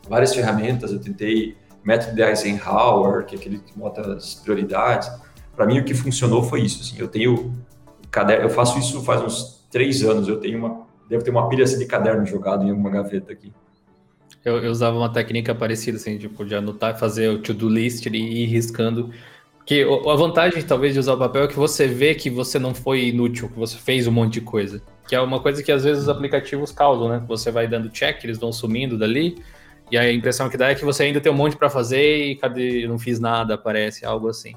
várias ferramentas, eu tentei método de Eisenhower, que é aquele que bota as prioridades. Para mim, o que funcionou foi isso. Assim, eu tenho caderno, eu faço isso faz uns três anos. Eu tenho uma, devo ter uma pilha assim, de caderno jogado em alguma gaveta aqui. Eu, eu, usava uma técnica parecida, assim, tipo, de anotar, fazer o to-do list e ir riscando. Que a vantagem, talvez, de usar o papel é que você vê que você não foi inútil, que você fez um monte de coisa. Que é uma coisa que às vezes os aplicativos causam, né? Você vai dando check, eles vão sumindo dali, e a impressão que dá é que você ainda tem um monte para fazer e cadê, eu não fiz nada, parece, algo assim.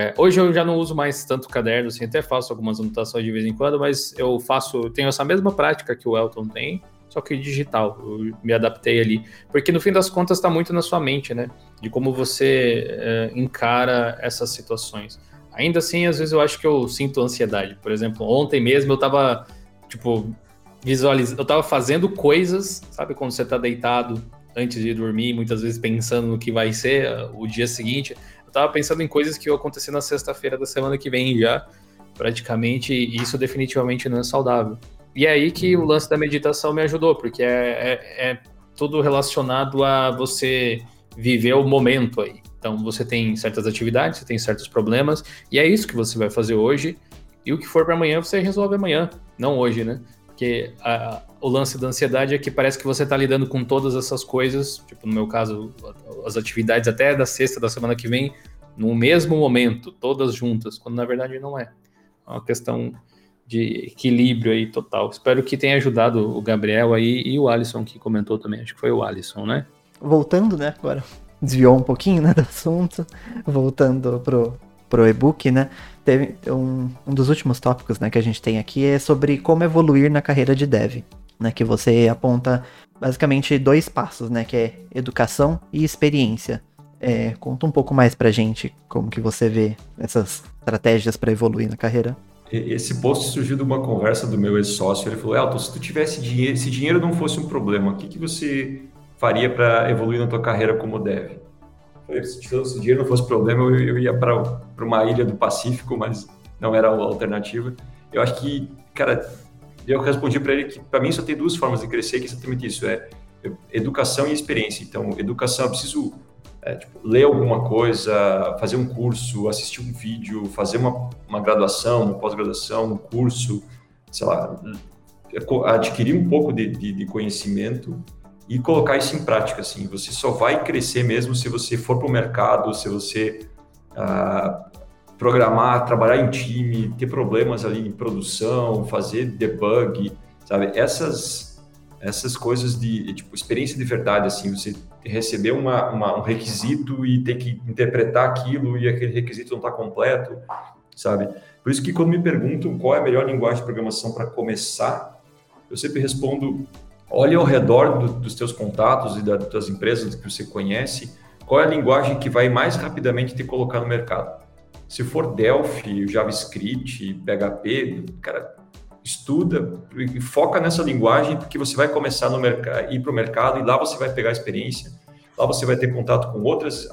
É, hoje eu já não uso mais tanto caderno, assim, até faço algumas anotações de vez em quando, mas eu faço, tenho essa mesma prática que o Elton tem, só que digital. Eu me adaptei ali. Porque no fim das contas está muito na sua mente, né? De como você é, encara essas situações. Ainda assim, às vezes eu acho que eu sinto ansiedade. Por exemplo, ontem mesmo eu estava tipo, visualizando, eu estava fazendo coisas, sabe? Quando você está deitado antes de dormir, muitas vezes pensando no que vai ser o dia seguinte. Eu estava pensando em coisas que iam acontecer na sexta-feira da semana que vem já, praticamente, e isso definitivamente não é saudável. E é aí que o lance da meditação me ajudou, porque é, é, é tudo relacionado a você viver o momento aí. Então você tem certas atividades, você tem certos problemas, e é isso que você vai fazer hoje. E o que for para amanhã, você resolve amanhã, não hoje, né? Porque a, o lance da ansiedade é que parece que você está lidando com todas essas coisas, tipo no meu caso, as atividades até da sexta da semana que vem, no mesmo momento, todas juntas, quando na verdade não é. É uma questão de equilíbrio aí total. Espero que tenha ajudado o Gabriel aí e o Alisson que comentou também. Acho que foi o Alisson, né? Voltando, né, agora. Desviou um pouquinho, né, do assunto. Voltando pro, pro e-book, né? Teve um, um dos últimos tópicos, né, que a gente tem aqui é sobre como evoluir na carreira de dev, né? Que você aponta basicamente dois passos, né? Que é educação e experiência. É, conta um pouco mais pra gente como que você vê essas estratégias para evoluir na carreira. Esse post surgiu de uma conversa do meu ex-sócio. Ele falou: Elton, se tu tivesse dinheiro, se dinheiro não fosse um problema, o que, que você faria para evoluir na tua carreira como dev? falei, se, se dinheiro não fosse problema, eu, eu ia para uma ilha do Pacífico, mas não era a alternativa. Eu acho que, cara, eu respondi para ele que para mim só tem duas formas de crescer, que é exatamente isso: é educação e experiência. Então, educação, eu preciso é, tipo, ler alguma coisa, fazer um curso, assistir um vídeo, fazer uma, uma graduação, uma pós-graduação, um curso, sei lá, adquirir um pouco de, de, de, conhecimento e colocar isso em prática. Assim, você só vai crescer mesmo se você for para o mercado, se você ah, programar, trabalhar em time, ter problemas ali em produção, fazer debug, sabe? Essas essas coisas de tipo experiência de verdade assim você receber uma, uma, um requisito e ter que interpretar aquilo e aquele requisito não está completo sabe por isso que quando me perguntam qual é a melhor linguagem de programação para começar eu sempre respondo olhe ao redor do, dos teus contatos e das tuas empresas que você conhece qual é a linguagem que vai mais rapidamente te colocar no mercado se for Delphi, JavaScript, PHP, cara, estuda e foca nessa linguagem porque você vai começar no mercado, ir para o mercado e lá você vai pegar experiência, lá você vai ter contato com outras,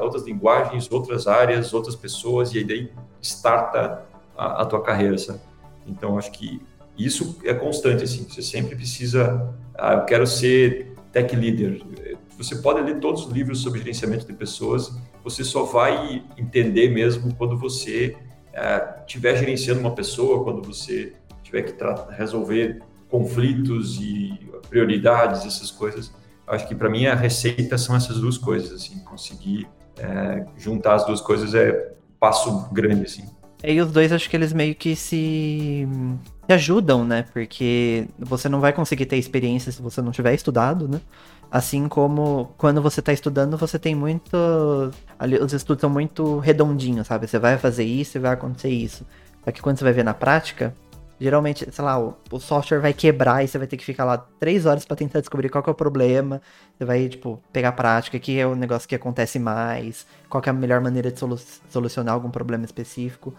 outras linguagens, outras áreas, outras pessoas e aí daí starta a, a tua carreira, sabe? Então acho que isso é constante assim, você sempre precisa, ah, eu quero ser tech leader. Você pode ler todos os livros sobre gerenciamento de pessoas, você só vai entender mesmo quando você estiver uh, gerenciando uma pessoa, quando você tiver que resolver conflitos e prioridades, essas coisas, acho que para mim a receita são essas duas coisas, assim, conseguir é, juntar as duas coisas é passo grande, assim. É, e os dois acho que eles meio que se, se ajudam, né? Porque você não vai conseguir ter experiência se você não tiver estudado, né? Assim como quando você está estudando, você tem muito. Ali, os estudos são muito redondinhos, sabe? Você vai fazer isso e vai acontecer isso. Só que quando você vai ver na prática, Geralmente, sei lá, o, o, software vai quebrar e você vai ter que ficar lá três horas para tentar descobrir qual é o problema. Você vai, tipo, pegar a prática, que é o negócio que acontece mais, qual é a melhor maneira de solu solucionar algum problema específico.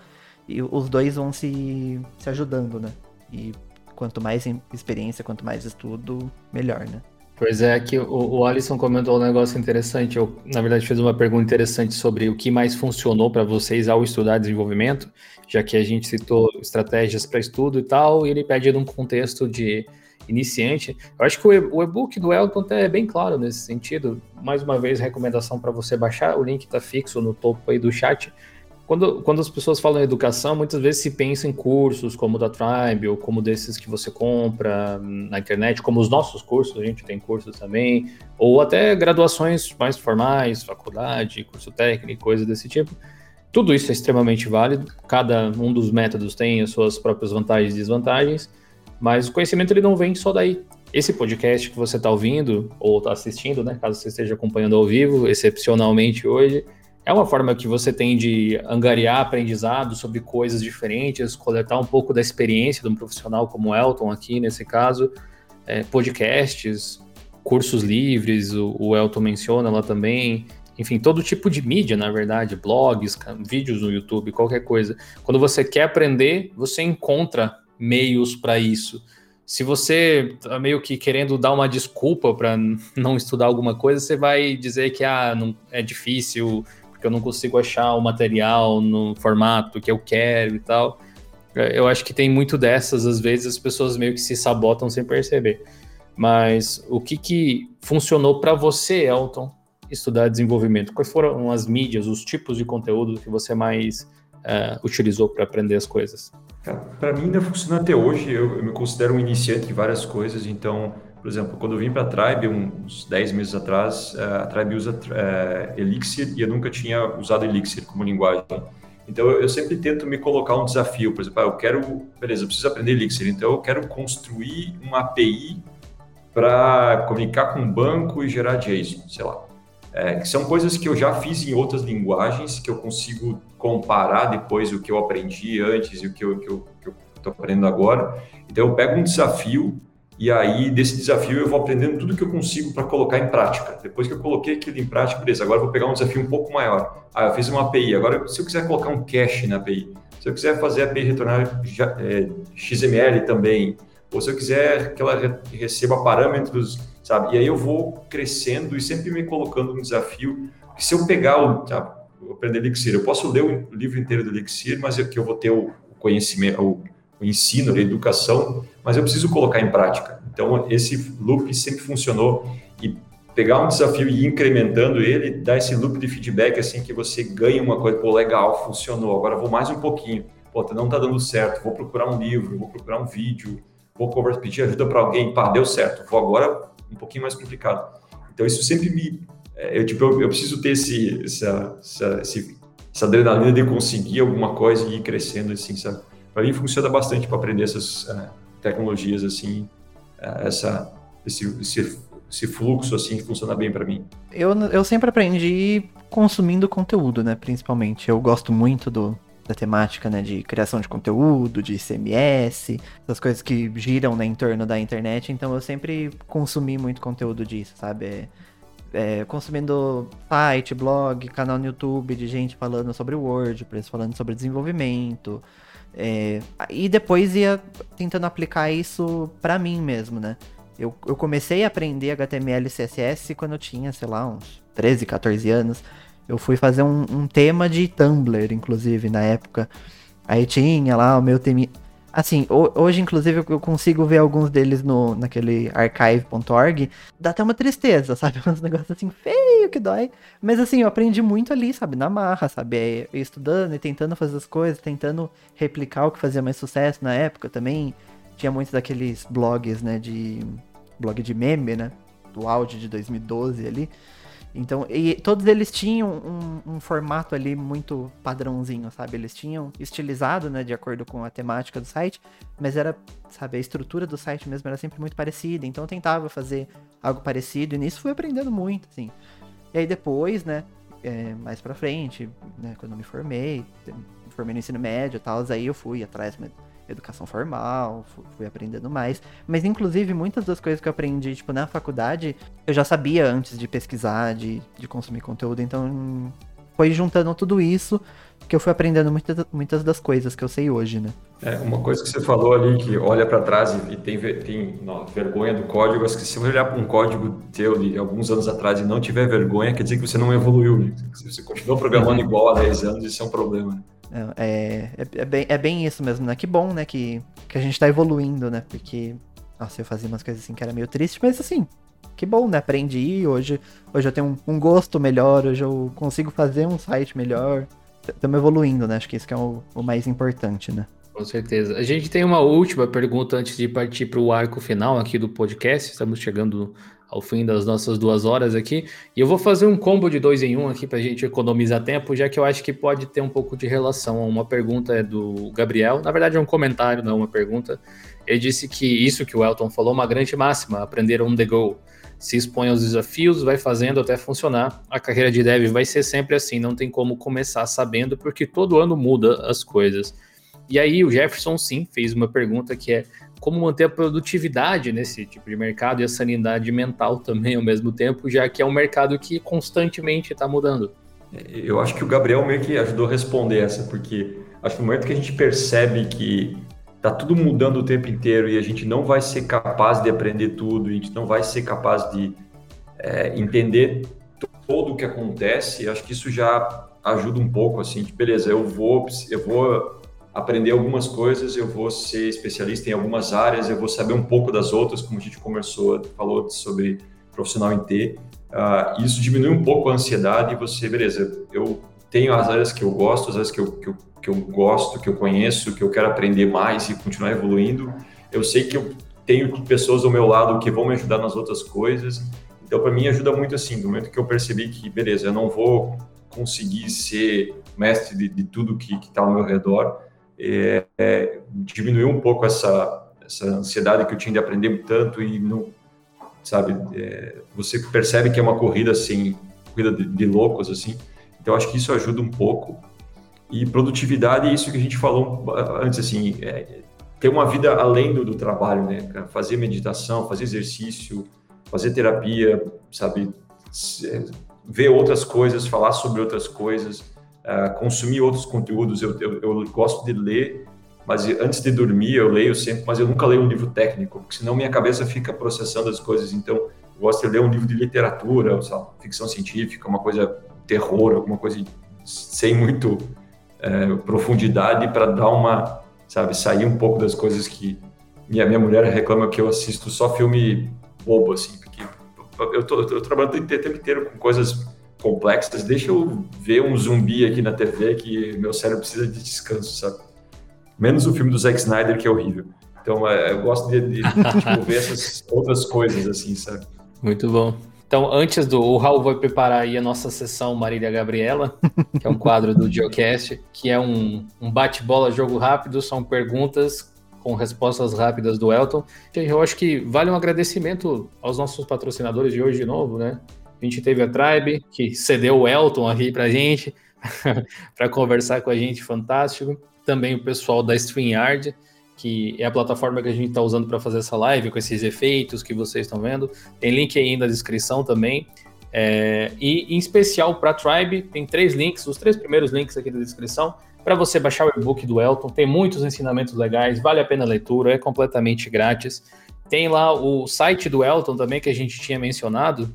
E os dois vão se, se ajudando, né? E quanto mais experiência, quanto mais estudo, melhor, né? Pois é, que o, o Alisson comentou um negócio interessante. Eu, na verdade, fez uma pergunta interessante sobre o que mais funcionou para vocês ao estudar desenvolvimento, já que a gente citou estratégias para estudo e tal, e ele pede num contexto de iniciante. Eu acho que o e-book do Elton é bem claro nesse sentido. Mais uma vez, recomendação para você baixar, o link está fixo no topo aí do chat. Quando, quando as pessoas falam em educação, muitas vezes se pensa em cursos como o da Tribe, ou como desses que você compra na internet, como os nossos cursos, a gente tem cursos também, ou até graduações mais formais, faculdade, curso técnico, coisas desse tipo. Tudo isso é extremamente válido, cada um dos métodos tem as suas próprias vantagens e desvantagens, mas o conhecimento ele não vem só daí. Esse podcast que você está ouvindo, ou está assistindo, né, caso você esteja acompanhando ao vivo, excepcionalmente hoje, é uma forma que você tem de angariar aprendizado sobre coisas diferentes, coletar um pouco da experiência de um profissional como o Elton aqui, nesse caso, é, podcasts, cursos livres, o, o Elton menciona lá também, enfim, todo tipo de mídia, na verdade, blogs, vídeos no YouTube, qualquer coisa. Quando você quer aprender, você encontra meios para isso. Se você está meio que querendo dar uma desculpa para não estudar alguma coisa, você vai dizer que ah, não, é difícil, eu não consigo achar o material no formato que eu quero e tal. É, eu acho que tem muito dessas, às vezes as pessoas meio que se sabotam sem perceber. Mas o que, que funcionou para você, Elton, estudar desenvolvimento? Quais foram as mídias, os tipos de conteúdo que você mais uh, utilizou para aprender as coisas? Para mim ainda funciona até hoje. Eu, eu, me considero um iniciante em várias coisas, então por exemplo, quando eu vim para a Tribe, uns 10 meses atrás, eh, a Tribe usa uh, Elixir e eu nunca tinha usado Elixir como linguagem. Então, eu sempre tento me colocar um desafio. Por exemplo, ah, eu quero, beleza, eu preciso aprender Elixir, então eu quero construir uma API para comunicar com um banco e gerar JSON, sei lá. É, que são coisas que eu já fiz em outras linguagens, que eu consigo comparar depois o que eu aprendi antes e o que eu estou aprendendo agora. Então, eu pego um desafio e aí, desse desafio, eu vou aprendendo tudo que eu consigo para colocar em prática. Depois que eu coloquei aquilo em prática, beleza, agora eu vou pegar um desafio um pouco maior. Ah, eu fiz uma API. Agora, se eu quiser colocar um cache na API, se eu quiser fazer a API retornar é, XML também, ou se eu quiser que ela receba parâmetros, sabe? E aí eu vou crescendo e sempre me colocando um desafio. Que se eu pegar o, sabe, aprender Elixir, eu posso ler o livro inteiro do Elixir, mas é que eu vou ter o conhecimento, o o ensino, a educação, mas eu preciso colocar em prática. Então, esse loop sempre funcionou e pegar um desafio e ir incrementando ele, dar esse loop de feedback assim que você ganha uma coisa, pô, legal, funcionou, agora vou mais um pouquinho, pô, não tá dando certo, vou procurar um livro, vou procurar um vídeo, vou pedir ajuda para alguém, pá, deu certo, vou agora um pouquinho mais complicado. Então, isso sempre me... É, eu, tipo, eu, eu preciso ter esse, essa, essa, essa adrenalina de conseguir alguma coisa e ir crescendo, assim, sabe? Para mim funciona bastante para aprender essas uh, tecnologias assim, uh, essa esse, esse, esse, fluxo assim funciona bem para mim. Eu, eu sempre aprendi consumindo conteúdo, né, principalmente. Eu gosto muito do, da temática, né, de criação de conteúdo, de CMS, das coisas que giram né, em torno da internet, então eu sempre consumi muito conteúdo disso, sabe? É, é, consumindo site, blog, canal no YouTube de gente falando sobre WordPress, falando sobre desenvolvimento, é, e depois ia tentando aplicar isso para mim mesmo, né? Eu, eu comecei a aprender HTML e CSS quando eu tinha, sei lá, uns 13, 14 anos. Eu fui fazer um, um tema de Tumblr, inclusive, na época. Aí tinha lá o meu tema. Assim, hoje, inclusive, eu consigo ver alguns deles no, naquele archive.org. Dá até uma tristeza, sabe? Uns negócios assim, feio que dói. Mas assim, eu aprendi muito ali, sabe? Na marra, sabe? É, estudando e tentando fazer as coisas, tentando replicar o que fazia mais sucesso na época também. Tinha muitos daqueles blogs, né? De. blog de meme, né? Do áudio de 2012 ali. Então, e todos eles tinham um, um, formato ali muito padrãozinho, sabe? Eles tinham estilizado, né, de acordo com a temática do site, mas era, sabe, a estrutura do site mesmo era sempre muito parecida. Então eu tentava fazer algo parecido e nisso fui aprendendo muito, assim. E aí depois, né, é, mais pra frente, né, quando eu me formei, me formei no ensino médio e tal, aí eu fui atrás educação formal, fui aprendendo mais. Mas, inclusive, muitas das coisas que eu aprendi, tipo, na faculdade, eu já sabia antes de pesquisar, de, de consumir conteúdo. Então, foi juntando tudo isso que eu fui aprendendo muitas, muitas das coisas que eu sei hoje, né? É, uma coisa que você falou ali, que olha para trás e, e tem, tem não, vergonha do código, acho que se você olhar para um código teu de alguns anos atrás e não tiver vergonha, quer dizer que você não evoluiu. Né? Se você continuou programando uhum. igual há 10 anos, isso é um problema. Né? É, é, é, bem, é bem isso mesmo, né? Que bom, né? Que, que a gente tá evoluindo, né? Porque Nossa, eu fazia umas coisas assim que era meio triste, mas assim, que bom, né? Aprendi, hoje, hoje eu tenho um, um gosto melhor, hoje eu consigo fazer um site melhor. Estamos evoluindo, né? Acho que isso que é o, o mais importante, né? Com certeza. A gente tem uma última pergunta antes de partir para o arco final aqui do podcast. Estamos chegando ao fim das nossas duas horas aqui. E eu vou fazer um combo de dois em um aqui para a gente economizar tempo, já que eu acho que pode ter um pouco de relação. Uma pergunta é do Gabriel, na verdade é um comentário, não uma pergunta. Ele disse que isso que o Elton falou é uma grande máxima, aprender on the go. Se expõe aos desafios, vai fazendo até funcionar. A carreira de dev vai ser sempre assim, não tem como começar sabendo, porque todo ano muda as coisas. E aí o Jefferson sim fez uma pergunta que é como manter a produtividade nesse tipo de mercado e a sanidade mental também ao mesmo tempo, já que é um mercado que constantemente está mudando. Eu acho que o Gabriel meio que ajudou a responder essa, porque acho que no momento que a gente percebe que tá tudo mudando o tempo inteiro e a gente não vai ser capaz de aprender tudo, a gente não vai ser capaz de é, entender todo o que acontece, acho que isso já ajuda um pouco, assim, de beleza, eu vou, eu vou aprender algumas coisas, eu vou ser especialista em algumas áreas, eu vou saber um pouco das outras, como a gente conversou, falou sobre profissional em T. Uh, isso diminui um pouco a ansiedade e você, beleza, eu tenho as áreas que eu gosto, as áreas que eu, que eu, que eu gosto, que eu conheço, que eu quero aprender mais e continuar evoluindo. Eu sei que eu tenho pessoas ao meu lado que vão me ajudar nas outras coisas. Então, para mim, ajuda muito assim, no momento que eu percebi que, beleza, eu não vou conseguir ser mestre de, de tudo que está ao meu redor, é, é, diminuiu um pouco essa, essa ansiedade que eu tinha de aprender tanto e não, sabe, é, você percebe que é uma corrida assim, corrida de, de, loucos assim, então acho que isso ajuda um pouco. E produtividade, isso que a gente falou antes assim, é, ter uma vida além do, do trabalho, né, fazer meditação, fazer exercício, fazer terapia, sabe, ver outras coisas, falar sobre outras coisas, uh, consumir outros conteúdos. Eu, eu, eu, gosto de ler, mas antes de dormir eu leio sempre, mas eu nunca leio um livro técnico, porque senão minha cabeça fica processando as coisas. Então, eu gosto de ler um livro de literatura, sabe, ficção científica, uma coisa terror, alguma coisa sem muito uh, profundidade para dar uma, sabe, sair um pouco das coisas que minha, minha mulher reclama que eu assisto só filme bobo, assim, porque eu tô, eu tô trabalhando o tempo inteiro com coisas complexas, deixa eu ver um zumbi aqui na TV que meu cérebro precisa de descanso, sabe? Menos o filme do Zack Snyder, que é horrível. Então, é, eu gosto de, de tipo, ver essas outras coisas, assim, sabe? Muito bom. Então, antes do. O Raul vai preparar aí a nossa sessão Marília Gabriela, que é um quadro do Geocast, que é um, um bate-bola jogo rápido, são perguntas com respostas rápidas do Elton. Eu acho que vale um agradecimento aos nossos patrocinadores de hoje de novo, né? A gente teve a Tribe, que cedeu o Elton aqui pra gente, para conversar com a gente, fantástico. Também o pessoal da StreamYard, que é a plataforma que a gente está usando para fazer essa live, com esses efeitos que vocês estão vendo. Tem link aí na descrição também. É, e em especial para a Tribe, tem três links, os três primeiros links aqui da descrição, para você baixar o e-book do Elton. Tem muitos ensinamentos legais, vale a pena a leitura, é completamente grátis. Tem lá o site do Elton também, que a gente tinha mencionado,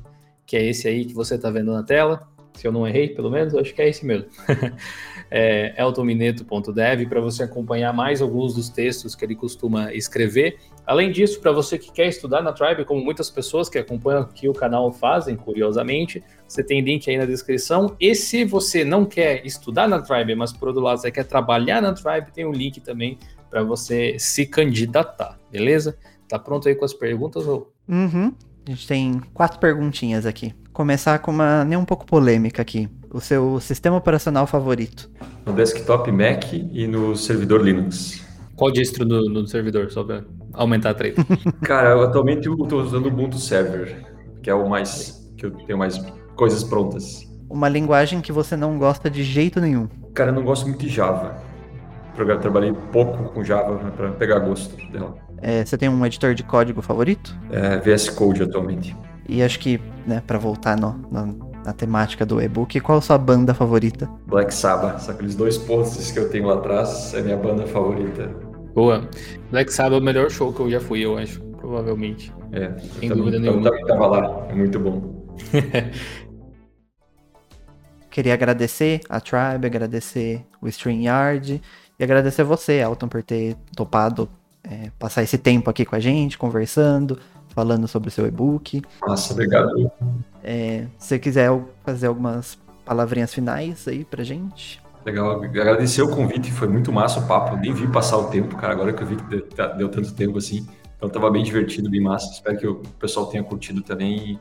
que é esse aí que você está vendo na tela. Se eu não errei, pelo menos, acho que é esse mesmo. é eltomineto.dev para você acompanhar mais alguns dos textos que ele costuma escrever. Além disso, para você que quer estudar na Tribe, como muitas pessoas que acompanham aqui o canal fazem, curiosamente, você tem link aí na descrição. E se você não quer estudar na Tribe, mas por outro lado você quer trabalhar na Tribe, tem um link também para você se candidatar, beleza? Tá pronto aí com as perguntas? Ou... Uhum. A gente tem quatro perguntinhas aqui. Começar com uma nem um pouco polêmica aqui. O seu sistema operacional favorito? No desktop Mac e no servidor Linux. Qual distro no, no servidor, só para aumentar a trade? Cara, atualmente eu estou usando o Ubuntu Server, que é o mais que eu tenho mais coisas prontas. Uma linguagem que você não gosta de jeito nenhum? Cara, eu não gosto muito de Java. Eu trabalhei pouco com Java para pegar gosto dela. É, você tem um editor de código favorito? É, VS Code atualmente. E acho que, né, para voltar no, no, na temática do e-book, qual a sua banda favorita? Black Sabbath. Só aqueles dois posts que eu tenho lá atrás é minha banda favorita. Boa. Black Sabbath é o melhor show que eu já fui, eu acho, provavelmente. É, sem dúvida nenhuma. Eu tava lá, é muito bom. Queria agradecer a Tribe, agradecer o StreamYard e agradecer você, Elton, por ter topado é, passar esse tempo aqui com a gente, conversando, falando sobre o seu e-book. Nossa, obrigado. É, se você quiser fazer algumas palavrinhas finais aí pra gente. Legal, agradecer o convite, foi muito massa o papo, nem vi passar o tempo, cara, agora que eu vi que deu, tá, deu tanto tempo assim, então tava bem divertido, bem massa, espero que o pessoal tenha curtido também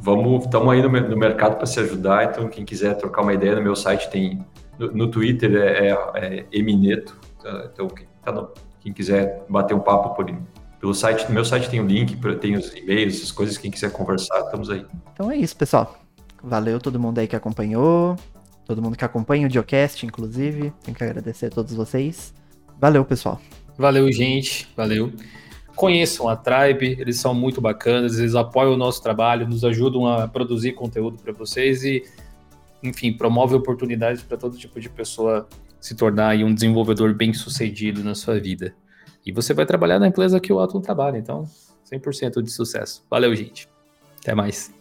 vamos, estamos aí no, no mercado para se ajudar, então quem quiser trocar uma ideia no meu site tem, no, no Twitter é, é, é Emineto, tá? então quem, tá no, quem, quiser bater um papo por, pelo site, no meu site tem o link, tem os e-mails, as coisas, quem quiser conversar, estamos aí. Então é isso, pessoal. Valeu todo mundo aí que acompanhou, todo mundo que acompanha o Geocast, inclusive. Tenho que agradecer a todos vocês. Valeu, pessoal. Valeu, gente. Valeu. Conheçam a Tribe, eles são muito bacanas, eles apoiam o nosso trabalho, nos ajudam a produzir conteúdo para vocês e, enfim, promove oportunidades para todo tipo de pessoa se tornar um desenvolvedor bem sucedido na sua vida. E você vai trabalhar na empresa que o Atom trabalha, então 100% de sucesso. Valeu, gente. Até mais.